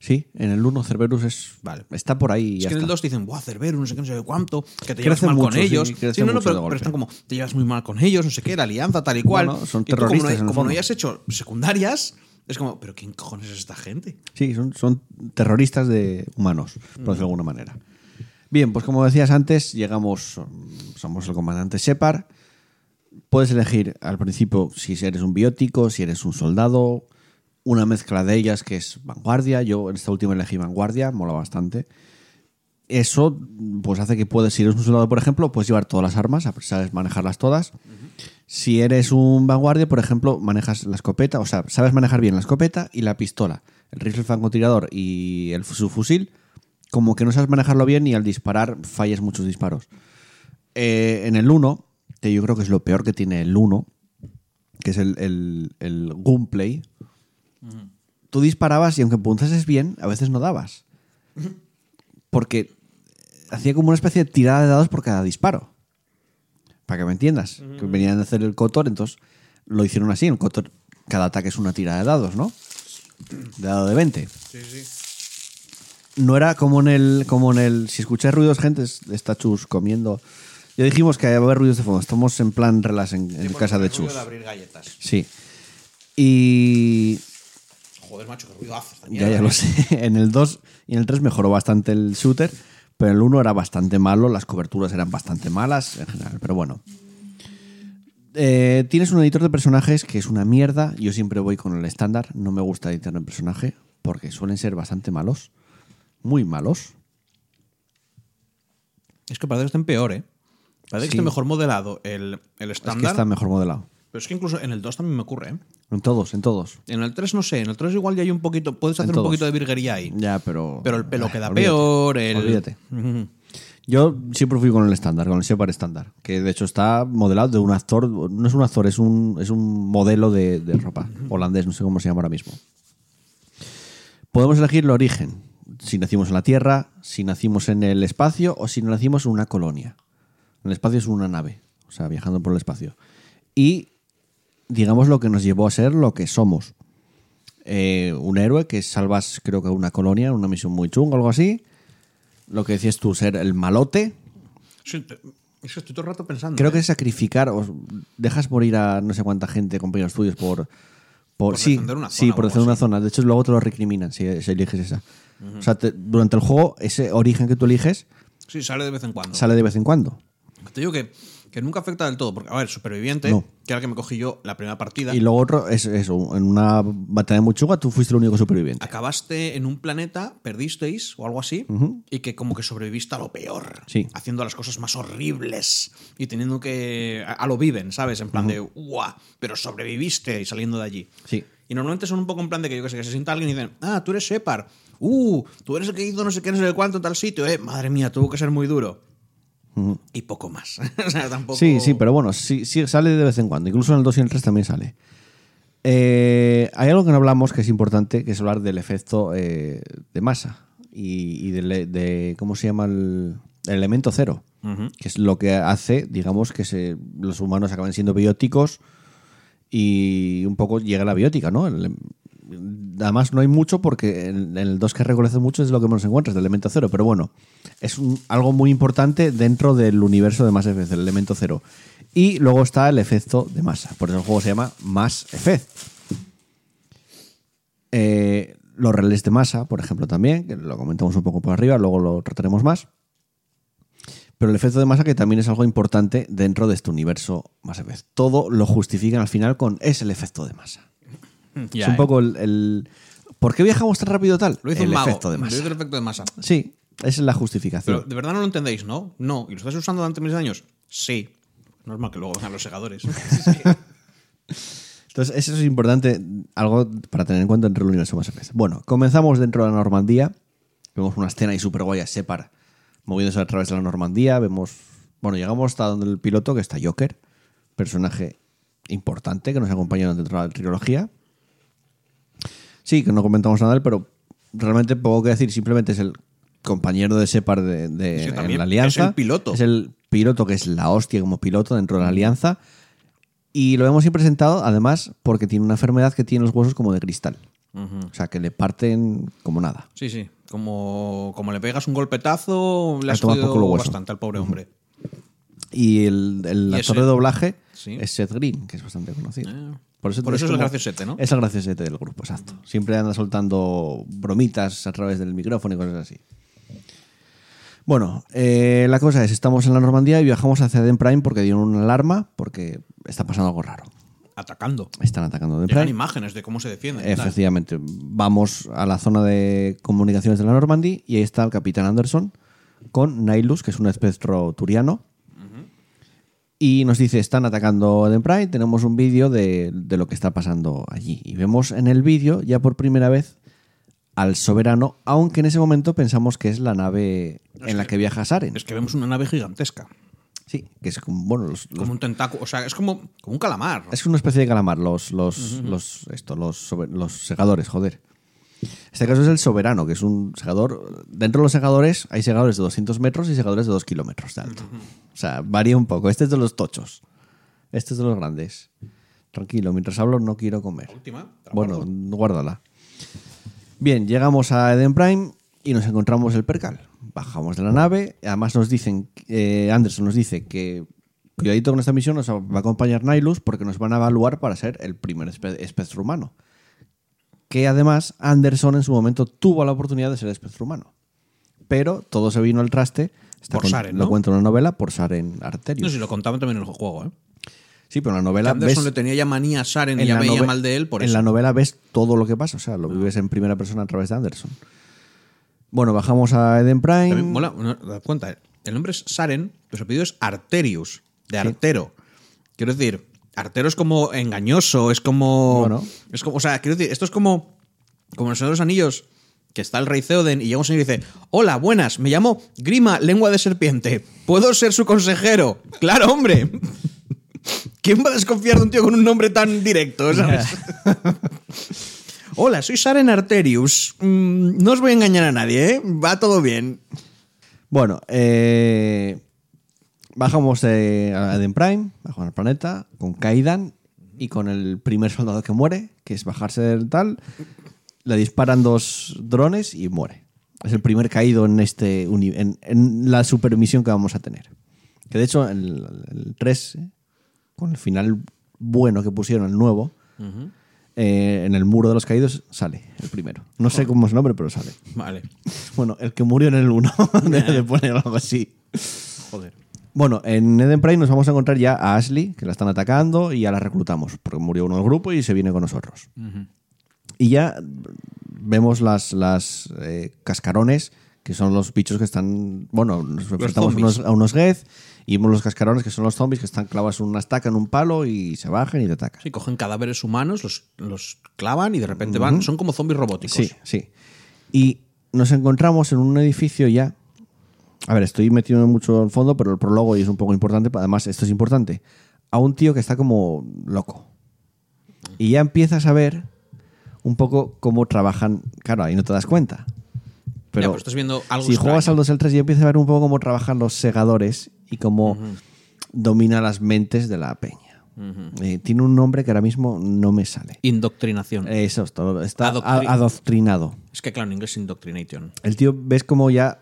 Sí, en el 1 Cerberus es, Vale. está por ahí. y Es ya que en el está. 2 te dicen, ¡buah, Cerberus, no sé qué, no sé cuánto! Que te llevas mal mucho, con sí, ellos. Sí, no, no, mucho de pero, golpe. pero están como, te llevas muy mal con ellos, no sé qué, la alianza, tal y cual. Bueno, son Y tú, terroristas, Como en no, como no fondo. hayas hecho secundarias, es como, ¿pero quién cojones es esta gente? Sí, son, son terroristas de humanos, por decirlo de alguna manera. Bien, pues como decías antes, llegamos, somos el comandante Shepard. Puedes elegir al principio si eres un biótico, si eres un soldado, una mezcla de ellas que es vanguardia. Yo en esta última elegí vanguardia, mola bastante. Eso pues hace que puedes, si eres un soldado, por ejemplo, puedes llevar todas las armas, sabes manejarlas todas. Si eres un vanguardia, por ejemplo, manejas la escopeta, o sea, sabes manejar bien la escopeta y la pistola. El rifle francotirador y el, su fusil, como que no sabes manejarlo bien y al disparar falles muchos disparos. Eh, en el 1, que yo creo que es lo peor que tiene el 1, que es el, el, el gunplay, tú disparabas y aunque puntases bien, a veces no dabas. Porque hacía como una especie de tirada de dados por cada disparo. Para que me entiendas. Que venían a hacer el Cotor, entonces lo hicieron así. El Cotor, cada ataque es una tirada de dados, ¿no? De dado de 20. No era como en el. como en el. Si escucháis ruidos, gente, es- está Chus comiendo. Ya dijimos que va a haber ruidos de fondo. Estamos en plan relax en, en casa de Chus. de abrir galletas. Sí. Y. Joder, macho, qué ruido hace esta Ya, mierda, ya ¿eh? lo sé. En el 2 y en el 3 mejoró bastante el shooter, Pero el 1 era bastante malo, las coberturas eran bastante malas en general, pero bueno. Eh, tienes un editor de personajes que es una mierda. Yo siempre voy con el estándar. No me gusta editar un personaje porque suelen ser bastante malos. Muy malos. Es que parece que estén peor, ¿eh? Parece que Sí. esté mejor modelado el, el Es que estándar. está mejor modelado. Pero es que incluso en el 2 también me ocurre, ¿eh? En todos, en todos. En el 3 no sé, en el 3 igual ya hay un poquito, puedes hacer un poquito de virguería ahí. Ya, pero. Pero el pelo Ay, queda olvídate. peor, el... Olvídate. Yo siempre fui con el estándar, con el Shepard estándar, que de hecho está modelado de un actor, no es un actor, es un, es un modelo de, de ropa holandés, no sé cómo se llama ahora mismo. Podemos elegir el origen, si nacimos en la Tierra, si nacimos en el espacio o si nacimos en una colonia. El espacio es una nave, o sea, viajando por el espacio. Y digamos lo que nos llevó a ser lo que somos. Eh, un héroe que salvas, creo que una colonia, una misión muy chunga, algo así. Lo que decías tú, ser el malote. Sí, te- es que estoy todo el rato pensando. Creo ¿eh? que es sacrificar, o dejas morir a no sé cuánta gente, compañeros tuyos, por. Por, Por sí, defender una sí, zona por o defender una zona. De hecho, luego te lo recriminan si, si eliges esa. O sea, te- durante el juego, ese origen que tú eliges Sí, sale de vez en cuando. sale de vez en cuando. Te digo que, que nunca afecta del todo. Porque, a ver, Superviviente, No. que era el que me cogí yo la primera partida, Y luego otro es eso: en una batalla muy chunga, tú fuiste el único superviviente. acabaste en un planeta, perdisteis o algo así, y que como que sobreviviste a lo peor. Sí. Haciendo las cosas más horribles y teniendo que. A, a lo viven, ¿sabes? En plan de, ¡guau! Pero sobreviviste y saliendo de allí. Sí. Y normalmente son un poco en plan de que yo que sé, que se sienta alguien y dicen, ah, tú eres Shepard. Uh, tú eres el que hizo no sé qué, no sé cuánto en tal sitio, eh. Madre mía, tuvo que ser muy duro. Y poco más. o sea, tampoco. Sí, sí, pero bueno, sí, sí sale de vez en cuando. Incluso en el 2 y en el 3 también sale. Eh, hay algo que no hablamos que es importante, que es hablar del efecto eh, de masa y, de, ¿Cómo se llama? El, el elemento cero. Que es lo que hace, digamos, que se, los humanos acaben siendo bióticos y un poco llega la biótica, ¿no? El- además, no hay mucho porque en, el 2 que reconoce mucho es lo que menos encuentras, del elemento cero. Pero bueno, es algo muy importante dentro del universo de Mass Effect, el elemento cero. Y luego está el efecto de masa. Por eso el juego se llama Mass Effect. Eh, los relés de masa, por ejemplo, también, que lo comentamos un poco por arriba, luego lo trataremos más. Pero el efecto de masa que también es algo importante dentro de este universo Mass Effect. Todo lo justifican al final con es el efecto de masa. Ya, es un eh. poco el, el- ¿Por qué viajamos tan rápido tal? Lo hizo el un mago. efecto de Lo masa. hizo el efecto de masa. Sí, esa es la justificación. Pero de verdad no lo entendéis, ¿no? No. ¿Y lo estáis usando durante miles de años? Sí. Normal que luego vengan los segadores. Entonces, eso es importante, algo para tener en cuenta dentro del universo Effect. Bueno, comenzamos dentro de la Normandía. Vemos una escena ahí súper guay a Separ moviéndose a través de la Normandía. Vemos. Bueno, llegamos hasta donde el piloto, que está Joker, personaje importante que nos acompaña dentro de la trilogía. Sí, que no comentamos nada pero realmente poco que decir. Simplemente es el compañero de Separ de, de- en la Alianza. es el piloto. Es el piloto que es la hostia como piloto dentro de la Alianza. Y lo hemos presentado, además, porque tiene una enfermedad que tiene los huesos como de cristal. O sea, que le parten como nada. Sí, sí. Como, como le pegas un golpetazo, le has jodido bastante al pobre hombre. Y el, el Y actor ese- de doblaje Sí. es Seth Green, que es bastante conocido. Ah. Por eso, Por eso es el graciosete, ¿no? Es el graciosete del grupo, exacto. Siempre anda soltando bromitas a través del micrófono y cosas así. Bueno, eh, la cosa es, estamos en la Normandía y viajamos hacia Den Prime porque dieron una alarma, porque está pasando algo raro. Atacando. Están atacando Den Prime. imágenes de cómo se defienden. Efectivamente, vamos a la zona de comunicaciones de la Normandía y ahí está el capitán Anderson con Nihilus, que es un espectro turiano. Y nos dice, están atacando Eden Pride, tenemos un vídeo de, de lo que está pasando allí. Y vemos en el vídeo ya por primera vez al soberano, aunque en ese momento pensamos que es la nave en la que viaja Saren. Es que vemos una nave gigantesca. Sí, que es como, bueno, los- los Como un tentáculo. O sea, es como, como un calamar. Es una especie de calamar, los, los, los, esto, los, los segadores, joder. Este caso es el soberano, que es un segador. Dentro de los segadores hay segadores de 200 metros y segadores de 2 kilómetros de alto. O sea, varía un poco. Este es de los tochos. Este es de los grandes. Tranquilo, mientras hablo no quiero comer. última, Bueno, guárdala. Bien, llegamos a Eden Prime y nos encontramos el percal. Bajamos de la nave. Además nos dicen, eh, Anderson nos dice que cuidadito con esta misión nos va a acompañar Nihilus porque nos van a evaluar para ser el primer espe- espectro humano. Que además Anderson en su momento tuvo la oportunidad de ser espectro humano. pero todo se vino al traste. Está Por Saren, Lo cuenta en una novela por Saren Arterius. No sé si lo contaban también en el juego, ¿eh? Sí, pero en la novela Anderson ves, le tenía ya manía a Saren y ya veía mal de él por en eso. la novela ves todo lo que pasa, o sea, lo vives en primera persona a través de Anderson. Bueno, bajamos a Eden Prime. También mola, no, das cuenta, ¿eh? el nombre es Saren, pero su apellido es Arterius, de artero. Quiero decir, artero es como engañoso, es como. Bueno. Es como. O sea, quiero decir, esto es como. Como en el Señor de los Anillos, que está el rey Theoden y llega un señor y dice: Hola, buenas, me llamo Grima, lengua de serpiente. ¿Puedo ser su consejero? ¡Claro, hombre! ¿Quién va a desconfiar de un tío con un nombre tan directo? ¿sabes? Hola, soy Saren Arterius. Mm, no os voy a engañar a nadie, ¿eh? Va todo bien. Bueno, eh, bajamos eh, a Eden Prime, bajamos al planeta, con Kaidan y con el primer soldado que muere, que es bajarse del tal. Le disparan dos drones y muere. Es el primer caído en, este en, en la supermisión que vamos a tener. Que de hecho, el, el 3, eh, con el final bueno que pusieron, el nuevo, eh, en el muro de los caídos sale el primero. No sé cómo es el nombre, pero sale. Vale. Bueno, el que murió en el 1. Debe de poner algo así. Joder. Bueno, en Eden Prime nos vamos a encontrar ya a Ashley, que la están atacando, y ya la reclutamos, porque murió uno del grupo y se viene con nosotros. Y ya vemos las, las eh, cascarones, que son los bichos que están. Bueno, nos enfrentamos unos- a unos Geth, y vemos los cascarones, que son los zombies que están clavados en una estaca, en un palo, y se bajan y te atacan. Sí, cogen cadáveres humanos, los, los clavan y de repente van. Son como zombies robóticos. Sí, sí. Y nos encontramos en un edificio ya. A ver, estoy metido mucho al fondo, pero el prólogo es un poco importante. Además, esto es importante. A un tío que está como loco. Y ya empiezas a ver un poco cómo trabajan. Claro, ahí no te das cuenta. Pero, Ya, pero estás viendo algo si extraño. juegas al 2 al 3 ya empiezas a ver un poco cómo trabajan los segadores y cómo domina las mentes de la peña. Eh, tiene un nombre que ahora mismo no me sale. Indoctrinación. Eso es todo. Está adoctrinado. es que, claro, en inglés es indoctrination. El tío ves como ya.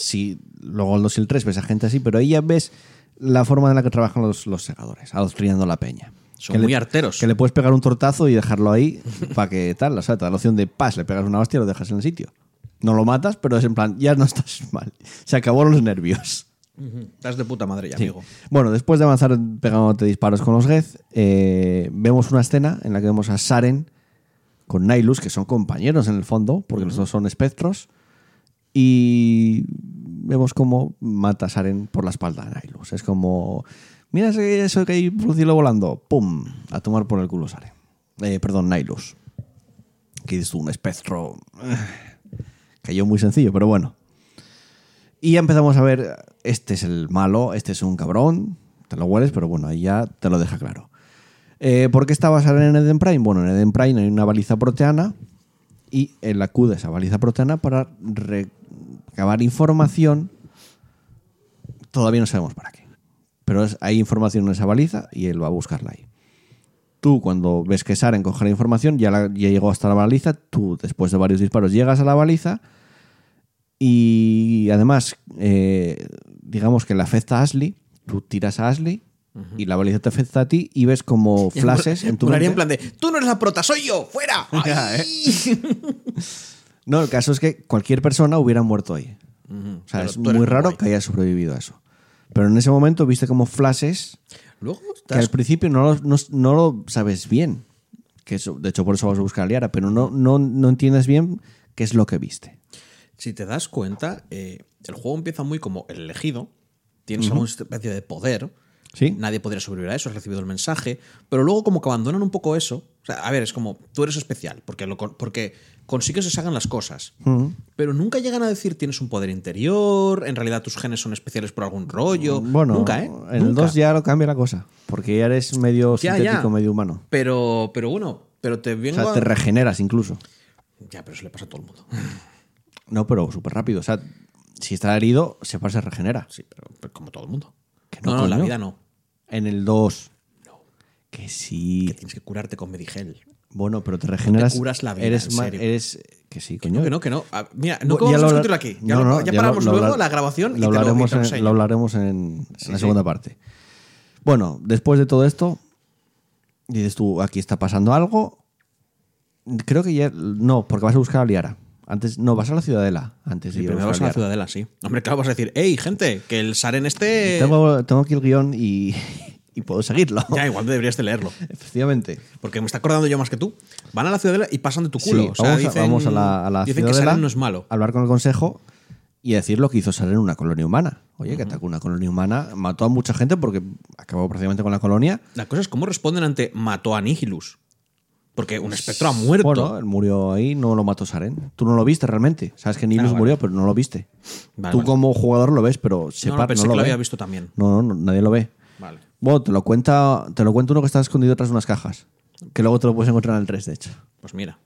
Sí, luego el 2 y el 3 ves a gente así, pero ahí ya ves la forma en la que trabajan los, los segadores, adoctrinando la peña. Son Que muy le- arteros. Que le puedes pegar un tortazo y dejarlo ahí para que tal. O sea, te da la opción de paz, le pegas una hostia y lo dejas en el sitio. No lo matas, pero es en plan, ya no estás mal. Se acabó los nervios. Estás de puta madre ya, Sí. amigo. Bueno, después de avanzar pegándote disparos con los Geth, eh, vemos una escena en la que vemos a Saren con Nihilus, que son compañeros en el fondo, porque los dos son espectros, y vemos cómo mata a Saren por la espalda a Nihilus. Es como, mira eso que hay el cielo volando, ¡pum! A tomar por el culo Saren. Eh, perdón, Nihilus. Que tú, un espectro. Cayó muy sencillo, pero bueno. Y ya empezamos a ver, este es el malo, este es un cabrón, te lo hueles, pero bueno, ahí ya te lo deja claro. Eh, ¿Por qué está basada en Eden Prime? Bueno, en Eden Prime hay una baliza proteana y él acude a esa baliza proteana para recabar información. Todavía no sabemos para qué. Pero es- hay información en esa baliza y él va a buscarla ahí. Tú, cuando ves que Saren coge la información, ya, la- ya llegó hasta la baliza, tú, después de varios disparos, llegas a la baliza y además, eh, digamos que le afecta a Ashley, tú tiras a Ashley y la baliza te afecta a ti y ves como flashes en tu Molaría en mente. plan de, tú no eres la prota, soy yo, fuera. No, el caso es que cualquier persona hubiera muerto ahí. O sea, Pero es muy raro guay. que haya sobrevivido a eso. Pero en ese momento viste como flashes Luego que al principio no lo, no, no lo sabes bien. Que eso, de hecho, por eso vas a buscar a Liara, pero no, no, no entiendes bien qué es lo que viste. Si te das cuenta, eh, el juego empieza muy como el elegido. Tienes alguna especie de poder. Sí. Nadie podría sobrevivir a eso, has recibido el mensaje. Pero luego, como que abandonan un poco eso. O sea, a ver, es como tú eres especial porque, lo, porque consigues que se hagan las cosas. Pero nunca llegan a decir tienes un poder interior, en realidad tus genes son especiales por algún rollo. Bueno, nunca, ¿eh? en el Nunca. 2 ya lo cambia la cosa. Porque ya eres medio Ya, sintético, ya. medio humano. Pero, pero bueno, pero te O vengo sea, a- te regeneras incluso. Ya, pero eso le pasa a todo el mundo. No, pero súper rápido. O sea, si está herido, se pasa, se regenera. Sí, pero, pero como todo el mundo. Que no, no, no, la vida no. En el 2. Que sí. Que tienes que curarte con Medigel. Bueno, pero te regeneras. curas la vida, Eres en más. serio. Eres. Que sí, coño. No, que no, que no. Ah, mira, no Bu- vamos a discutirlo aquí. Ya, No, no, paramos lo luego la grabación lo y te hablaremos, te lo en, lo hablaremos en, en la sí. segunda parte. Bueno, después de todo esto, dices tú, aquí está pasando algo. Creo que ya. No, porque vas a buscar a Liara. Antes, no, vas a la Ciudadela. Antes de ir Primero vas a la ciudadela, sí. Hombre, claro, vas a decir, hey, gente, que el Saren este... Tengo, tengo aquí el guion y, y puedo seguirlo. Ya, igual deberías de leerlo. Efectivamente. Porque me está acordando yo más que tú. Van a la ciudadela y pasan de tu culo. Sí, o sea, vamos, a- dicen, vamos a la, a la dicen que Ciudadela, Saren no es malo. hablar con el consejo y decir lo que hizo Saren en una colonia humana. Oye, que atacó una colonia humana, mató a mucha gente porque acabó prácticamente con la colonia. La cosa es cómo responden ante mató a Nihilus. Porque un espectro ha muerto. Bueno, él murió ahí, no lo mató Saren. Tú no lo viste realmente. Sabes que Nilus Ah, vale. murió, pero no lo viste. Vale, Tú vale. como jugador lo ves, pero no, sepa, no, pensé no que lo ve. había visto también. No, no, no, nadie lo ve. Vale. Bueno, te lo cuenta, te lo cuenta uno que está escondido tras unas cajas. Que luego te lo puedes encontrar en el 3, de hecho. Pues mira.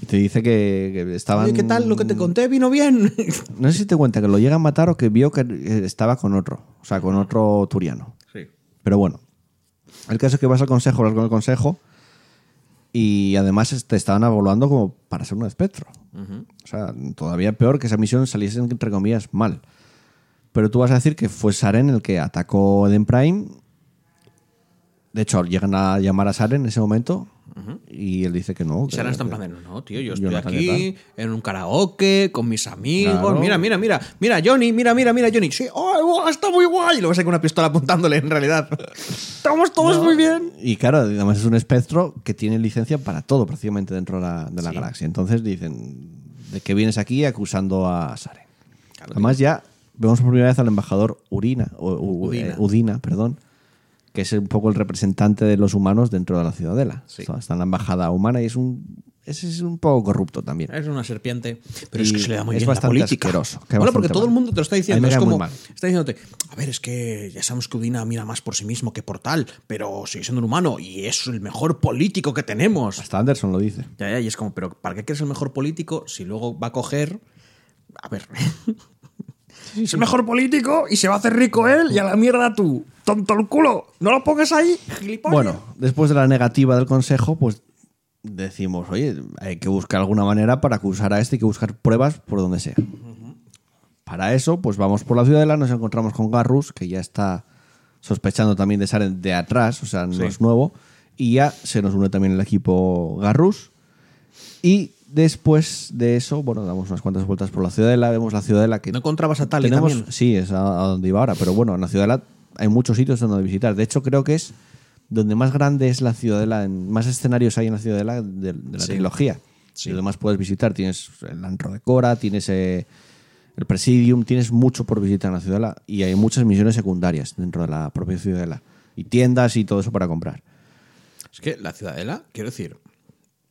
Y te dice que, que estaban. Oye, ¿qué tal? Lo que te conté vino bien. No sé si te cuenta que lo llega a matar o que vio que estaba con otro. O sea, con otro turiano. sí. Pero bueno. El caso es que vas al consejo, hablas con el consejo. Y además te estaban evaluando como para ser un espectro. O sea, todavía peor que esa misión saliese, entre comillas, mal. Pero tú vas a decir que fue Saren el que atacó Eden Prime. De hecho, llegan a llamar a Saren en ese momento. Y él dice que no. Que- está en plan de, no, tío, yo estoy aquí en un karaoke con mis amigos. Claro. Mira, mira, mira. Mira, Johnny, mira, mira, mira, Johnny. Sí, ¡ay, guau, está muy guay! Y luego saca una pistola apuntándole, en realidad. Estamos todos muy bien. Y claro, además es un espectro que tiene licencia para todo prácticamente dentro de la, de la Sí. galaxia. Entonces dicen, ¿de qué vienes aquí acusando a Saren? Claro, además ya vemos por primera vez al embajador Urina, o, Udina. eh, Udina, perdón, que es un poco el representante de los humanos dentro de la ciudadela. Sí. Está, en la embajada humana y es un, ese es un poco corrupto también. Es una serpiente. Pero es que se le da muy es bien la bastante política. asqueroso, que Bueno, porque todo el mundo te lo está diciendo. Es como. Está diciéndote, a ver, es que ya sabemos que Udina mira más por sí mismo que por tal, pero sigue siendo un humano y es el mejor político que tenemos. Hasta Anderson lo dice. Ya, ya, y es como, pero ¿para qué quieres el mejor político si luego va a coger. A ver. Es el mejor político y se va a hacer rico él y a la mierda tú. Tonto el culo. No lo pongas ahí, gilipollas. Bueno, después de la negativa del consejo, pues decimos, oye, hay que buscar alguna manera para acusar a este, hay que buscar pruebas por donde sea. Para eso, pues vamos por la ciudadela, nos encontramos con Garrus, que ya está sospechando también de Saren de atrás, o sea, no Sí. es nuevo, y ya se nos une también el equipo Garrus. Y después de eso, bueno, damos unas cuantas vueltas por la ciudadela, vemos la ciudadela que ¿No encontrabas a Tali tenemos, también? Sí, es a, a donde iba ahora, pero bueno, en la ciudadela hay muchos sitios donde visitar. De hecho, creo que es donde más grande es la ciudadela, más escenarios hay en la ciudadela de, de la Sí. trilogía. Sí. Y demás puedes visitar. Tienes el Antro de Cora, tienes eh, el Presidium, tienes mucho por visitar en la ciudadela y hay muchas misiones secundarias dentro de la propia ciudadela. Y tiendas y todo eso para comprar. Es que la ciudadela, quiero decir,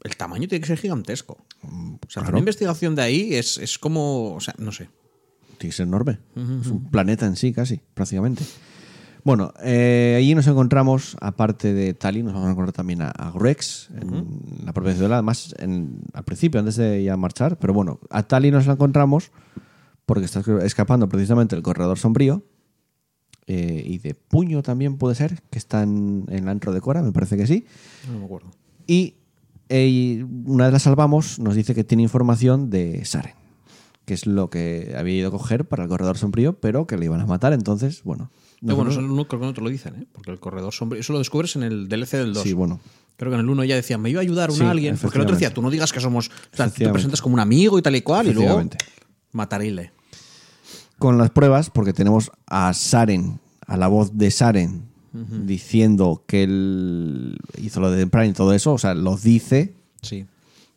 el tamaño tiene que ser gigantesco. O sea, claro. una investigación de ahí es, es como. O sea, no sé. Tiene que ser enorme. Es un planeta en sí, casi, prácticamente. Bueno, eh, allí nos encontramos, aparte de Tali, nos vamos a encontrar también a, a Grex, en la propia ciudad, además en- al principio, antes de ya marchar. Pero bueno, a Tali nos la encontramos porque está escapando precisamente el corredor sombrío. eh, y de puño también puede ser, que está en, en el antro de Cora, me parece que sí. No me acuerdo. Y eh, una vez la salvamos, nos dice que tiene información de Saren, que es lo que había ido a coger para el corredor sombrío, pero que le iban a matar. Entonces, bueno. Pero bueno, eso nosotros- no, creo que no te lo dicen, ¿eh? Porque el corredor sombrío. Eso lo descubres en el DLC del 2. Sí, bueno. Creo que en el 1 ya decía, me iba a ayudar Sí, alguien. Porque el otro decía, tú no digas que somos. O sea, tú te presentas como un amigo y tal y cual, y luego. Matarile. Con las pruebas, porque tenemos a Saren, a la voz de Saren, diciendo que él hizo lo de Prime y todo eso, o sea, lo dice. Sí.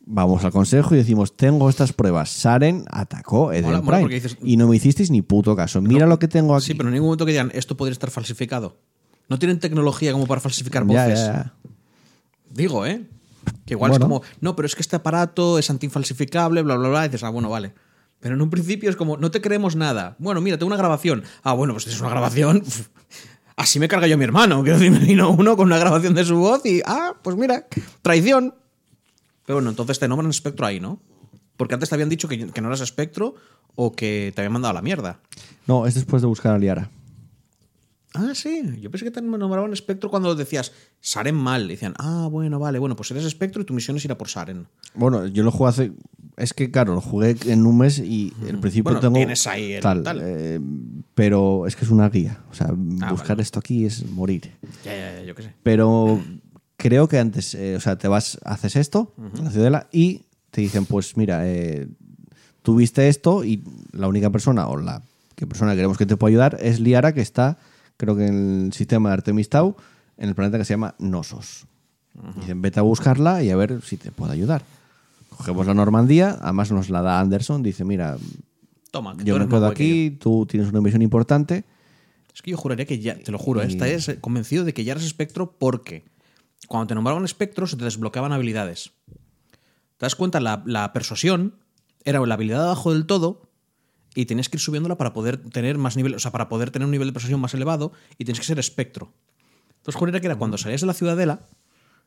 Vamos al consejo y decimos, tengo estas pruebas. Saren atacó Eden Mola- mola Prime porque dices- y no me hicisteis ni puto caso. Mira lo que tengo aquí. Sí, pero en ningún momento que digan, esto podría estar falsificado. No tienen tecnología como para falsificar voces. ya, ya. Digo, ¿eh? Que igual Bueno. es como, no, pero es que este aparato es antifalsificable, bla, bla, bla. Y dices, ah, bueno, vale. Pero en un principio es como, no te creemos nada. Bueno, mira, tengo una grabación. Ah, bueno, pues es una grabación. Así me carga yo a mi hermano. Quiero decir, me vino uno con una grabación de su voz y, ah, pues mira, traición. Pero bueno, entonces te nombran espectro ahí, ¿no? Porque antes te habían dicho que, que no eras espectro o que te habían mandado a la mierda. No, es después de buscar a Liara. Ah, sí. Yo pensé que te nombraban espectro cuando decías Saren mal. Decían, ah, bueno, vale, bueno, pues eres espectro y tu misión es ir a por Saren. Bueno, yo lo jugué hace. Es que, claro, lo jugué en un mes y el principio Bueno, tengo. tienes ahí el tal, tal. eh, pero es que es una guía. O sea, buscar Ah, vale. esto aquí es morir. Ya, ya, ya, yo qué sé. Pero creo que antes, eh, o sea, te vas, haces esto en la ciudadela y te dicen, pues mira, eh, tuviste esto y la única persona o la que persona que queremos que te pueda ayudar es Liara, que está, creo que en el sistema de Artemis Tau, en el planeta que se llama Nosos. Dicen, vete a buscarla y a ver si te puede ayudar. Cogemos la Normandía, además nos la da Anderson, dice, mira, Toma, que yo me quedo que aquí, tú tienes una misión importante. Es que yo juraría que ya, te lo juro, ¿eh? estarías convencido de que ya eres espectro porque cuando te nombraban espectro se te desbloqueaban habilidades. ¿Te das cuenta? La, la persuasión era la habilidad de abajo del todo y tenías que ir subiéndola para poder tener más nivel, o sea, para poder tener un nivel de persuasión más elevado y tienes que ser espectro. Entonces juraría que era cuando salías de la ciudadela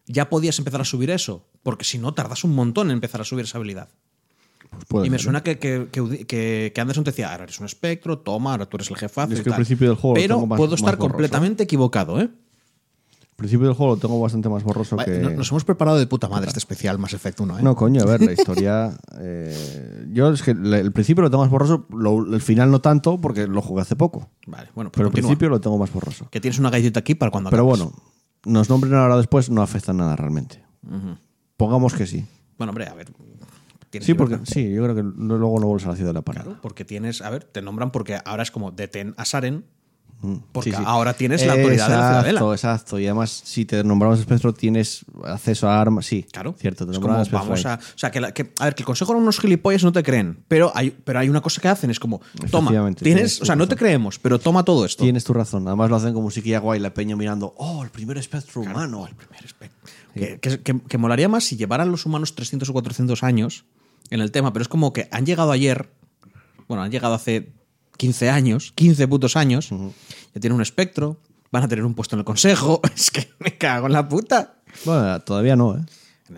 ya podías empezar a subir eso, porque si no tardas un montón en empezar a subir esa habilidad. Pues y me ser, ¿eh? suena que, que, que- que- que Anderson te decía, ahora eres un espectro, toma, ahora tú eres el jefazo. Es y que al tal". principio del juego Pero más- puedo estar completamente equivocado, ¿eh? Al principio del juego lo tengo bastante más borroso Vale, que... no- Nos hemos preparado de puta madre este especial Mass Effect 1, ¿eh? No, coño, a ver, la historia. eh, yo es que el principio lo tengo más borroso, lo- el final no tanto, porque lo jugué hace poco. Vale, bueno, pues Pero el continúa. principio lo tengo más borroso. Que tienes una galletita aquí para cuando Pero acabes. bueno, nos nombren ahora después, no afecta nada realmente. Pongamos que sí. Bueno, hombre, a ver. Sí, que porque sí, yo creo que luego no vuelves a la ciudad de la parada. Claro, porque tienes, a ver, te nombran porque ahora es como detén a Saren, porque Sí, sí. ahora tienes la autoridad de la Exacto, ciudadela. Exacto, y además si te nombramos espectro tienes acceso a armas, sí. Claro, Cierto, te es como nombramos espectro vamos a, o sea, que, la- que- a ver, que el consejo eran unos gilipollas no te creen, pero hay, pero hay una cosa que hacen es como, toma, tienes, tienes o sea, no te creemos, pero toma todo esto. Tienes tu razón. Además lo hacen con musiquilla guay, la peña mirando, oh, el primer espectro humano. Que, que- que- que molaría más si llevaran los humanos 300 o 400 años en el tema, pero es como que han llegado ayer, bueno, han llegado hace 15 años, 15 putos años, ya tienen un espectro, van a tener un puesto en el consejo, es que me cago en la puta. Bueno, todavía no, ¿eh?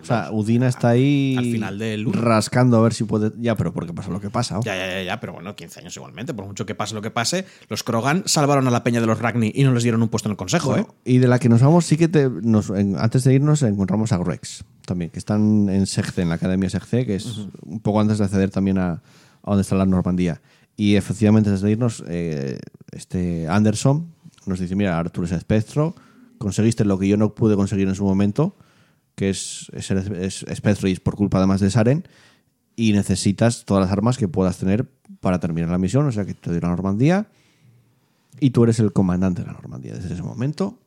O sea, Udina está ahí al final del rascando a ver si puede. Ya, pero porque pasa lo que pasa. ¿o? Ya, ya, ya, ya, pero bueno, 15 años igualmente, por mucho que pase lo que pase, los Krogan salvaron a la peña de los Ragni y no les dieron un puesto en el consejo, Bueno, ¿eh? y de la que nos vamos, sí que te, nos- en- antes de irnos encontramos a Grex también, que están en Segce, en la Academia Segce, que es un poco antes de acceder también a, a donde está la Normandía. Y efectivamente, antes de irnos, eh, este Anderson nos dice: Mira, Artur es espectro, conseguiste lo que yo no pude conseguir en su momento, que es, es es espectro y es por culpa además de Saren, y necesitas todas las armas que puedas tener para terminar la misión, o sea que te doy la Normandía. Y tú eres el comandante de la Normandía desde ese momento.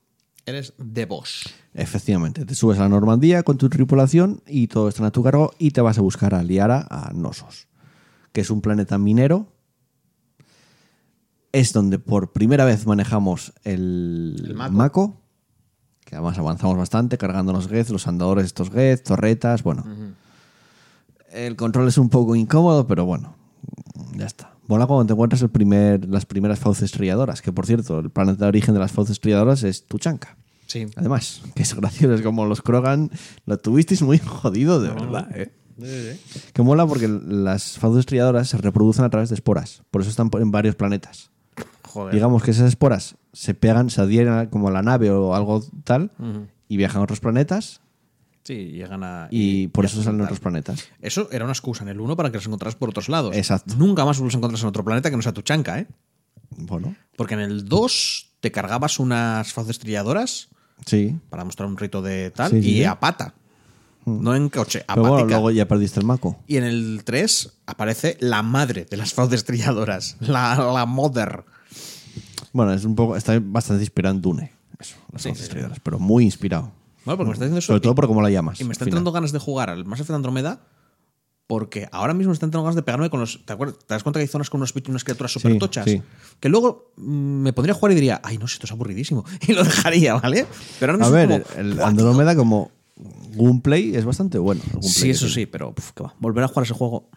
Eres de boss. Efectivamente, te subes a la Normandía con tu tripulación y todo está a tu cargo y te vas a buscar a Liara, a Nosos, que es un planeta minero. Es donde por primera vez manejamos el. Mako, que además avanzamos bastante cargando los Geth, los andadores estos Geth, torretas, bueno. El control es un poco incómodo, pero bueno, ya está. Mola cuando te encuentras el primer, las primeras fauces estrelladoras, que por cierto, el planeta de origen de las fauces estrelladoras es Tuchanka. Sí. Además, que es gracioso, es como los Krogan lo tuvisteis muy jodido, de verdad. ¿eh? Que mola porque las fauces estriadoras se reproducen a través de esporas, por eso están en varios planetas. Joder. Digamos que esas esporas se pegan, se adhieren a- como a la nave o algo tal y viajan a otros planetas Sí, llegan a. y, por eso salen a otros planetas. Eso era una excusa en el 1 para que los encontraras por otros lados. Exacto. Nunca más los encontras en otro planeta que no sea tu chanca, ¿eh? Bueno, Porque en el 2 te cargabas unas fauces trilladoras sí. para mostrar un rito de tal Sí, y sí. a pata. No en coche, a bueno, luego ya perdiste el Mako. Y en el 3 aparece la madre de las fauces trilladoras, la, la mother. Bueno, es un poco, está bastante inspirado en Dune, eso, las estriadoras, pero muy inspirado. Bueno, porque me está diciendo eso. Sobre todo por cómo la llamas. Y me está entrando ganas de jugar al Mass Effect Andromeda porque ahora mismo me está entrando ganas de pegarme con los. ¿Te, acuerdas- te das cuenta que hay zonas con unos, unas criaturas súper tochas? sí. Que luego mm, me pondría a jugar y diría, ay, no, esto es aburridísimo. Y lo dejaría, ¿vale? Pero ahora A mismo ver, es como, el "Buah, Andrómeda como gameplay es bastante bueno. Sí, eso sí, pero puf, que va. Volver a jugar ese juego.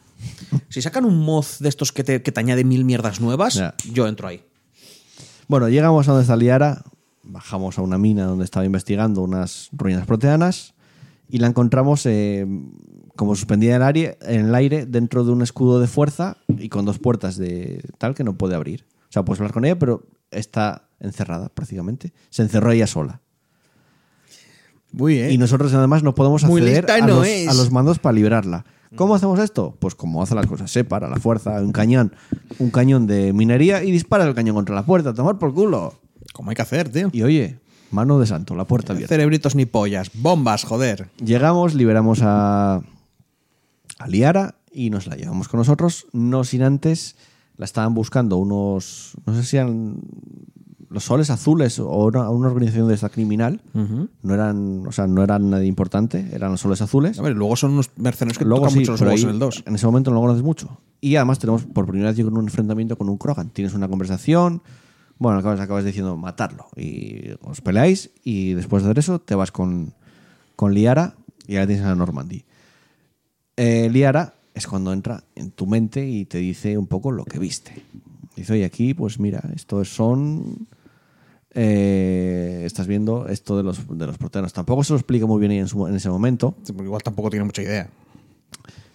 Si sacan un mod de estos que te, que te añade mil mierdas nuevas, yo entro ahí. Bueno, llegamos a donde está Liara, bajamos a una mina donde estaba investigando unas ruinas proteanas y la encontramos eh, como suspendida en el, aire, en el aire dentro de un escudo de fuerza y con dos puertas de tal que no puede abrir. O sea, puedes hablar con ella, pero está encerrada prácticamente. Se encerró ella sola. Muy bien. Y nosotros además no podemos acceder a, los, a los mandos para liberarla. ¿Cómo hacemos esto? Pues como hace las cosas, separa la fuerza, un cañón, un cañón de minería y dispara el cañón contra la puerta, a tomar por culo. ¿Cómo hay que hacer, tío? Y oye, mano de santo, la puerta abierta. Cerebritos ni pollas. Bombas, joder. Llegamos, liberamos a, a Liara y nos la llevamos con nosotros, no sin antes la estaban buscando unos, no sé si eran los soles azules o una, una organización de esta criminal, no eran, o sea, no eran nadie importante, eran los soles azules. A ver, luego son unos mercenarios que Luego tocan sí, mucho los ahí, en el 2. en ese momento no lo conoces mucho. Y además tenemos por primera vez un enfrentamiento con un Krogan. Tienes una conversación, bueno, acabas, acabas diciendo matarlo. Y os peleáis y después de hacer eso te vas con, con Liara y ahora tienes a Normandy. Eh, Liara es cuando entra en tu mente y te dice un poco lo que viste. Dice, oye, aquí, pues mira, estos son... eh, estás viendo esto de los, de los proteanos. Tampoco se lo explica muy bien ahí en, su- en ese momento, Sí, porque Igual tampoco tiene mucha idea.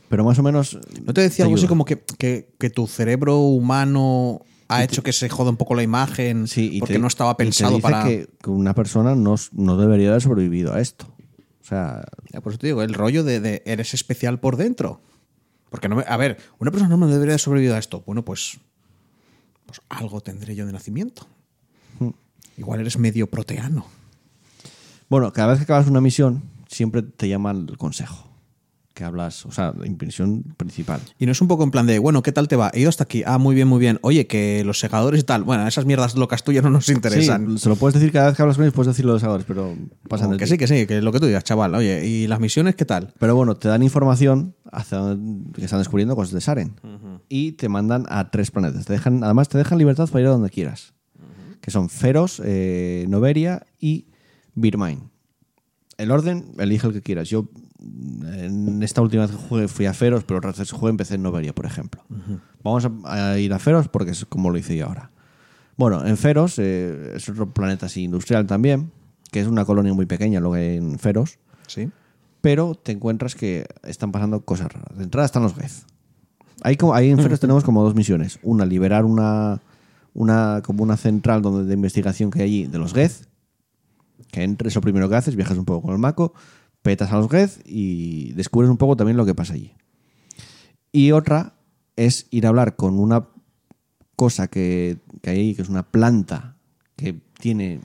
pero más o menos... ¿No te decía algo así como que, que- que tu cerebro humano ha hecho que se joda un poco la imagen Sí, y porque te- no estaba y te pensado dice para... que, que una persona no, no debería haber sobrevivido a esto. O sea, Ya, por eso te digo, el rollo de, de eres especial por dentro. Porque no me- a ver, una persona no debería haber sobrevivido a esto. Bueno, pues, pues algo tendré yo de nacimiento. Igual eres medio proteano. bueno, cada vez que acabas una misión, siempre te llama el consejo. Que hablas, o sea, la impresión principal. Y no es un poco en plan de, bueno, ¿qué tal te va? He ido hasta aquí. Ah, muy bien, muy bien. Oye, que los segadores y tal. Bueno, esas mierdas locas tuyas no nos interesan. Sí, se lo puedes decir cada vez que hablas con ellos, puedes decirlo los ahora, pero pasan que sí, que sí, que lo que tú digas, chaval. Oye, ¿y las misiones qué tal? Pero bueno, te dan información hacia donde- que están descubriendo cosas de Saren. Y te mandan a tres planetas. Te dejan, además, te dejan libertad para ir a donde quieras. Que son Feros, eh, Noveria y Birmine. El orden, elige el que quieras. Yo, en esta última vez que jugué, fui a Feros, pero otras veces que jugué empecé en Noveria, por ejemplo. Vamos a, a ir a Feros porque es como lo hice yo ahora. Bueno, en Feros eh, es otro planeta así industrial también, que es una colonia muy pequeña, lo que en Feros Sí. pero te encuentras que están pasando cosas raras. De entrada están los Geth. Ahí, ahí en Feros tenemos como dos misiones. Una, liberar una, una, como una central donde, de investigación que hay allí de los Geth. Que entres lo primero que haces, viajas un poco con el Mako, petas a los Geth y descubres un poco también lo que pasa allí. Y otra es ir a hablar con una cosa que, que hay ahí, que es una planta que tiene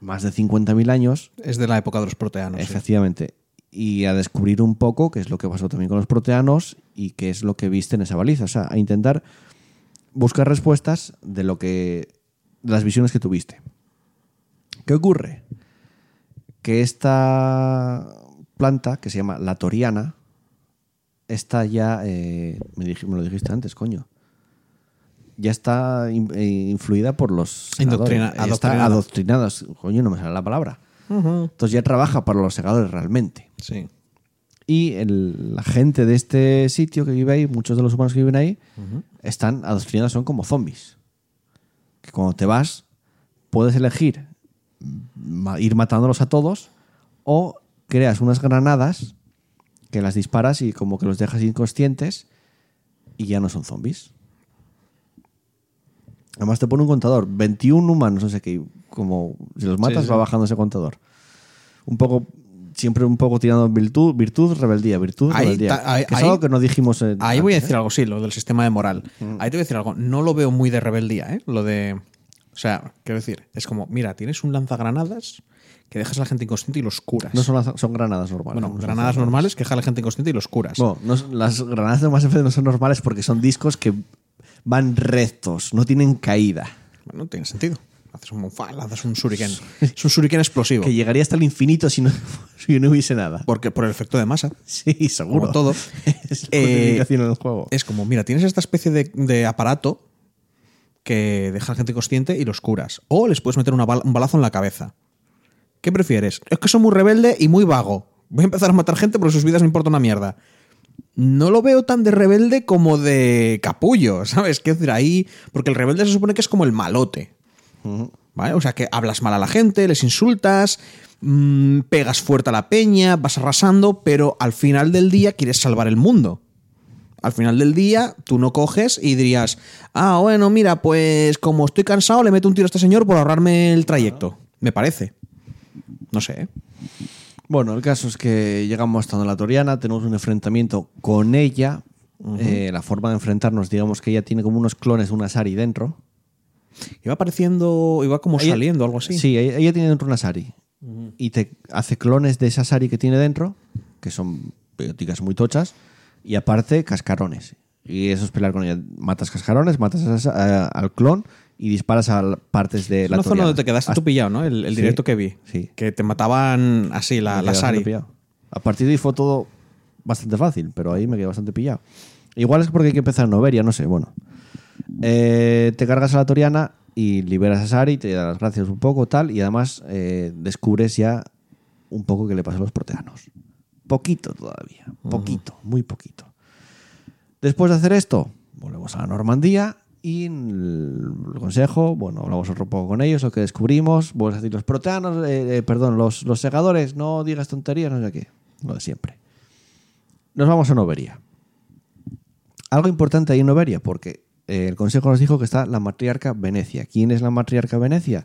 más de 50.000 años Es de la época de los proteanos. sí. Efectivamente. Y a descubrir un poco qué es lo que pasó también con los proteanos y qué es lo que viste en esa baliza. O sea, a intentar buscar respuestas de lo que. de las visiones que tuviste. ¿Qué ocurre? Que esta planta, que se llama la toriana, está ya. eh, me, dij- me lo dijiste antes, coño. Ya está in- eh, influida por los. Indoctrina-. Está adoctrinada. Coño, no me sale la palabra. Entonces ya trabaja para los segadores realmente. Sí. Y el- la gente de este sitio que vive ahí, muchos de los humanos que viven ahí, están adoctrinados, son como zombies. Que cuando te vas, puedes elegir ir matándolos a todos o creas unas granadas que las disparas y como que los dejas inconscientes y ya no son zombies. Además te pone un contador, 21 humanos, no sé qué, como si los matas sí. va bajando ese contador. Un poco, siempre un poco tirando virtud, virtud, rebeldía, virtud, Ahí rebeldía. ta- ahí- que es ahí- algo que no dijimos en- Ahí voy a decir ¿eh? algo, sí, lo del sistema de moral. Ahí te voy a decir algo. No lo veo muy de rebeldía, ¿eh? Lo de. O sea, quiero decir, es como, mira, tienes un lanzagranadas que dejas a la gente inconsciente y los curas. No son, son granadas normales. bueno, no granadas normales que dejas a la gente inconsciente y los curas. Bueno, no las granadas de Effect no son normales porque son discos que van rectos, no tienen caída. Bueno, no tiene sentido. Haces un lanzas un shuriken. Es un shuriken explosivo. Que llegaría hasta el infinito si no, si no hubiese nada. Porque por el efecto de masa. Sí, seguro. Como todo. es Eh, justificación en el juego. Es como, mira, tienes esta especie de, de aparato que deja a la gente consciente y los curas. O les puedes meter una bala- un balazo en la cabeza. ¿Qué prefieres? Es que soy muy rebelde y muy vago. Voy a empezar a matar gente porque sus vidas me importa una mierda. No lo veo tan de rebelde como de capullo, ¿sabes? Quiero decir, ahí. Porque el rebelde se supone que es como el malote. ¿Vale? O sea, que hablas mal a la gente, les insultas, mm, pegas fuerte a la peña, vas arrasando, pero al final del día quieres salvar el mundo. Al final del día, tú no coges y dirías, ah, bueno, mira, pues como estoy cansado, le meto un tiro a este señor por ahorrarme el trayecto. Me parece. No sé. ¿eh? Bueno, el caso es que llegamos hasta la Toriana, tenemos un enfrentamiento con ella. Eh, la forma de enfrentarnos, digamos que ella tiene como unos clones de una Sari dentro. Iba apareciendo, iba como Ella- saliendo, algo así. Sí, ella, ella tiene dentro una Sari. Y te hace clones de esa Sari que tiene dentro, que son bióticas muy tochas, Y aparte, cascarones. Y eso es pelear con ella. Matas cascarones, matas a- a- al clon y disparas a partes de Es la una zona donde te quedaste Hasta- tú pillado, ¿no? El, el Sí, directo que vi. sí. Que te mataban así, la, la Sari. A partir de ahí fue todo bastante fácil, pero ahí me quedé bastante pillado. Igual es porque hay que empezar en Noveria, no sé, bueno. Eh, te cargas a la Toriana y liberas a Sari, te das las gracias un poco, tal, y además eh, descubres ya un poco qué le pasa a los proteanos. Poquito todavía, poquito, muy poquito. Después de hacer esto, volvemos a la Normandía y el, consejo, bueno, hablamos otro poco con ellos, lo que descubrimos, vuelves a decir, los proteanos, eh, perdón, los, los segadores, no digas tonterías, no sé qué, lo de siempre. Nos vamos a Noveria. Algo importante ahí en Noveria, porque el consejo nos dijo que está la matriarca Venecia. ¿Quién es la matriarca Venecia?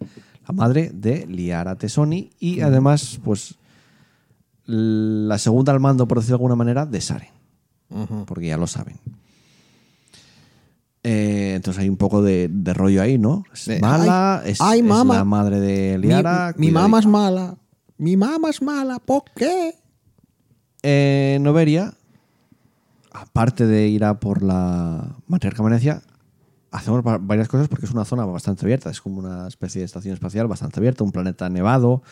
La madre de Liara Tesoni y además, pues, la segunda al mando, por decirlo de alguna manera, de Saren porque ya lo saben. Eh, entonces hay un poco de, de rollo ahí, ¿no? Es mala, Ay, es, ay, es mamá. la madre de Liara. mi, mamá es mala. Mi mamá es mala. ¿Por qué? Eh, Noveria, aparte de ir a por la matriarca Venecia, hacemos va- varias cosas porque es una zona bastante abierta. Es como una especie de estación espacial bastante abierta, un planeta nevado.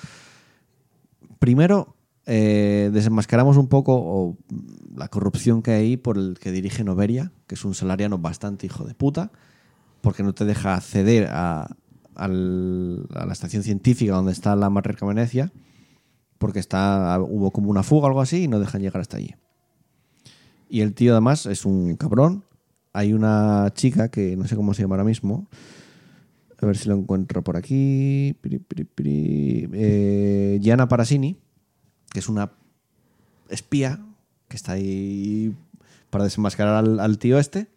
Primero, eh, desenmascaramos un poco o, la corrupción que hay ahí por el que dirige Noveria, que es un salariano bastante hijo de puta, porque no te deja acceder a, la estación científica donde está la matriarca Venecia, porque está, hubo como una fuga o algo así y no dejan llegar hasta allí. Y el tío además es un cabrón. Hay una chica que no sé cómo se llama ahora mismo. A ver si lo encuentro por aquí. Piri, piri, piri. Eh, Gianna Parasini, que es una espía que está ahí para desenmascarar al, al tío este.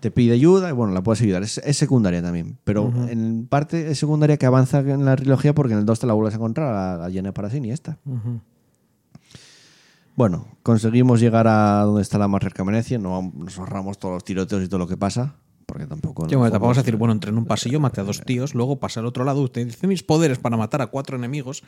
Te pide ayuda y bueno, la puedes ayudar. Es, es secundaria también. Pero en parte es secundaria que avanza en la trilogía porque en el 2 te la vuelves a encontrar a, a Gianna Parasini esta. Bueno, conseguimos llegar a donde está la matriarca Venecia. No nos ahorramos todos los tiroteos y todo lo que pasa. Porque tampoco. Sí, bueno, tampoco vas a decir, bueno, entré en un pasillo, maté a dos tíos, luego pasé al otro lado, utilicé mis poderes para matar a cuatro enemigos,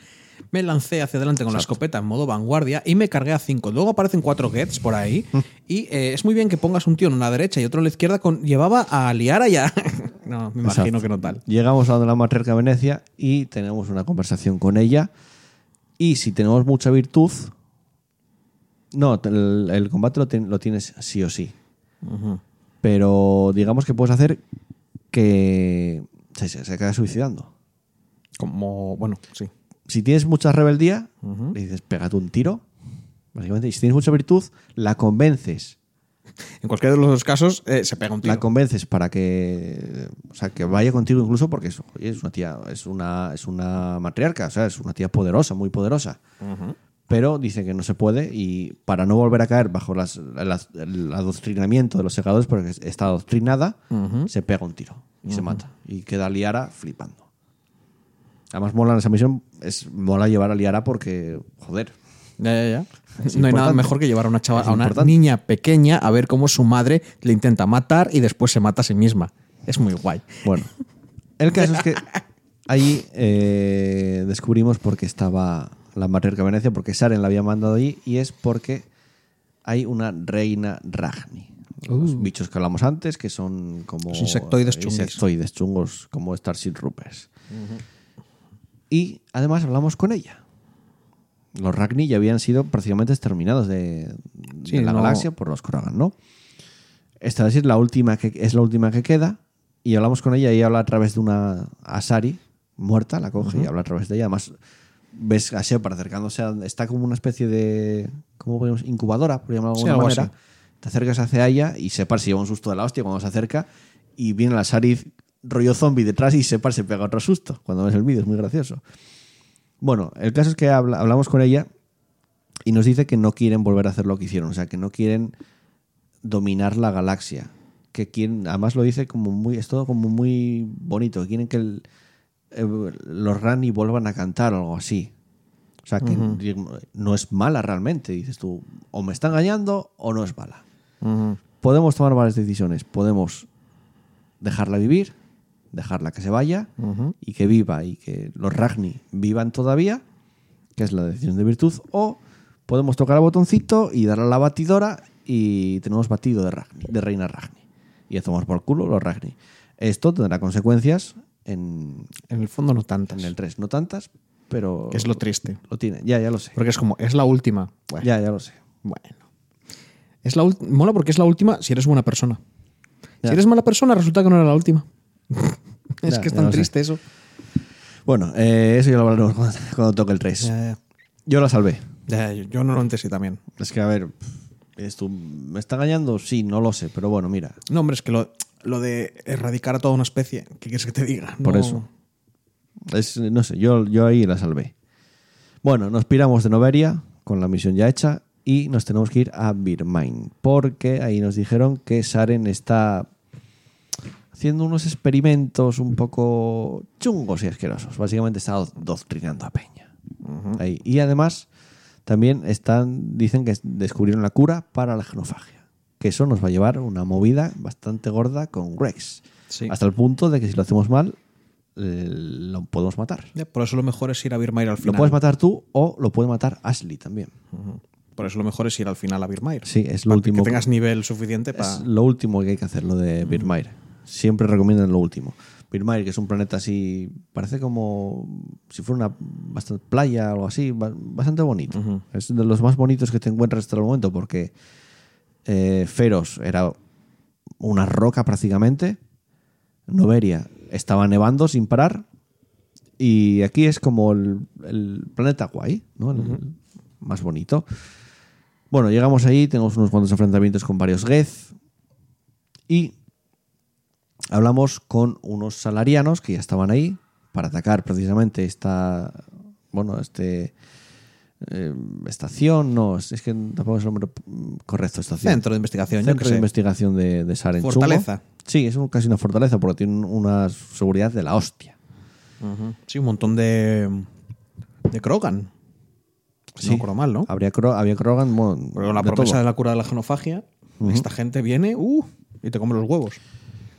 me lancé hacia adelante con la escopeta en modo vanguardia y me cargué a cinco. Luego aparecen cuatro gets por ahí y eh, es muy bien que pongas un tío en una derecha y otro en la izquierda con llevaba a Liara ya. no, me imagino Exacto. que no tal. Llegamos a donde la matriarca Venecia y tenemos una conversación con ella. Y si tenemos mucha virtud. No, el, el combate lo, ten- lo tienes sí o sí. Pero digamos que puedes hacer que se, se, se acabe suicidando. Como, bueno, sí. Si tienes mucha rebeldía, le dices, pégate un tiro. Básicamente, y si tienes mucha virtud, la convences. En cualquiera de los dos casos eh, se pega un tiro. La convences para que. O sea, que vaya contigo incluso porque es, oye, es una tía. Es una, es una matriarca, o sea, es una tía poderosa, muy poderosa. Pero dice que no se puede y para no volver a caer bajo las- las- el adoctrinamiento de los segadores, porque está adoctrinada, se pega un tiro y se mata. Y queda Liara flipando. Además, mola en esa misión, es mola llevar a Liara porque, joder, Ya, ya, ya. Es no hay nada mejor que llevar a una chava, a una niña pequeña a ver cómo su madre le intenta matar y después se mata a sí misma. Es muy guay. Bueno, el caso es que allí eh, descubrimos por qué estaba la matriarca Venecia, porque Saren la había mandado allí, y es porque hay una reina Ragni. Los bichos que hablamos antes, que son como. Los insectoides chungis. Insectoides chungos, como Starship Troopers. Y además hablamos con ella. Los Ragni ya habían sido prácticamente exterminados de, Sí, de la no- galaxia por los Krogan, ¿no? Esta es la última que es la última que queda y hablamos con ella y habla a través de una Asari muerta, la coge y habla a través de ella. Además ves a Shepard acercándose, a- está como una especie de ¿cómo podemos? incubadora, por llamarlo de Sí, alguna algo manera. así. Te acercas hacia ella y Shepard se lleva un susto de la hostia cuando se acerca y viene la Asari rollo zombie detrás y Shepard se pega otro susto cuando ves el vídeo, es muy gracioso. Bueno, el caso es que habla- hablamos con ella y nos dice que no quieren volver a hacer lo que hicieron, o sea, que no quieren dominar la galaxia, que quieren, además lo dice como muy, es todo como muy bonito, que quieren que el- eh, los Rani vuelvan a cantar o algo así. O sea, que no es mala realmente, dices tú, o me está engañando o no es mala. Podemos tomar varias decisiones, podemos dejarla vivir, dejarla que se vaya y que viva y que los Ragni vivan todavía, que es la decisión de virtud, o podemos tocar el botoncito y darle a la batidora y tenemos batido de, Ragni, de Reina Ragni. Y hacemos por culo los Ragni. Esto tendrá consecuencias en, En el fondo no tantas. en el 3. No tantas, pero Que es lo triste. lo tiene. Ya, ya lo sé. Porque es como, es la última. Bueno, Ya, ya lo sé. bueno. Es la Mola porque es la última si eres buena persona. Ya. Si eres mala persona, resulta que no era la última. es Ya, que es tan lo sé. triste eso. Bueno, eh, eso ya lo hablaremos cuando, cuando toque el 3. Ya, Yo la salvé. yo normalmente sí también. Es que, a ver, ¿eres tú, ¿me está engañando? Sí, no lo sé, pero bueno, mira. No, hombre, es que lo, lo de erradicar a toda una especie, ¿qué quieres que te diga? Por eso. Es, no sé, yo, yo ahí la salvé. Bueno, nos piramos de Noveria con la misión ya hecha y nos tenemos que ir a Birmain porque ahí nos dijeron que Saren está haciendo unos experimentos un poco chungos y asquerosos. Básicamente está do- doctrinando a Peña. Ahí. Y además también están, dicen que descubrieron la cura para la genofagia. Que eso nos va a llevar una movida bastante gorda con Rex. Sí. Hasta el punto de que si lo hacemos mal, eh, lo podemos matar. Por eso lo mejor es ir a Birmair al Lo final. puedes matar tú o lo puede matar Ashley también. Por eso lo mejor es ir al final a Birmair. Sí, es lo Para último. Que tengas nivel suficiente para. Es lo último que hay que hacer, lo de Birmair. Siempre recomiendan lo último. Birmair, que es un planeta así, parece como si fuera una bastante playa o algo así, ba- bastante bonito. Es de los más bonitos que te encuentras hasta el momento porque eh, Feros era una roca prácticamente, Noveria estaba nevando sin parar y aquí es como el, el planeta guay, ¿no? El más bonito. Bueno, llegamos ahí, tenemos unos cuantos enfrentamientos con varios Geth y hablamos con unos salarianos que ya estaban ahí para atacar precisamente esta, bueno, este eh, estación, no, es que tampoco es el nombre correcto, estación. Centro de investigación, yo Centro que de sé. investigación de, de. Fortaleza. Sí, es un- casi una fortaleza porque tiene una seguridad de la hostia. Sí, un montón de. de Krogan. Si No Sí. recuerdo mal, ¿no? Habría había Krogan, bueno, la de promesa todo. de la cura de la genofagia, esta gente viene uh, y te come los huevos.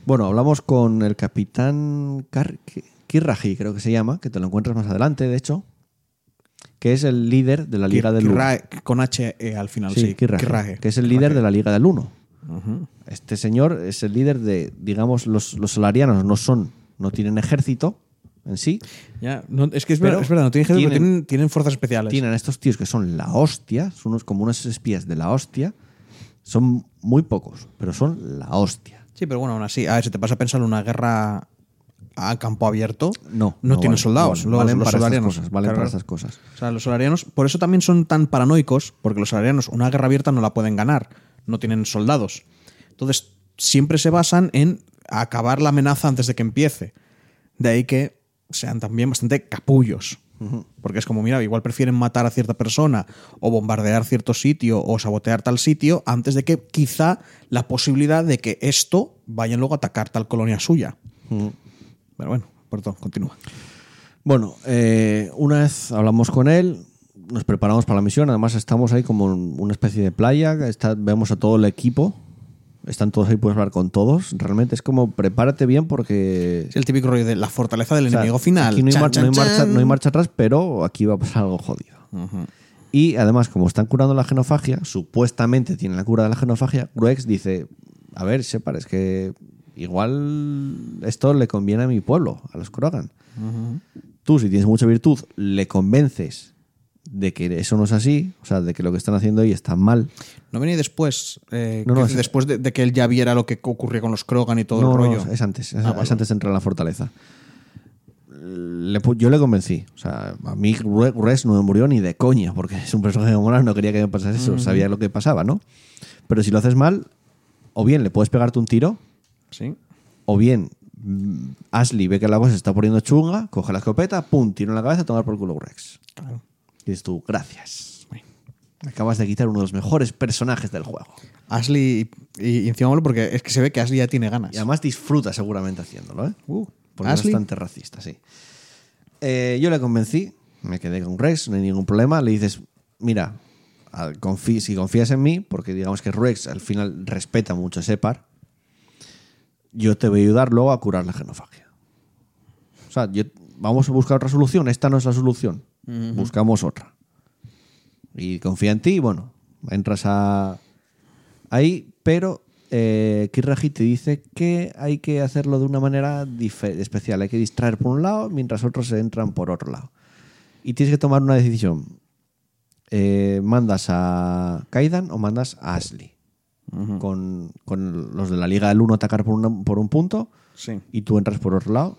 Bueno, hablamos con el capitán Kar- Kirraji, creo que se llama, que te lo encuentras más adelante, de hecho, que es el líder de la Liga Kir- del 1. Kirrae, con H E al final, sí. Sí, Kirraje. que es el líder de la Liga del 1. Ujú. Este señor es el líder de, digamos, los, los solarianos no son, no tienen ejército en sí, Ya, no, es que es, Pero verdad, es verdad, no tienen, ejército, pero tienen- tienen, tienen fuerzas especiales. tienen estos tíos que son la hostia, son unos, como unos espías de la hostia, son muy pocos, pero son la hostia. Sí, pero bueno, aún así, a ver, si te pasa a pensar en una guerra a campo abierto, No, no, tienen valen, soldados. no los, valen los para solarianos. cosas, valen Claro, para estas cosas. O sea, los solarianos, por eso también son tan paranoicos, porque los solarianos una guerra abierta no la pueden ganar, no tienen soldados. Entonces, siempre se basan en acabar la amenaza antes de que empiece. De ahí que sean también bastante capullos. Porque es como, mira, igual prefieren matar a cierta persona o bombardear cierto sitio o sabotear tal sitio antes de que quizá la posibilidad de que esto vayan luego a atacar tal colonia suya. Pero bueno, perdón, continúa. Bueno, eh, una vez hablamos con él, nos preparamos para la misión. Además, estamos ahí como en una especie de playa. Está, vemos a todo el equipo. Están todos ahí, puedes hablar con todos. Realmente es como prepárate bien porque. Es el típico rollo de la fortaleza del o sea, enemigo final. Aquí no hay, Chan, mar- chan, no hay marcha, chan. no hay marcha atrás, pero aquí va a pasar algo jodido. Y además, como están curando la genofagia, supuestamente tienen la cura de la genofagia, Gruex dice: A ver, Shepard, es que igual esto le conviene a mi pueblo, a los Krogan. Tú, si tienes mucha virtud, le convences de que eso no es así, o sea, de que lo que están haciendo ahí está mal. No venía después, eh, No, no, que es- después de, de que él ya viera lo que ocurría con los Krogan y todo no, el no, rollo. es antes, es, Ah, es antes de entrar a la fortaleza. Le yo le convencí. O sea, a mí Res no me murió ni de coña, porque es un personaje mola, no quería que me pasase eso, sabía lo que pasaba, ¿no? Pero si lo haces mal, o bien le puedes pegarte un tiro, Sí. o bien mm, Ashley ve que la cosa se está poniendo chunga, coge la escopeta, pum, tiro en la cabeza, tomar por culo Rex. Claro. Y dices tú, gracias. Acabas de quitar uno de los mejores personajes del juego. Ashley, y, y encima porque es que se ve que Ashley ya tiene ganas. Y además disfruta seguramente haciéndolo, ¿eh? Uh, Porque Ashley. es bastante racista, sí. Eh, yo le convencí, me quedé con Rex, no hay ningún problema. Le dices, mira, al- confí- si confías en mí, porque digamos que Rex al final respeta mucho a Separ, yo te voy a ayudar luego a curar la genofagia. O sea, yo- vamos a buscar otra solución. Esta no es la solución. Buscamos otra. Y confía en ti y bueno, entras a, Ahí, pero eh, Kirraji te dice que hay que hacerlo de una manera especial. Hay que distraer por un lado mientras otros se entran por otro lado. Y tienes que tomar una decisión. Eh, ¿Mandas a Kaidan o mandas a Ashley? Con, con los de la Liga del 1 atacar por, una- por un punto Sí. y tú entras por otro lado.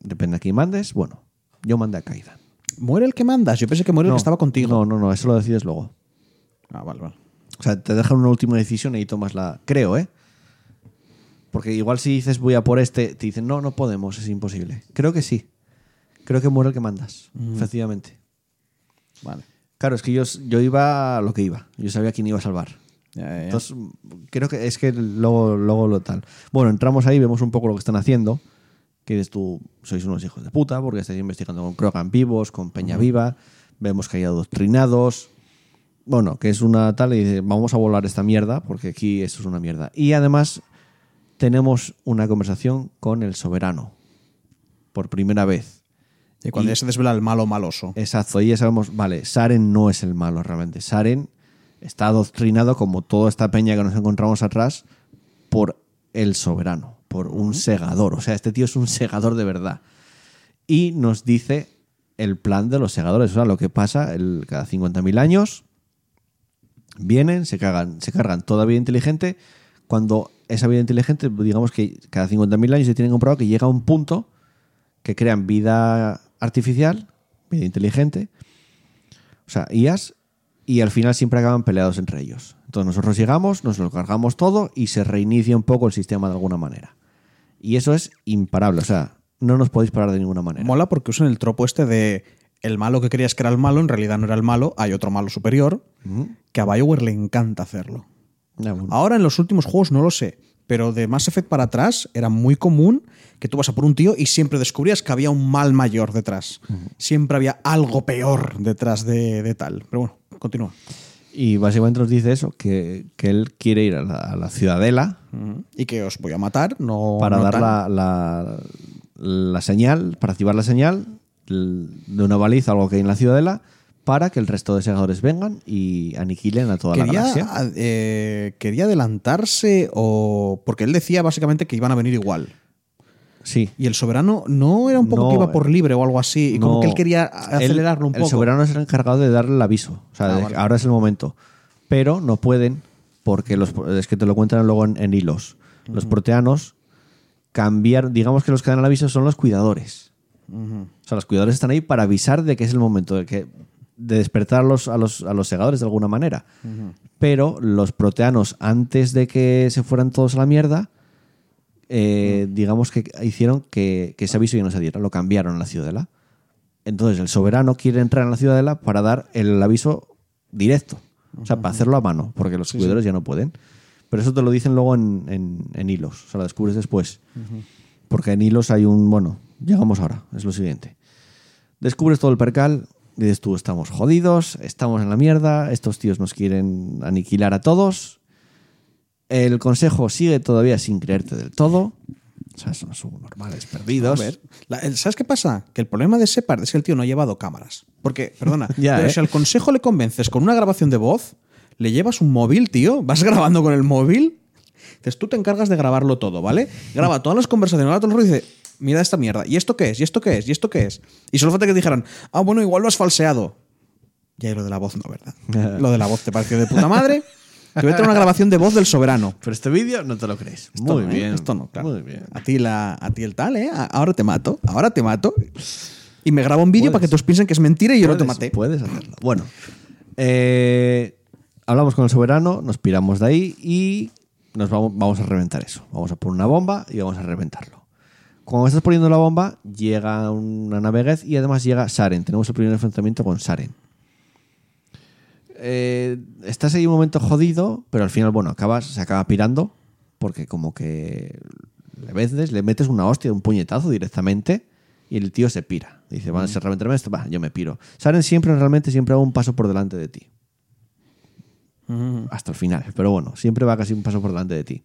Depende a quién mandes. Bueno, yo mandé a Kaidan. ¿Muere el que mandas? Yo pensé que muere el que estaba contigo. No, no, no, eso lo decides luego. Ah, vale, vale. O sea, te dejan una última decisión y ahí tomas la. Creo, ¿eh? Porque igual si dices voy a por este, te dicen no, no podemos, es imposible. Creo que sí. Creo que muere el que mandas, efectivamente. Vale. Claro, es que yo, yo iba a lo que iba. Yo sabía quién iba a salvar. Entonces, creo que es que luego, luego lo tal. Bueno, entramos ahí, vemos un poco lo que están haciendo. Que dices tú, sois unos hijos de puta, porque estáis investigando con Krogan vivos, con Peña Viva. Vemos que hay adoctrinados. Bueno, que es una tal, y dice, vamos a volar esta mierda, porque aquí esto es una mierda. Y además, tenemos una conversación con el soberano. Por primera vez. y cuando y- ya se desvela el malo maloso. Exacto, y ya sabemos, vale, Saren no es el malo realmente. Saren está adoctrinado como toda esta peña que nos encontramos atrás por el soberano, por un segador. O sea, este tío es un segador de verdad. Y nos dice el plan de los segadores. O sea, lo que pasa el, cada 50.000 años vienen, se, cagan, se cargan toda vida inteligente. Cuando esa vida inteligente, digamos que cada 50.000 años se tiene comprobado que llega a un punto que crean vida artificial, vida inteligente, o sea, IAS, y al final siempre acaban peleados entre ellos. Entonces nosotros llegamos, nos lo cargamos todo y se reinicia un poco el sistema de alguna manera. Y eso es imparable, o sea, no nos podéis parar de ninguna manera. Mola porque usan el tropo este de el malo que creías que era el malo, en realidad no era el malo, hay otro malo superior, que a BioWare le encanta hacerlo. Bueno. Ahora en los últimos juegos no lo sé, pero de Mass Effect para atrás era muy común que tú vas a por un tío y siempre descubrías que había un mal mayor detrás. Siempre había algo peor detrás de, de tal. Pero bueno, continúa. Y básicamente nos dice eso, que, que él quiere ir a la, a la ciudadela Y que os voy a matar, no. para no dar la, la- la señal, para activar la señal de una baliza, algo que hay en la ciudadela, para que el resto de segadores vengan y aniquilen a toda la galaxia. eh, quería adelantarse o. Porque él decía básicamente que iban a venir igual. Sí. Y el soberano no era un poco No, que iba por libre o algo así. Y como No, que él quería él- acelerarlo un el poco. soberano es el encargado de darle el aviso. O sea, Ah, vale. ahora es el momento. Pero no pueden, porque los, es que te lo cuentan luego en, en hilos. Los proteanos cambiaron, digamos que los que dan el aviso son los cuidadores. O sea, los cuidadores están ahí para avisar de que es el momento de, que, de despertar a los, a, los, a los segadores de alguna manera. Pero los proteanos, antes de que se fueran todos a la mierda, eh, digamos que hicieron que, que ese aviso ya no se diera, lo cambiaron en la ciudadela. Entonces el soberano quiere entrar en la ciudadela para dar el aviso directo. O sea, para hacerlo a mano, porque los cuidadores ya no pueden. Pero eso te lo dicen luego en, en- en hilos, o sea, lo descubres después. Porque en hilos hay un, bueno, llegamos ahora, es lo siguiente. Descubres todo el percal, dices tú, estamos jodidos, estamos en la mierda, estos tíos nos quieren aniquilar a todos. El consejo sigue todavía sin creerte del todo. O sea, son subnormales perdidos. A ver, la- ¿Sabes qué pasa? Que el problema de Shepard es que el tío no ha llevado cámaras. Porque, perdona, Ya, pero ¿eh? si al consejo le convences con una grabación de voz, le llevas un móvil, tío, vas grabando con el móvil, entonces tú te encargas de grabarlo todo, ¿vale? Graba todas las conversaciones, graba todo el rollo y dice, mira esta mierda, ¿y esto qué es? ¿Y esto qué es? ¿Y esto qué es? Y solo falta que dijeran, ah, bueno, igual lo has falseado. Y lo de la voz no, ¿verdad? lo de la voz te pareció de puta madre. Te voy a traer una grabación de voz del soberano. Pero este vídeo no te lo crees. Esto Muy no, ¿eh? bien. Esto no, claro. Muy bien. A ti, la, a ti el tal, ¿eh? Ahora te mato, ahora te mato. Y me grabo un vídeo para que todos piensen que es mentira y yo no te maté. Puedes hacerlo. Bueno, eh, hablamos con el soberano, nos piramos de ahí y nos vamos, vamos a reventar eso. Vamos a poner una bomba y vamos a reventarlo. Cuando estás poniendo la bomba, llega una nave Geth y además llega Saren. Tenemos el primer enfrentamiento con Saren. Eh, estás ahí un momento jodido, pero al final, bueno, acabas, se acaba pirando porque como que le veces, le metes una hostia, un puñetazo directamente y el tío se pira. Dice, van a ser reventarme esto, va, yo me piro. Saren siempre, realmente, siempre va un paso por delante de ti. Hasta el final. Pero bueno, siempre va casi un paso por delante de ti.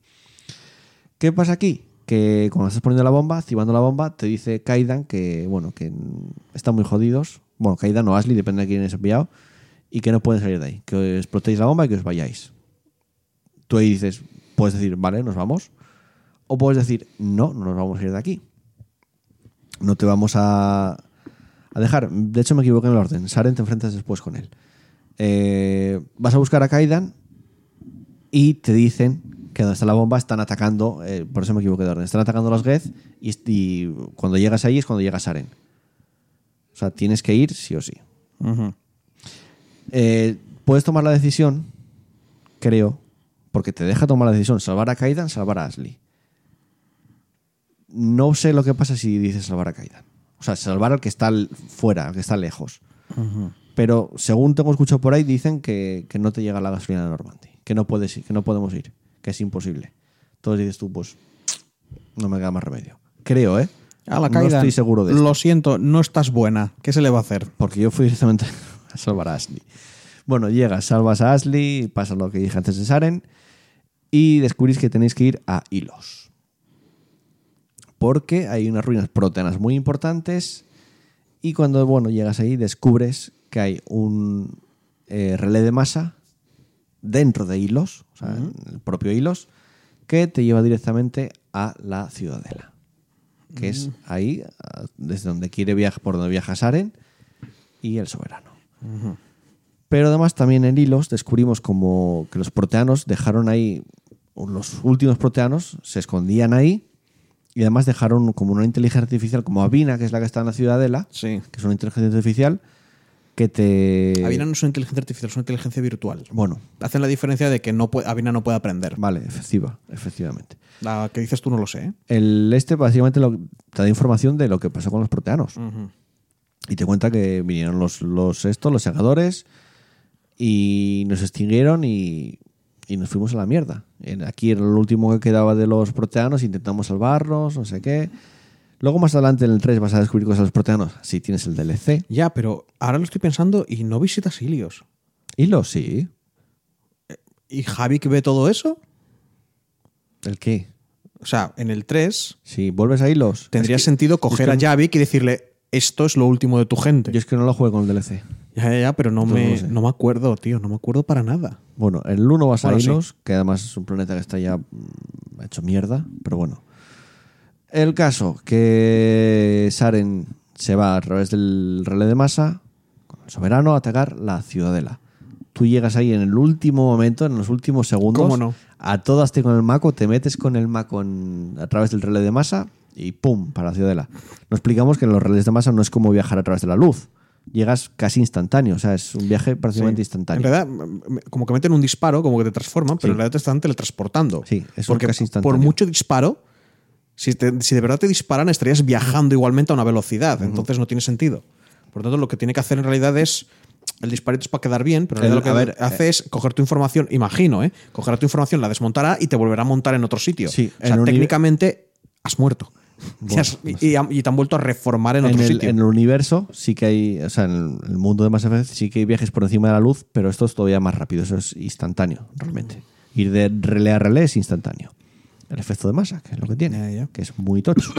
¿Qué pasa aquí? Que cuando estás poniendo la bomba, activando la bomba, te dice Kaidan que, bueno, que están muy jodidos. Bueno, Kaidan o Ashley, depende de quién es enviado. Y que no pueden salir de ahí. Que os la bomba y que os vayáis. Tú ahí dices, puedes decir, vale, nos vamos. O puedes decir, no, no nos vamos a ir de aquí. No te vamos a, a dejar. De hecho, me equivoqué en el orden. Saren te enfrentas después con él. Eh, vas a buscar a Kaidan y te dicen que donde está la bomba están atacando, eh, por eso me equivoqué de orden, están atacando los Geth y, y cuando llegas ahí es cuando llega Saren. O sea, tienes que ir sí o sí. Eh, puedes tomar la decisión, creo, porque te deja tomar la decisión, salvar a Kaidan, salvar a Ashley. No sé lo que pasa si dices salvar a Kaidan. O sea, salvar al que está fuera, al que está lejos. Pero según tengo escuchado por ahí, dicen que, que no te llega la gasolina de Normandy, que no puedes ir, que no podemos ir, que es imposible. Entonces dices tú, pues no me queda más remedio. Creo, ¿eh? A la no caída. estoy seguro de esto. Lo siento, no estás buena. ¿Qué se le va a hacer? Porque yo fui directamente a salvar a Ashley. Bueno, llegas, salvas a Ashley, pasa lo que dije antes de Saren, y descubrís que tenéis que ir a Hilos. Porque hay unas ruinas proteanas muy importantes, y cuando bueno, llegas ahí descubres que hay un eh, relé de masa dentro de Hilos, o sea, en el propio Hilos, que te lleva directamente a la ciudadela. Que es ahí, a- desde donde quiere viajar, por donde viaja Saren y el soberano. Pero además también en Hilos descubrimos como que los proteanos dejaron ahí, los últimos proteanos se escondían ahí y además dejaron como una inteligencia artificial como Avina, que es la que está en la ciudadela, Sí. que es una inteligencia artificial que te... Avina no es una inteligencia artificial, es una inteligencia virtual. Bueno, Hacen la diferencia de que no puede, Avina no puede aprender. vale, efectiva, efectivamente. La que dices tú no lo sé. ¿eh? El este básicamente lo- te da información de lo que pasó con los proteanos. Y te cuenta que vinieron los, los estos, los segadores, y nos extinguieron y, y nos fuimos a la mierda. Aquí era lo último que quedaba de los proteanos, intentamos salvarlos, no sé qué. Luego más adelante en el 3 vas a descubrir cosas de los proteanos. Si tienes el DLC. Ya, pero ahora lo estoy pensando y no visitas Ilios. Y lo sí. ¿Y Javi que ve todo eso? ¿El qué? O sea, en el 3 Si vuelves a hilos. tendría Es que- sentido coger es que- a Javik y decirle esto es lo último de tu gente. Yo es que no lo juego con el DLC. Ya, ya, ya, pero no me, no me acuerdo, tío. No me acuerdo para nada. Bueno, en el 1 vas a sí. Hilos, que además es un planeta que está ya mm, hecho mierda, pero bueno. El caso, que Saren se va a través del relé de masa, con el soberano, a atacar la ciudadela. Tú llegas ahí en el último momento, en los últimos segundos, ¿Cómo no? a todas te con el maco, te metes con el maco en- a través del relé de masa y ¡pum! para la ciudadela. Nos explicamos que en los relés de masa no es como viajar a través de la luz. Llegas casi instantáneo, o sea, es un viaje prácticamente En instantáneo. realidad, m- m- como que meten un disparo, como que te transforman, pero Sí. en realidad te están teletransportando. Sí, es Porque casi por instantáneo. mucho disparo, si, te- si de verdad te disparan, estarías viajando igualmente a una velocidad. Entonces no tiene sentido. Por lo tanto, lo que tiene que hacer en realidad es. El disparito es para quedar bien, pero El- lo que ver, hace es coger tu información, imagino, ¿eh? Coger tu información, la desmontará y te volverá a montar en otro sitio. Sí, o sea, técnicamente has muerto. Bueno, Y has- y, y- y te han vuelto a reformar en, en otro el, sitio. en el universo sí que hay, o sea, en el, el mundo de Mass Effect sí que hay viajes por encima de la luz, pero esto es todavía más rápido, eso es instantáneo, realmente. Ir de relé a relé es instantáneo. El efecto de masa, que es lo que tiene, Ya, ya. que es muy tocho.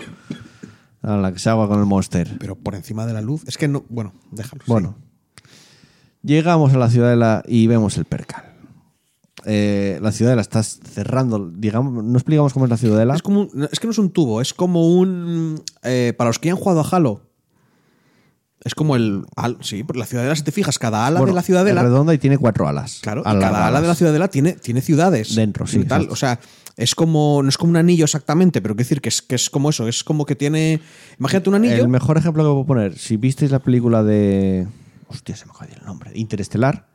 A la que se agua con el monster. Pero por encima de la luz. Es que no. Bueno, déjalo. sí. Bueno, llegamos a la ciudadela y vemos el percal. Eh, la ciudadela está cerrando, digamos, no explicamos cómo es la ciudadela. Es, como un- es que no es un tubo, es como un. eh, para los que ya han jugado a Halo, es como el. al- sí, porque la ciudadela, si te fijas, cada ala Bueno, de la ciudadela. Es redonda y tiene cuatro alas. Claro, y cada ala de la ciudadela tiene, tiene ciudades. Dentro, sí, tal. O sea, es como. No es como un anillo exactamente, pero quiero decir que es, que es como eso. Es como que tiene. Imagínate un anillo. El mejor ejemplo que puedo poner, si visteis la película de. Hostia, se me el nombre. Interestelar.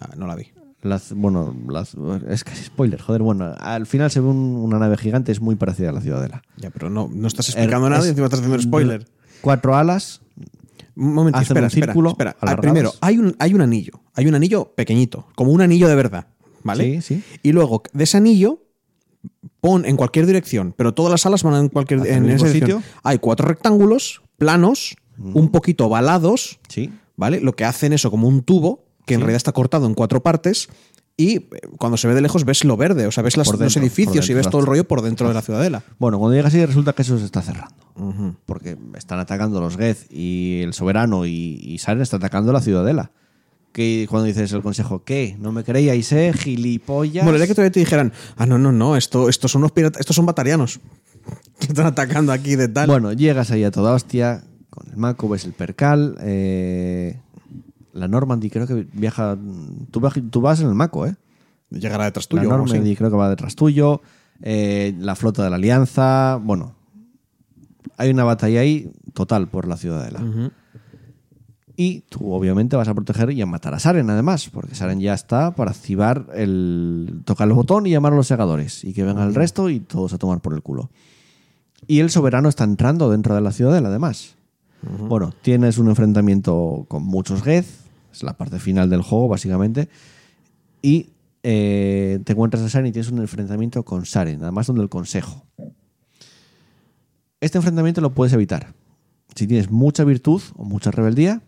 Ah, no la vi. Las, bueno, las- es casi spoiler, joder. Bueno, al final se ve un- una nave gigante, es muy parecida a la ciudadela. Ya, pero no, no estás explicando Er- nada y encima estás haciendo spoiler. Cuatro alas. Un momento, Hacen espera, un espera, círculo espera. Ah, alargados. Primero, hay un, hay un anillo. Hay un anillo pequeñito, como un anillo de verdad. ¿Vale? Sí, sí. Y luego, de ese anillo, pon en cualquier dirección, pero todas las alas van en cualquier ¿Hacia el en dirección. sitio? Hay cuatro rectángulos planos, un poquito ovalados, Sí. ¿vale? Lo que hacen eso como un tubo, que en realidad está cortado en cuatro partes. Y eh, cuando se ve de lejos ves lo verde, o sea, ves las- Por los dentro, edificios por y dentro, ves todo el rollo por dentro de la ciudadela. Bueno, cuando llegas ahí resulta que eso se está cerrando. Porque están atacando los Geth y el soberano y, y Saren está atacando la ciudadela. que cuando dices el consejo, ¿qué? ¿No me creíais, eh? Gilipollas. Molaría que todavía te dijeran, ah, no, no, no, esto, estos son unos piratas, estos son batarianos. Que están atacando aquí de tal. Bueno, llegas ahí a toda hostia con el Mako, ves el percal. eh, la Normandy creo que viaja. Tú, vas en el Mako, ¿eh? Llegará detrás La tuyo. así. Normandy creo que va detrás tuyo. eh, la flota de la Alianza. Bueno, hay una batalla ahí total por la ciudadela. Y tú, obviamente, vas a proteger y a matar a Saren, además, porque Saren ya está para activar el. tocar el botón y llamar a los segadores. Y que venga el resto y todos a tomar por el culo. Y el soberano está entrando dentro de la ciudadela, además. Bueno, tienes un enfrentamiento con muchos Geth, es la parte final del juego, básicamente. Y eh, te encuentras a Saren y tienes un enfrentamiento con Saren, además donde el consejo. Este enfrentamiento lo puedes evitar. Si tienes mucha virtud o mucha rebeldía,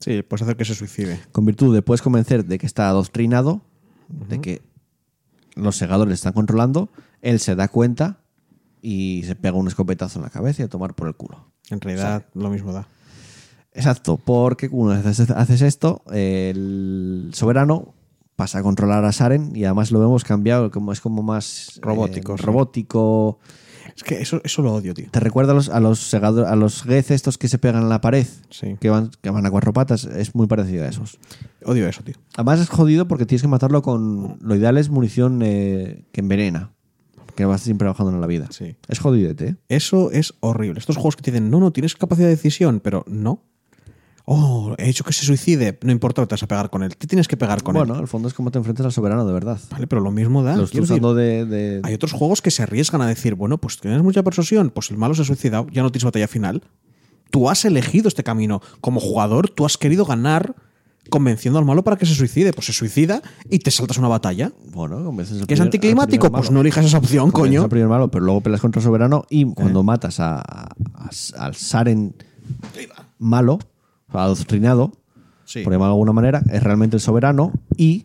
Sí, puedes hacer que se suicide. con virtud le puedes convencer de que está adoctrinado, de que los segadores le están controlando, él se da cuenta y se pega un escopetazo en la cabeza y a tomar por el culo. En realidad, lo mismo da. Exacto, porque vez haces- esto, el soberano pasa a controlar a Saren y además lo vemos cambiado, como es como más Robótico, eh, sí. robótico. Es que eso, eso lo odio, tío. Te recuerda a los, a los a los Geth estos que se pegan en la pared, Sí. que van, que van a cuatro patas, es muy parecido a esos. Odio eso, tío. Además es jodido porque tienes que matarlo con. Lo ideal es munición eh, que envenena. Que vas siempre bajando en la vida. Sí. Es jodidete, ¿eh? Eso es horrible. Estos juegos que te dicen, no, no, tienes capacidad de decisión, pero no. Oh, he hecho que se suicide. No importa, te vas a pegar con él. Te tienes que pegar con bueno, él. el fondo es como te enfrentas al soberano, de verdad. Vale, pero lo mismo da. lo estoy Quiero decir, usando de. de- Hay otros juegos que se arriesgan a decir, bueno, pues tienes mucha persuasión, pues el malo se ha suicidado, ya no tienes batalla final. Tú has elegido este camino. Como jugador, tú has querido ganar convenciendo al malo para que se suicide. Pues se suicida y te saltas una batalla. Bueno, convences al ¿Que es al anticlimático? Pues malo. no elijas esa opción, Convences coño. al primer malo, pero luego peleas contra el soberano y cuando matas a, a- al Saren malo, adoctrinado, Sí. por llamarlo de alguna manera, es realmente el soberano y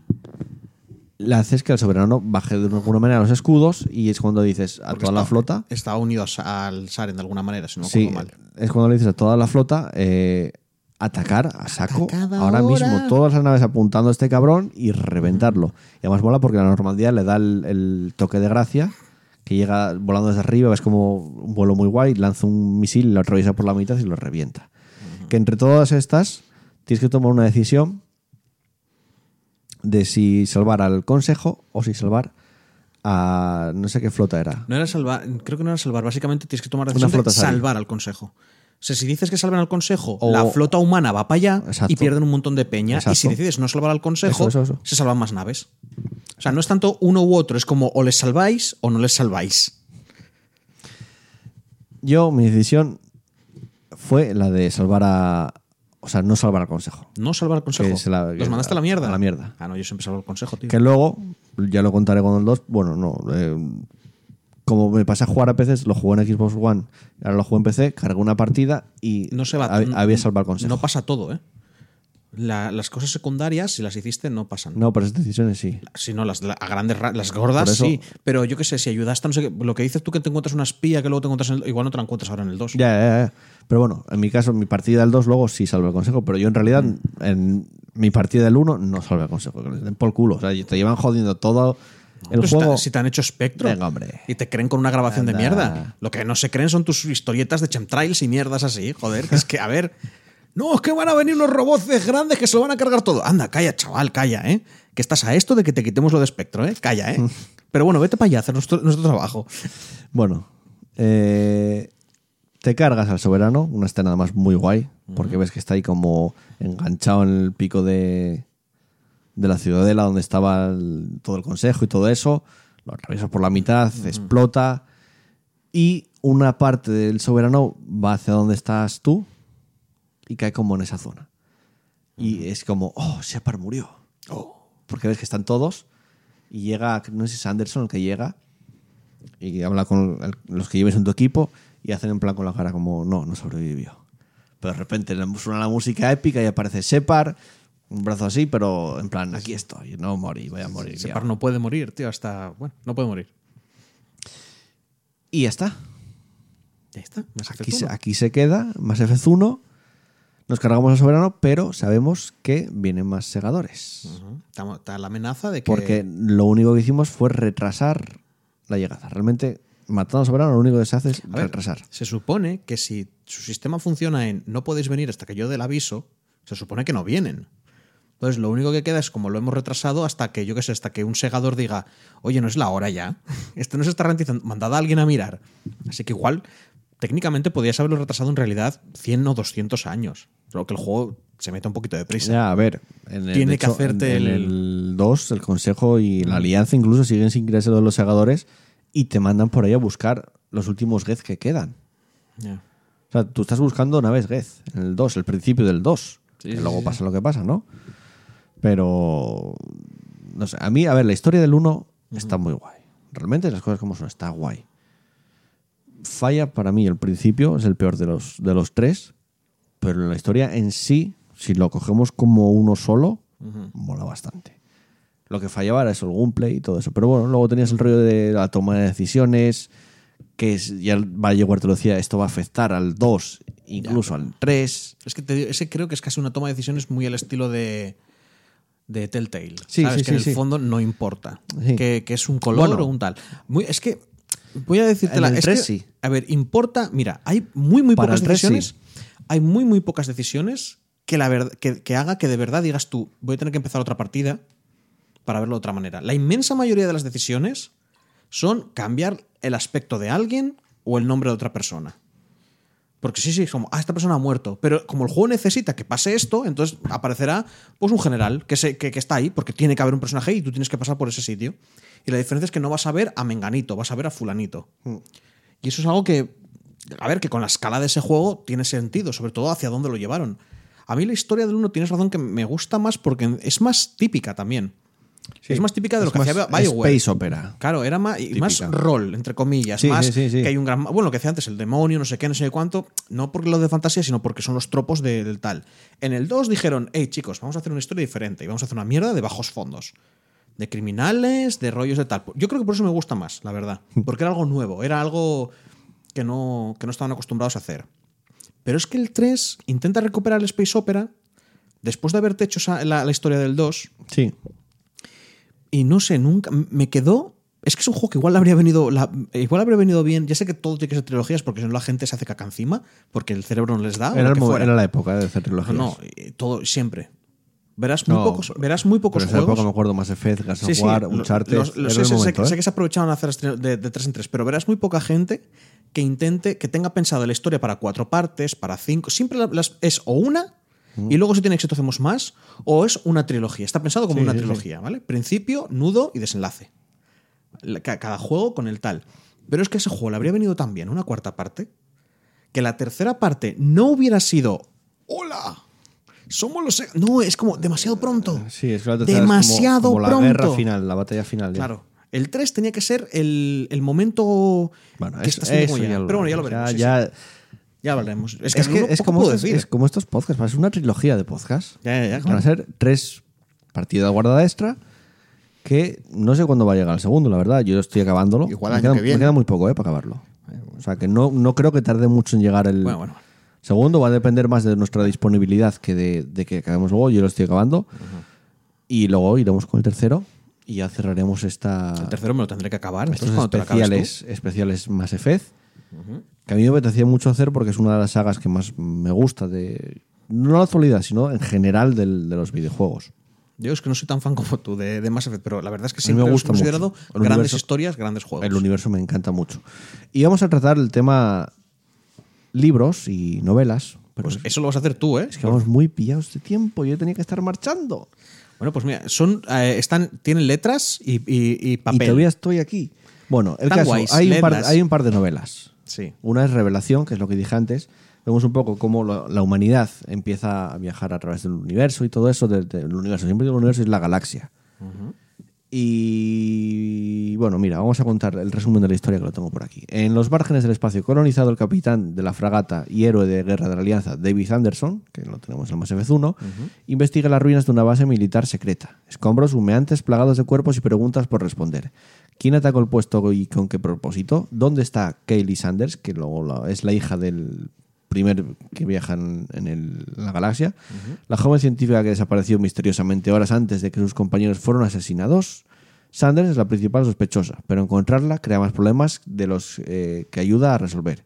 le haces que el soberano baje de alguna manera los escudos y es cuando dices a Porque toda la flota. Está unido al Saren de alguna manera, si no me Sí, mal. es cuando le dices a toda la flota eh, atacar a saco ahora mismo todas las naves apuntando a este cabrón y reventarlo. Y además mola porque la normalidad le da el, el toque de gracia que llega volando desde arriba, ves como un vuelo muy guay, lanza un misil, lo atraviesa por la mitad y lo revienta. Que entre todas estas tienes que tomar una decisión de si salvar al consejo o si salvar a no sé qué flota era. No era salvar, creo que no era salvar. Básicamente tienes que tomar la Una decisión de salvar al consejo. O sea, si dices que salven al consejo, O- la flota humana va para allá Exacto. y pierden un montón de peña. Y si decides no salvar al consejo, Eso, eso, eso. se salvan más naves. O sea, no es tanto uno u otro, es como o les salváis o no les salváis. Yo, mi decisión fue la de salvar a. O sea, no salvar al consejo. No salvar al consejo. Que la- ¿Los mandaste a la mierda? a la mierda. Ah, no, yo siempre salvo al consejo, tío. Que luego, ya lo contaré con el 2. Bueno, no. eh, como me pasé a jugar a PC, lo jugué en Xbox One, ahora lo jugué en PC, cargué una partida y No se va. hab- no- había salvar al consejo. No pasa todo, ¿eh? La- las cosas secundarias, si las hiciste, no pasan. No, pero esas decisiones sí. Si no, las, la- a grandes ra- las gordas eso- sí. Pero yo qué sé, si ayudaste, no sé qué. Lo que dices tú que te encuentras una espía que luego te encuentras en el- Igual no te la encuentras ahora en el 2. Ya, ya, ya. Pero bueno, en mi caso, en mi partida del 2 luego sí salvé el consejo, pero yo en realidad, Mm. en mi partida del 1 no salvé el consejo. Que les den por el culo. O sea, te llevan jodiendo todo el juego. si te han hecho espectro Venga, hombre. y te creen con una grabación de mierda. Lo que no se creen son tus historietas de chemtrails y mierdas así. Joder, que es que, a ver. No, es que van a venir unos robots grandes que se lo van a cargar todo. Anda, calla, chaval, calla, ¿eh? Que estás a esto de que te quitemos lo de espectro, ¿eh? Calla, ¿eh? Pero bueno, vete para allá a hacer nuestro, nuestro trabajo. Bueno, eh, te cargas al soberano, una escena además muy guay, porque ves que está ahí como enganchado en el pico de, de la ciudadela donde estaba el- todo el consejo y todo eso, lo atraviesas por la mitad, explota y una parte del soberano va hacia donde estás tú y cae como en esa zona. Y es como, oh, Shepard murió. Porque ves que están todos y llega, no sé si es Anderson el que llega y habla con los que lleves en tu equipo y hacen en plan con la cara como, no, no sobrevivió. Pero de repente suena la música épica y aparece Shepard, un brazo así, pero en plan, aquí estoy, no morí, voy a morir. ya". Separ no puede morir, tío, hasta. Bueno, no puede morir. Y ya está. Ya está. Mass Aquí se, 1. aquí se queda, más F1. Nos cargamos al soberano, pero sabemos que vienen más segadores. Está, la amenaza de que. Porque lo único que hicimos fue retrasar la llegada. Realmente, matando al soberano, lo único que se hace es A ver, retrasar. Se supone que si su sistema funciona en no podéis venir hasta que yo dé el aviso, se supone que no vienen. Entonces, lo único que queda es como lo hemos retrasado hasta que, yo qué sé, hasta que un segador diga, oye, no es la hora ya. Esto no se está ralentizando. Mandad a alguien a mirar. Así que igual, técnicamente podías haberlo retrasado en realidad 100 o 200 años. Solo que el juego se mete un poquito de prisa. Ya, a ver. en el- Tiene que hacerte en, en el- el 2, el Consejo y la Alianza incluso siguen sin creerse lo de los segadores y te mandan por ahí a buscar los últimos Gez que quedan. Ya. O sea, tú estás buscando naves Gez en el 2, el principio del 2. Sí, que sí, luego sí. pasa lo que pasa, ¿no? Pero. No sé, a mí, a ver, la historia del 1 está muy guay. Realmente las cosas como son, está guay. Falla para mí el principio, es el peor de los, de los tres. Pero la historia en sí, si lo cogemos como uno solo, mola bastante. Lo que fallaba era eso, el gameplay y todo eso. Pero bueno, luego tenías el rollo de la toma de decisiones, que es, ya Valle Huerta lo decía, esto va a afectar al 2, incluso al 3. Es que te digo, ese creo que es casi una toma de decisiones muy al estilo de, de Telltale. Sí, ¿Sabes? sí, que en el fondo no importa. Que, que es un color Bueno. o un tal. Muy, es que. Voy a decirte En el es 3 que, sí. A ver, importa. Mira, hay muy, muy Para pocas el 3 decisiones. sí. Hay muy, muy pocas decisiones que, la verdad, que, que haga que de verdad digas tú, voy a tener que empezar otra partida para verlo de otra manera. La inmensa mayoría de las decisiones son cambiar el aspecto de alguien o el nombre de otra persona. Porque sí, sí, es como, ah, esta persona ha muerto. Pero como el juego necesita que pase esto, entonces aparecerá pues un general que, se, que, que está ahí, porque tiene que haber un personaje y tú tienes que pasar por ese sitio. Y la diferencia es que no vas a ver a Menganito, vas a ver a Fulanito. Y eso es algo que, a ver, que con la escala de ese juego tiene sentido, sobre todo hacia dónde lo llevaron. A mí la historia del uno tienes razón que me gusta más porque es más típica también. es más típica de lo que más hacía BioWare. Space Opera. Claro, era más, y más rol, entre comillas. Sí, más sí, que hay un gran. Bueno, lo que decía antes, el demonio, no sé qué, no sé cuánto. No porque lo de fantasía, sino porque son los tropos de- del tal. En el 2 dijeron, hey chicos, vamos a hacer una historia diferente y vamos a hacer una mierda de bajos fondos. De criminales, de rollos de tal. Yo creo que por eso me gusta más, la verdad. Porque era algo nuevo, era algo que no, que no estaban acostumbrados a hacer. Pero es que el 3 intenta recuperar el Space Opera después de haberte hecho la, la historia del 2 Sí. y no sé, nunca me quedó. Es que es un juego que igual habría venido. la- igual habría venido bien. Ya sé que todo tiene que ser trilogías porque si no la gente se hace caca encima, porque el cerebro no les da. Era, lo el que mo- fuera. era la época de hacer trilogías. No, todo, siempre. Verás muy No, pocos, verás muy pocos Pero en esa juegos. época me acuerdo Mass Effect, Gas Sí, sí, War, Uncharted. los- los- era el sé, sé- momento, sé ¿eh? que se aprovecharon a hacer de, de tres en tres, pero verás muy poca gente que intente, que tenga pensado la historia para cuatro partes, para cinco. Siempre las- es o una, y luego si tiene éxito hacemos más, o es una trilogía. Está pensado como Sí, una trilogía, ¿vale? Principio, nudo y desenlace. La- ca- Cada juego con el tal. Pero es que ese juego le habría venido tan bien una cuarta parte que la tercera parte no hubiera sido ¡Hola! Somos los... se-". No, es como demasiado pronto. Sí, es la es como- demasiado como, la pronto. guerra final, la batalla final. ya. Claro. El 3 tenía que ser el, el momento Bueno, que eso, está eso como ya. lo Pero bueno, ya lo veremos. Ya, sí, ya- sí. Ya hablaremos. Es Es, que, es como, estos, es como estos podcasts, es una trilogía de podcasts. Ya, ya, ya, Van claro. a ser tres partidas de guarda extra que no sé cuándo va a llegar el segundo, la verdad. Yo estoy acabándolo. Igual me, año queda, que viene. me queda muy poco eh, para acabarlo. O sea que no, no creo que tarde mucho en llegar el Bueno, bueno. Segundo. Va a depender más de nuestra disponibilidad que de, de que acabemos luego. Yo lo estoy acabando. Y luego iremos con el tercero y ya cerraremos esta, El tercero me lo tendré que acabar. Entonces, estos te lo tú. especiales, especiales Mass Effect, que a mí me apetecía mucho hacer porque es una de las sagas que más me gusta de no la actualidad, sino en general del- de los videojuegos. Yo es que no soy tan fan como tú de, de Mass Effect, pero la verdad es que siempre me gusta gusta considerado mucho. Grandes universo- historias, grandes juegos. El universo me encanta mucho. Y vamos a tratar el tema libros y novelas. Pero Pues es, eso lo vas a hacer tú, ¿eh? es que vamos muy pillados de tiempo. Yo tenía que estar marchando. Bueno, pues mira, son, eh, están, tienen letras y, y- y Y papel. todavía estoy aquí. Bueno, el Tan caso, guays, hay un, par, hay un par de novelas. Sí. Una es Revelación, que es lo que dije antes. Vemos un poco cómo lo- la humanidad empieza a viajar a través del universo y todo eso del, del universo. Siempre digo el universo es la galaxia. Y bueno, mira, vamos a contar el resumen de la historia que lo tengo por aquí. En los márgenes del espacio colonizado, el capitán de la fragata y héroe de guerra de la Alianza, David Anderson, que lo tenemos en Mass Effect 1, investiga las ruinas de una base militar secreta. Escombros humeantes plagados de cuerpos y preguntas por responder. ¿Quién atacó el puesto y con qué propósito? ¿Dónde está Kaylee Sanders, que luego es la hija del primer que viajan en el- la galaxia. La joven científica que desapareció misteriosamente horas antes de que sus compañeros fueron asesinados. Sanders es la principal sospechosa, pero encontrarla crea más problemas de los eh, que ayuda a resolver.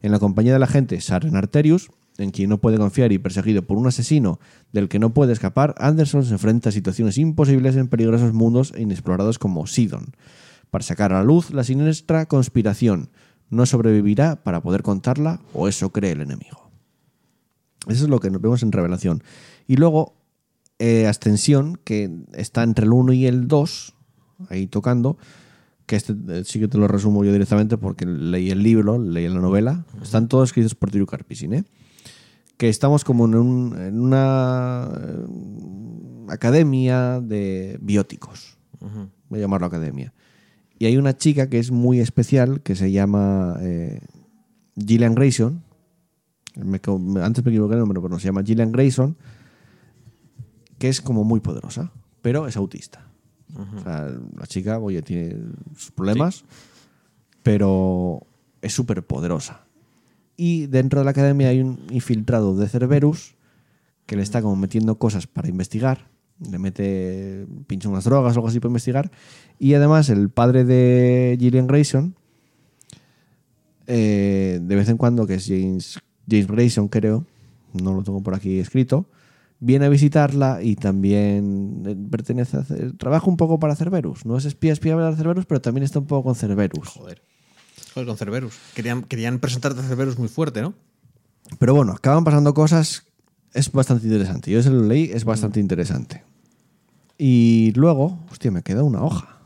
En la compañía del agente Saren Arterius, en quien no puede confiar y perseguido por un asesino del que no puede escapar, Anderson se enfrenta a situaciones imposibles en peligrosos mundos inexplorados como Sidon. Para sacar a la luz la siniestra conspiración, no sobrevivirá para poder contarla o eso cree el enemigo. Eso es lo que nos vemos en Revelación. Y luego, eh, Ascensión, que está entre el 1 y el 2, ahí tocando, que este eh, sí que te lo resumo yo directamente porque leí el libro, leí la novela. Están todos escritos por Tiru Carpisin, ¿eh? Que estamos como en, un- en una eh, academia de bióticos. Voy a llamarlo academia. Y hay una chica que es muy especial que se llama eh, Gillian Grayson. Me antes me equivoqué el nombre, pero no, se llama Gillian Grayson, que es como muy poderosa, pero es autista. O sea, la chica, oye, tiene sus problemas, pero es súper poderosa. Y dentro de la academia hay un infiltrado de Cerberus que le está como metiendo cosas para investigar. Le mete, pincha unas drogas o algo así para investigar. Y además el padre de Gillian Grayson, eh, de vez en cuando, que es James, James Grayson creo, no lo tengo por aquí escrito, viene a visitarla y también eh, pertenece a... Trabaja un poco para Cerberus. No es espía espía de Cerberus, pero también está un poco con Cerberus. Joder. Joder, con Cerberus. Querían, querían presentarte a Cerberus muy fuerte, ¿no? Pero bueno, acaban pasando cosas. Es bastante interesante. Yo se lo leí, es bastante interesante. Y luego, hostia, me queda una hoja.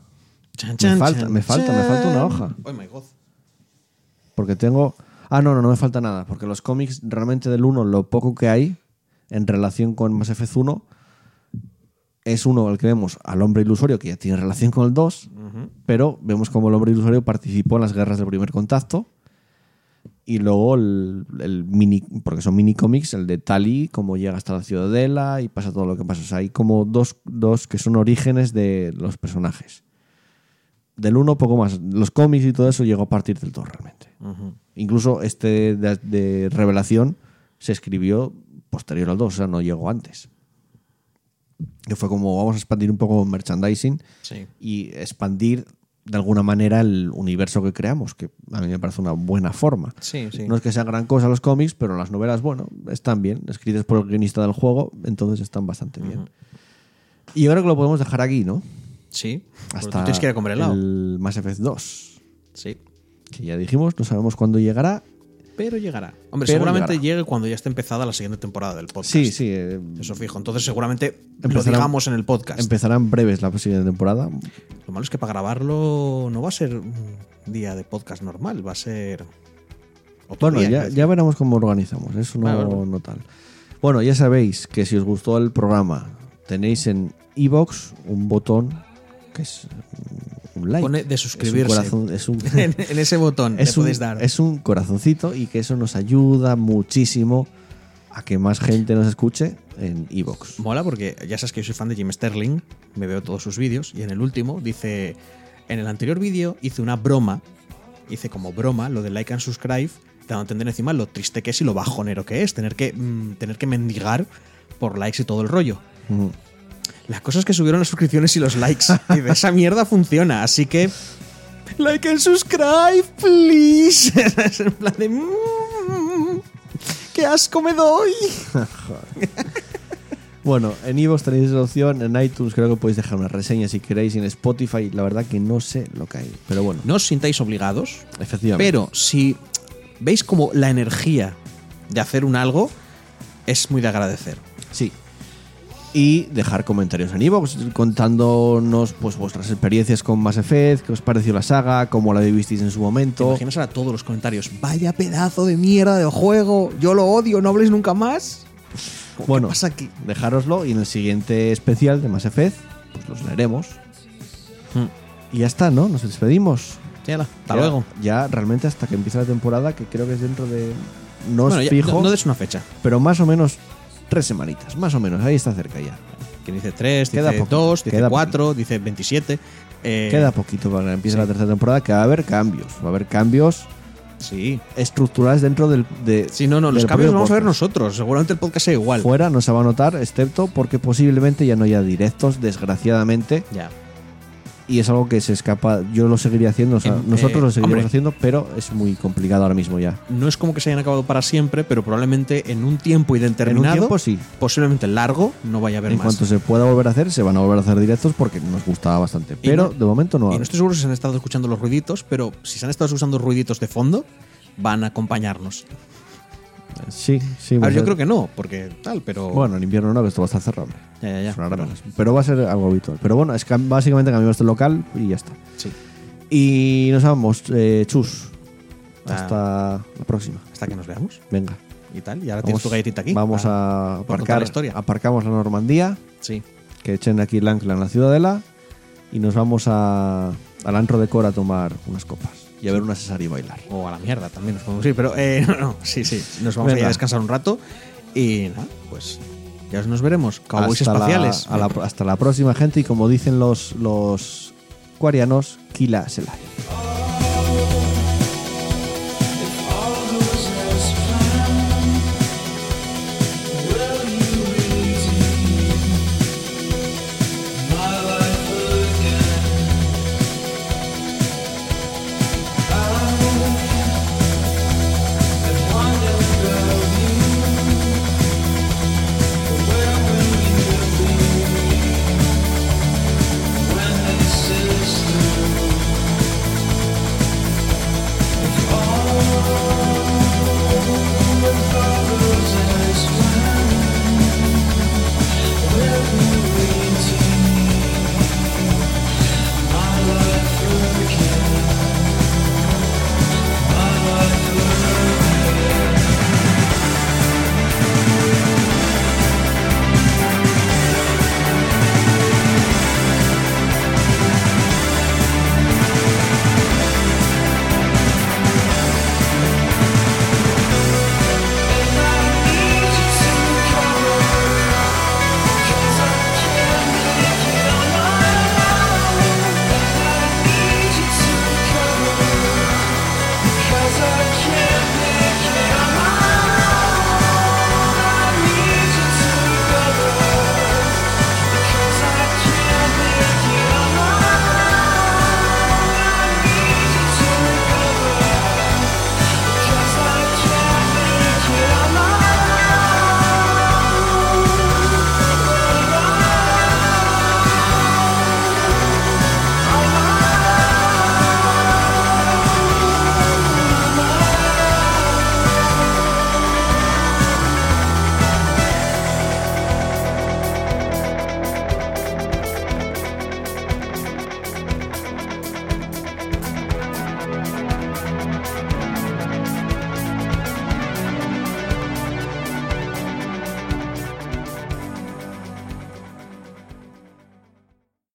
Chan, Me falta- me falta- me falta una hoja. Oh my god. Porque tengo. Ah, no, no, no me falta nada. Porque los cómics, realmente del 1, lo poco que hay en relación con Mass Effect 1, es uno el que vemos al hombre ilusorio, que ya tiene relación con el 2, pero vemos como el hombre ilusorio participó en las guerras del primer contacto. Y luego el, el mini, porque son mini cómics, el de Tali, cómo llega hasta la ciudadela y pasa todo lo que pasa. O sea, hay como dos, dos que son orígenes de los personajes. Del uno poco más. Los cómics y todo eso llegó a partir del 2 realmente. Incluso este de, de Revelación se escribió posterior al 2, o sea, no llegó antes. Que fue como vamos a expandir un poco merchandising Sí. y expandir de alguna manera el universo que creamos, que a mí me parece una buena forma. Sí, sí. No es que sean gran cosa los cómics, pero las novelas, bueno, están bien, escritas por el guionista del juego, entonces están bastante bien. Y yo creo que lo podemos dejar aquí, ¿no? Sí. Hasta tú tienes que ir a comer helado. el Mass Effect 2, Sí. que ya dijimos, no sabemos cuándo llegará. Pero llegará. Hombre, Pero seguramente llegará. llegue cuando ya esté empezada la siguiente temporada del podcast. Sí, sí, eh, Eso fijo. Entonces seguramente lo digamos en el podcast. empezará en breves la siguiente temporada. Lo malo es que para grabarlo no va a ser un día de podcast normal, va a ser. otro Bueno, día, ya, ya veremos cómo organizamos, eso no, Vale, vale. no tal. Bueno, ya sabéis que si os gustó el programa, tenéis en iBox un botón que es un like. Pone de suscribirse. Es un, corazón- es un- en, ese botón es le un- podéis dar. es un corazoncito y que eso nos ayuda muchísimo a que más gente nos escuche en iBox. Mola porque ya sabes que yo soy fan de Jim Sterling, me veo todos sus vídeos y en el último dice, en el anterior vídeo hice una broma, hice como broma lo de like and subscribe, dando a entender encima lo triste que es y lo bajonero que es, tener que, mm, tener que mendigar por likes y todo el rollo. La cosa es que subieron las suscripciones y los likes y de esa mierda funciona, así que... Like and subscribe, please. es en plan de... "Mm, ¡Qué asco me doy! Bueno, en iVoox tenéis la opción, en iTunes creo que podéis dejar una reseña si queréis, y en Spotify la verdad que no sé lo que hay, pero bueno, No os sintáis obligados, efectivamente. Pero si veis como la energía de hacer un algo es muy de agradecer. Sí. Y dejar comentarios en iVoox contándonos pues vuestras experiencias con Mass Effect, qué os pareció la saga, cómo la vivisteis en su ¿Te momento. imaginas ahora todos los comentarios? Vaya pedazo de mierda de juego, yo lo odio, no habléis nunca más. Bueno, ¿Qué pasa aquí? dejároslo y en el siguiente especial de Mass Effect pues los leeremos. Y ya está, ¿no? Nos despedimos. Yala, hasta Ya- luego. Ya realmente hasta que empiece la temporada, que creo que es dentro de... No Bueno, es ya, fijo, no, no des una fecha. pero más o menos tres semanitas, más o menos, ahí está cerca ya. Quien dice 3, Queda dice poquito, 2, dice queda 4, dice 27. eh, Queda poquito para que empiece la tercera temporada, que va a haber cambios. Va a haber cambios Sí. estructurales dentro del. De, Sí, no, no, los cambios los vamos a ver nosotros. Seguramente el podcast sea igual. Fuera no se va a notar, excepto porque posiblemente ya no haya directos, desgraciadamente. Ya. Y es algo que se escapa. Yo lo seguiría haciendo, o sea, Em, nosotros eh, lo seguiremos hombre. haciendo, pero es muy complicado ahora mismo ya. No es como que se hayan acabado para siempre, pero probablemente en un tiempo indeterminado, En un tiempo sí. posiblemente largo, no vaya a haber En más. cuanto se pueda volver a hacer, se van a volver a hacer directos porque nos gustaba bastante. Pero no- de momento no. Y no estoy seguro si se han estado escuchando los ruiditos, pero si se han estado escuchando ruiditos de fondo, van a acompañarnos. Sí, sí. A ver, yo ser- creo que no, porque tal, pero. Bueno, en invierno no, que esto va a estar cerrado. hombre. ya, ya, ya. Pero- va a ser algo habitual. Pero bueno, es que básicamente cambiamos de local y ya está. sí. Y nos vamos, eh, chus. Ah. Hasta la próxima. Hasta que nos veamos Venga. y tal. Y ahora tienes tu galletita aquí. Vamos para- a aparcar. la historia. Aparcamos la Normandía, Sí. que echen aquí el ancla en la ciudadela. Y nos vamos a, al antro de Cora a tomar unas copas. Y a ver una cesárea y bailar. O a la mierda también nos podemos ir. Pero eh, no, no, sí, sí. Nos vamos a ir Venga. a descansar un rato. Y nada, pues ya nos veremos. Cowboys hasta espaciales. La, a la- hasta la próxima, gente. Y como dicen los, los cuarianos, Kila Selay.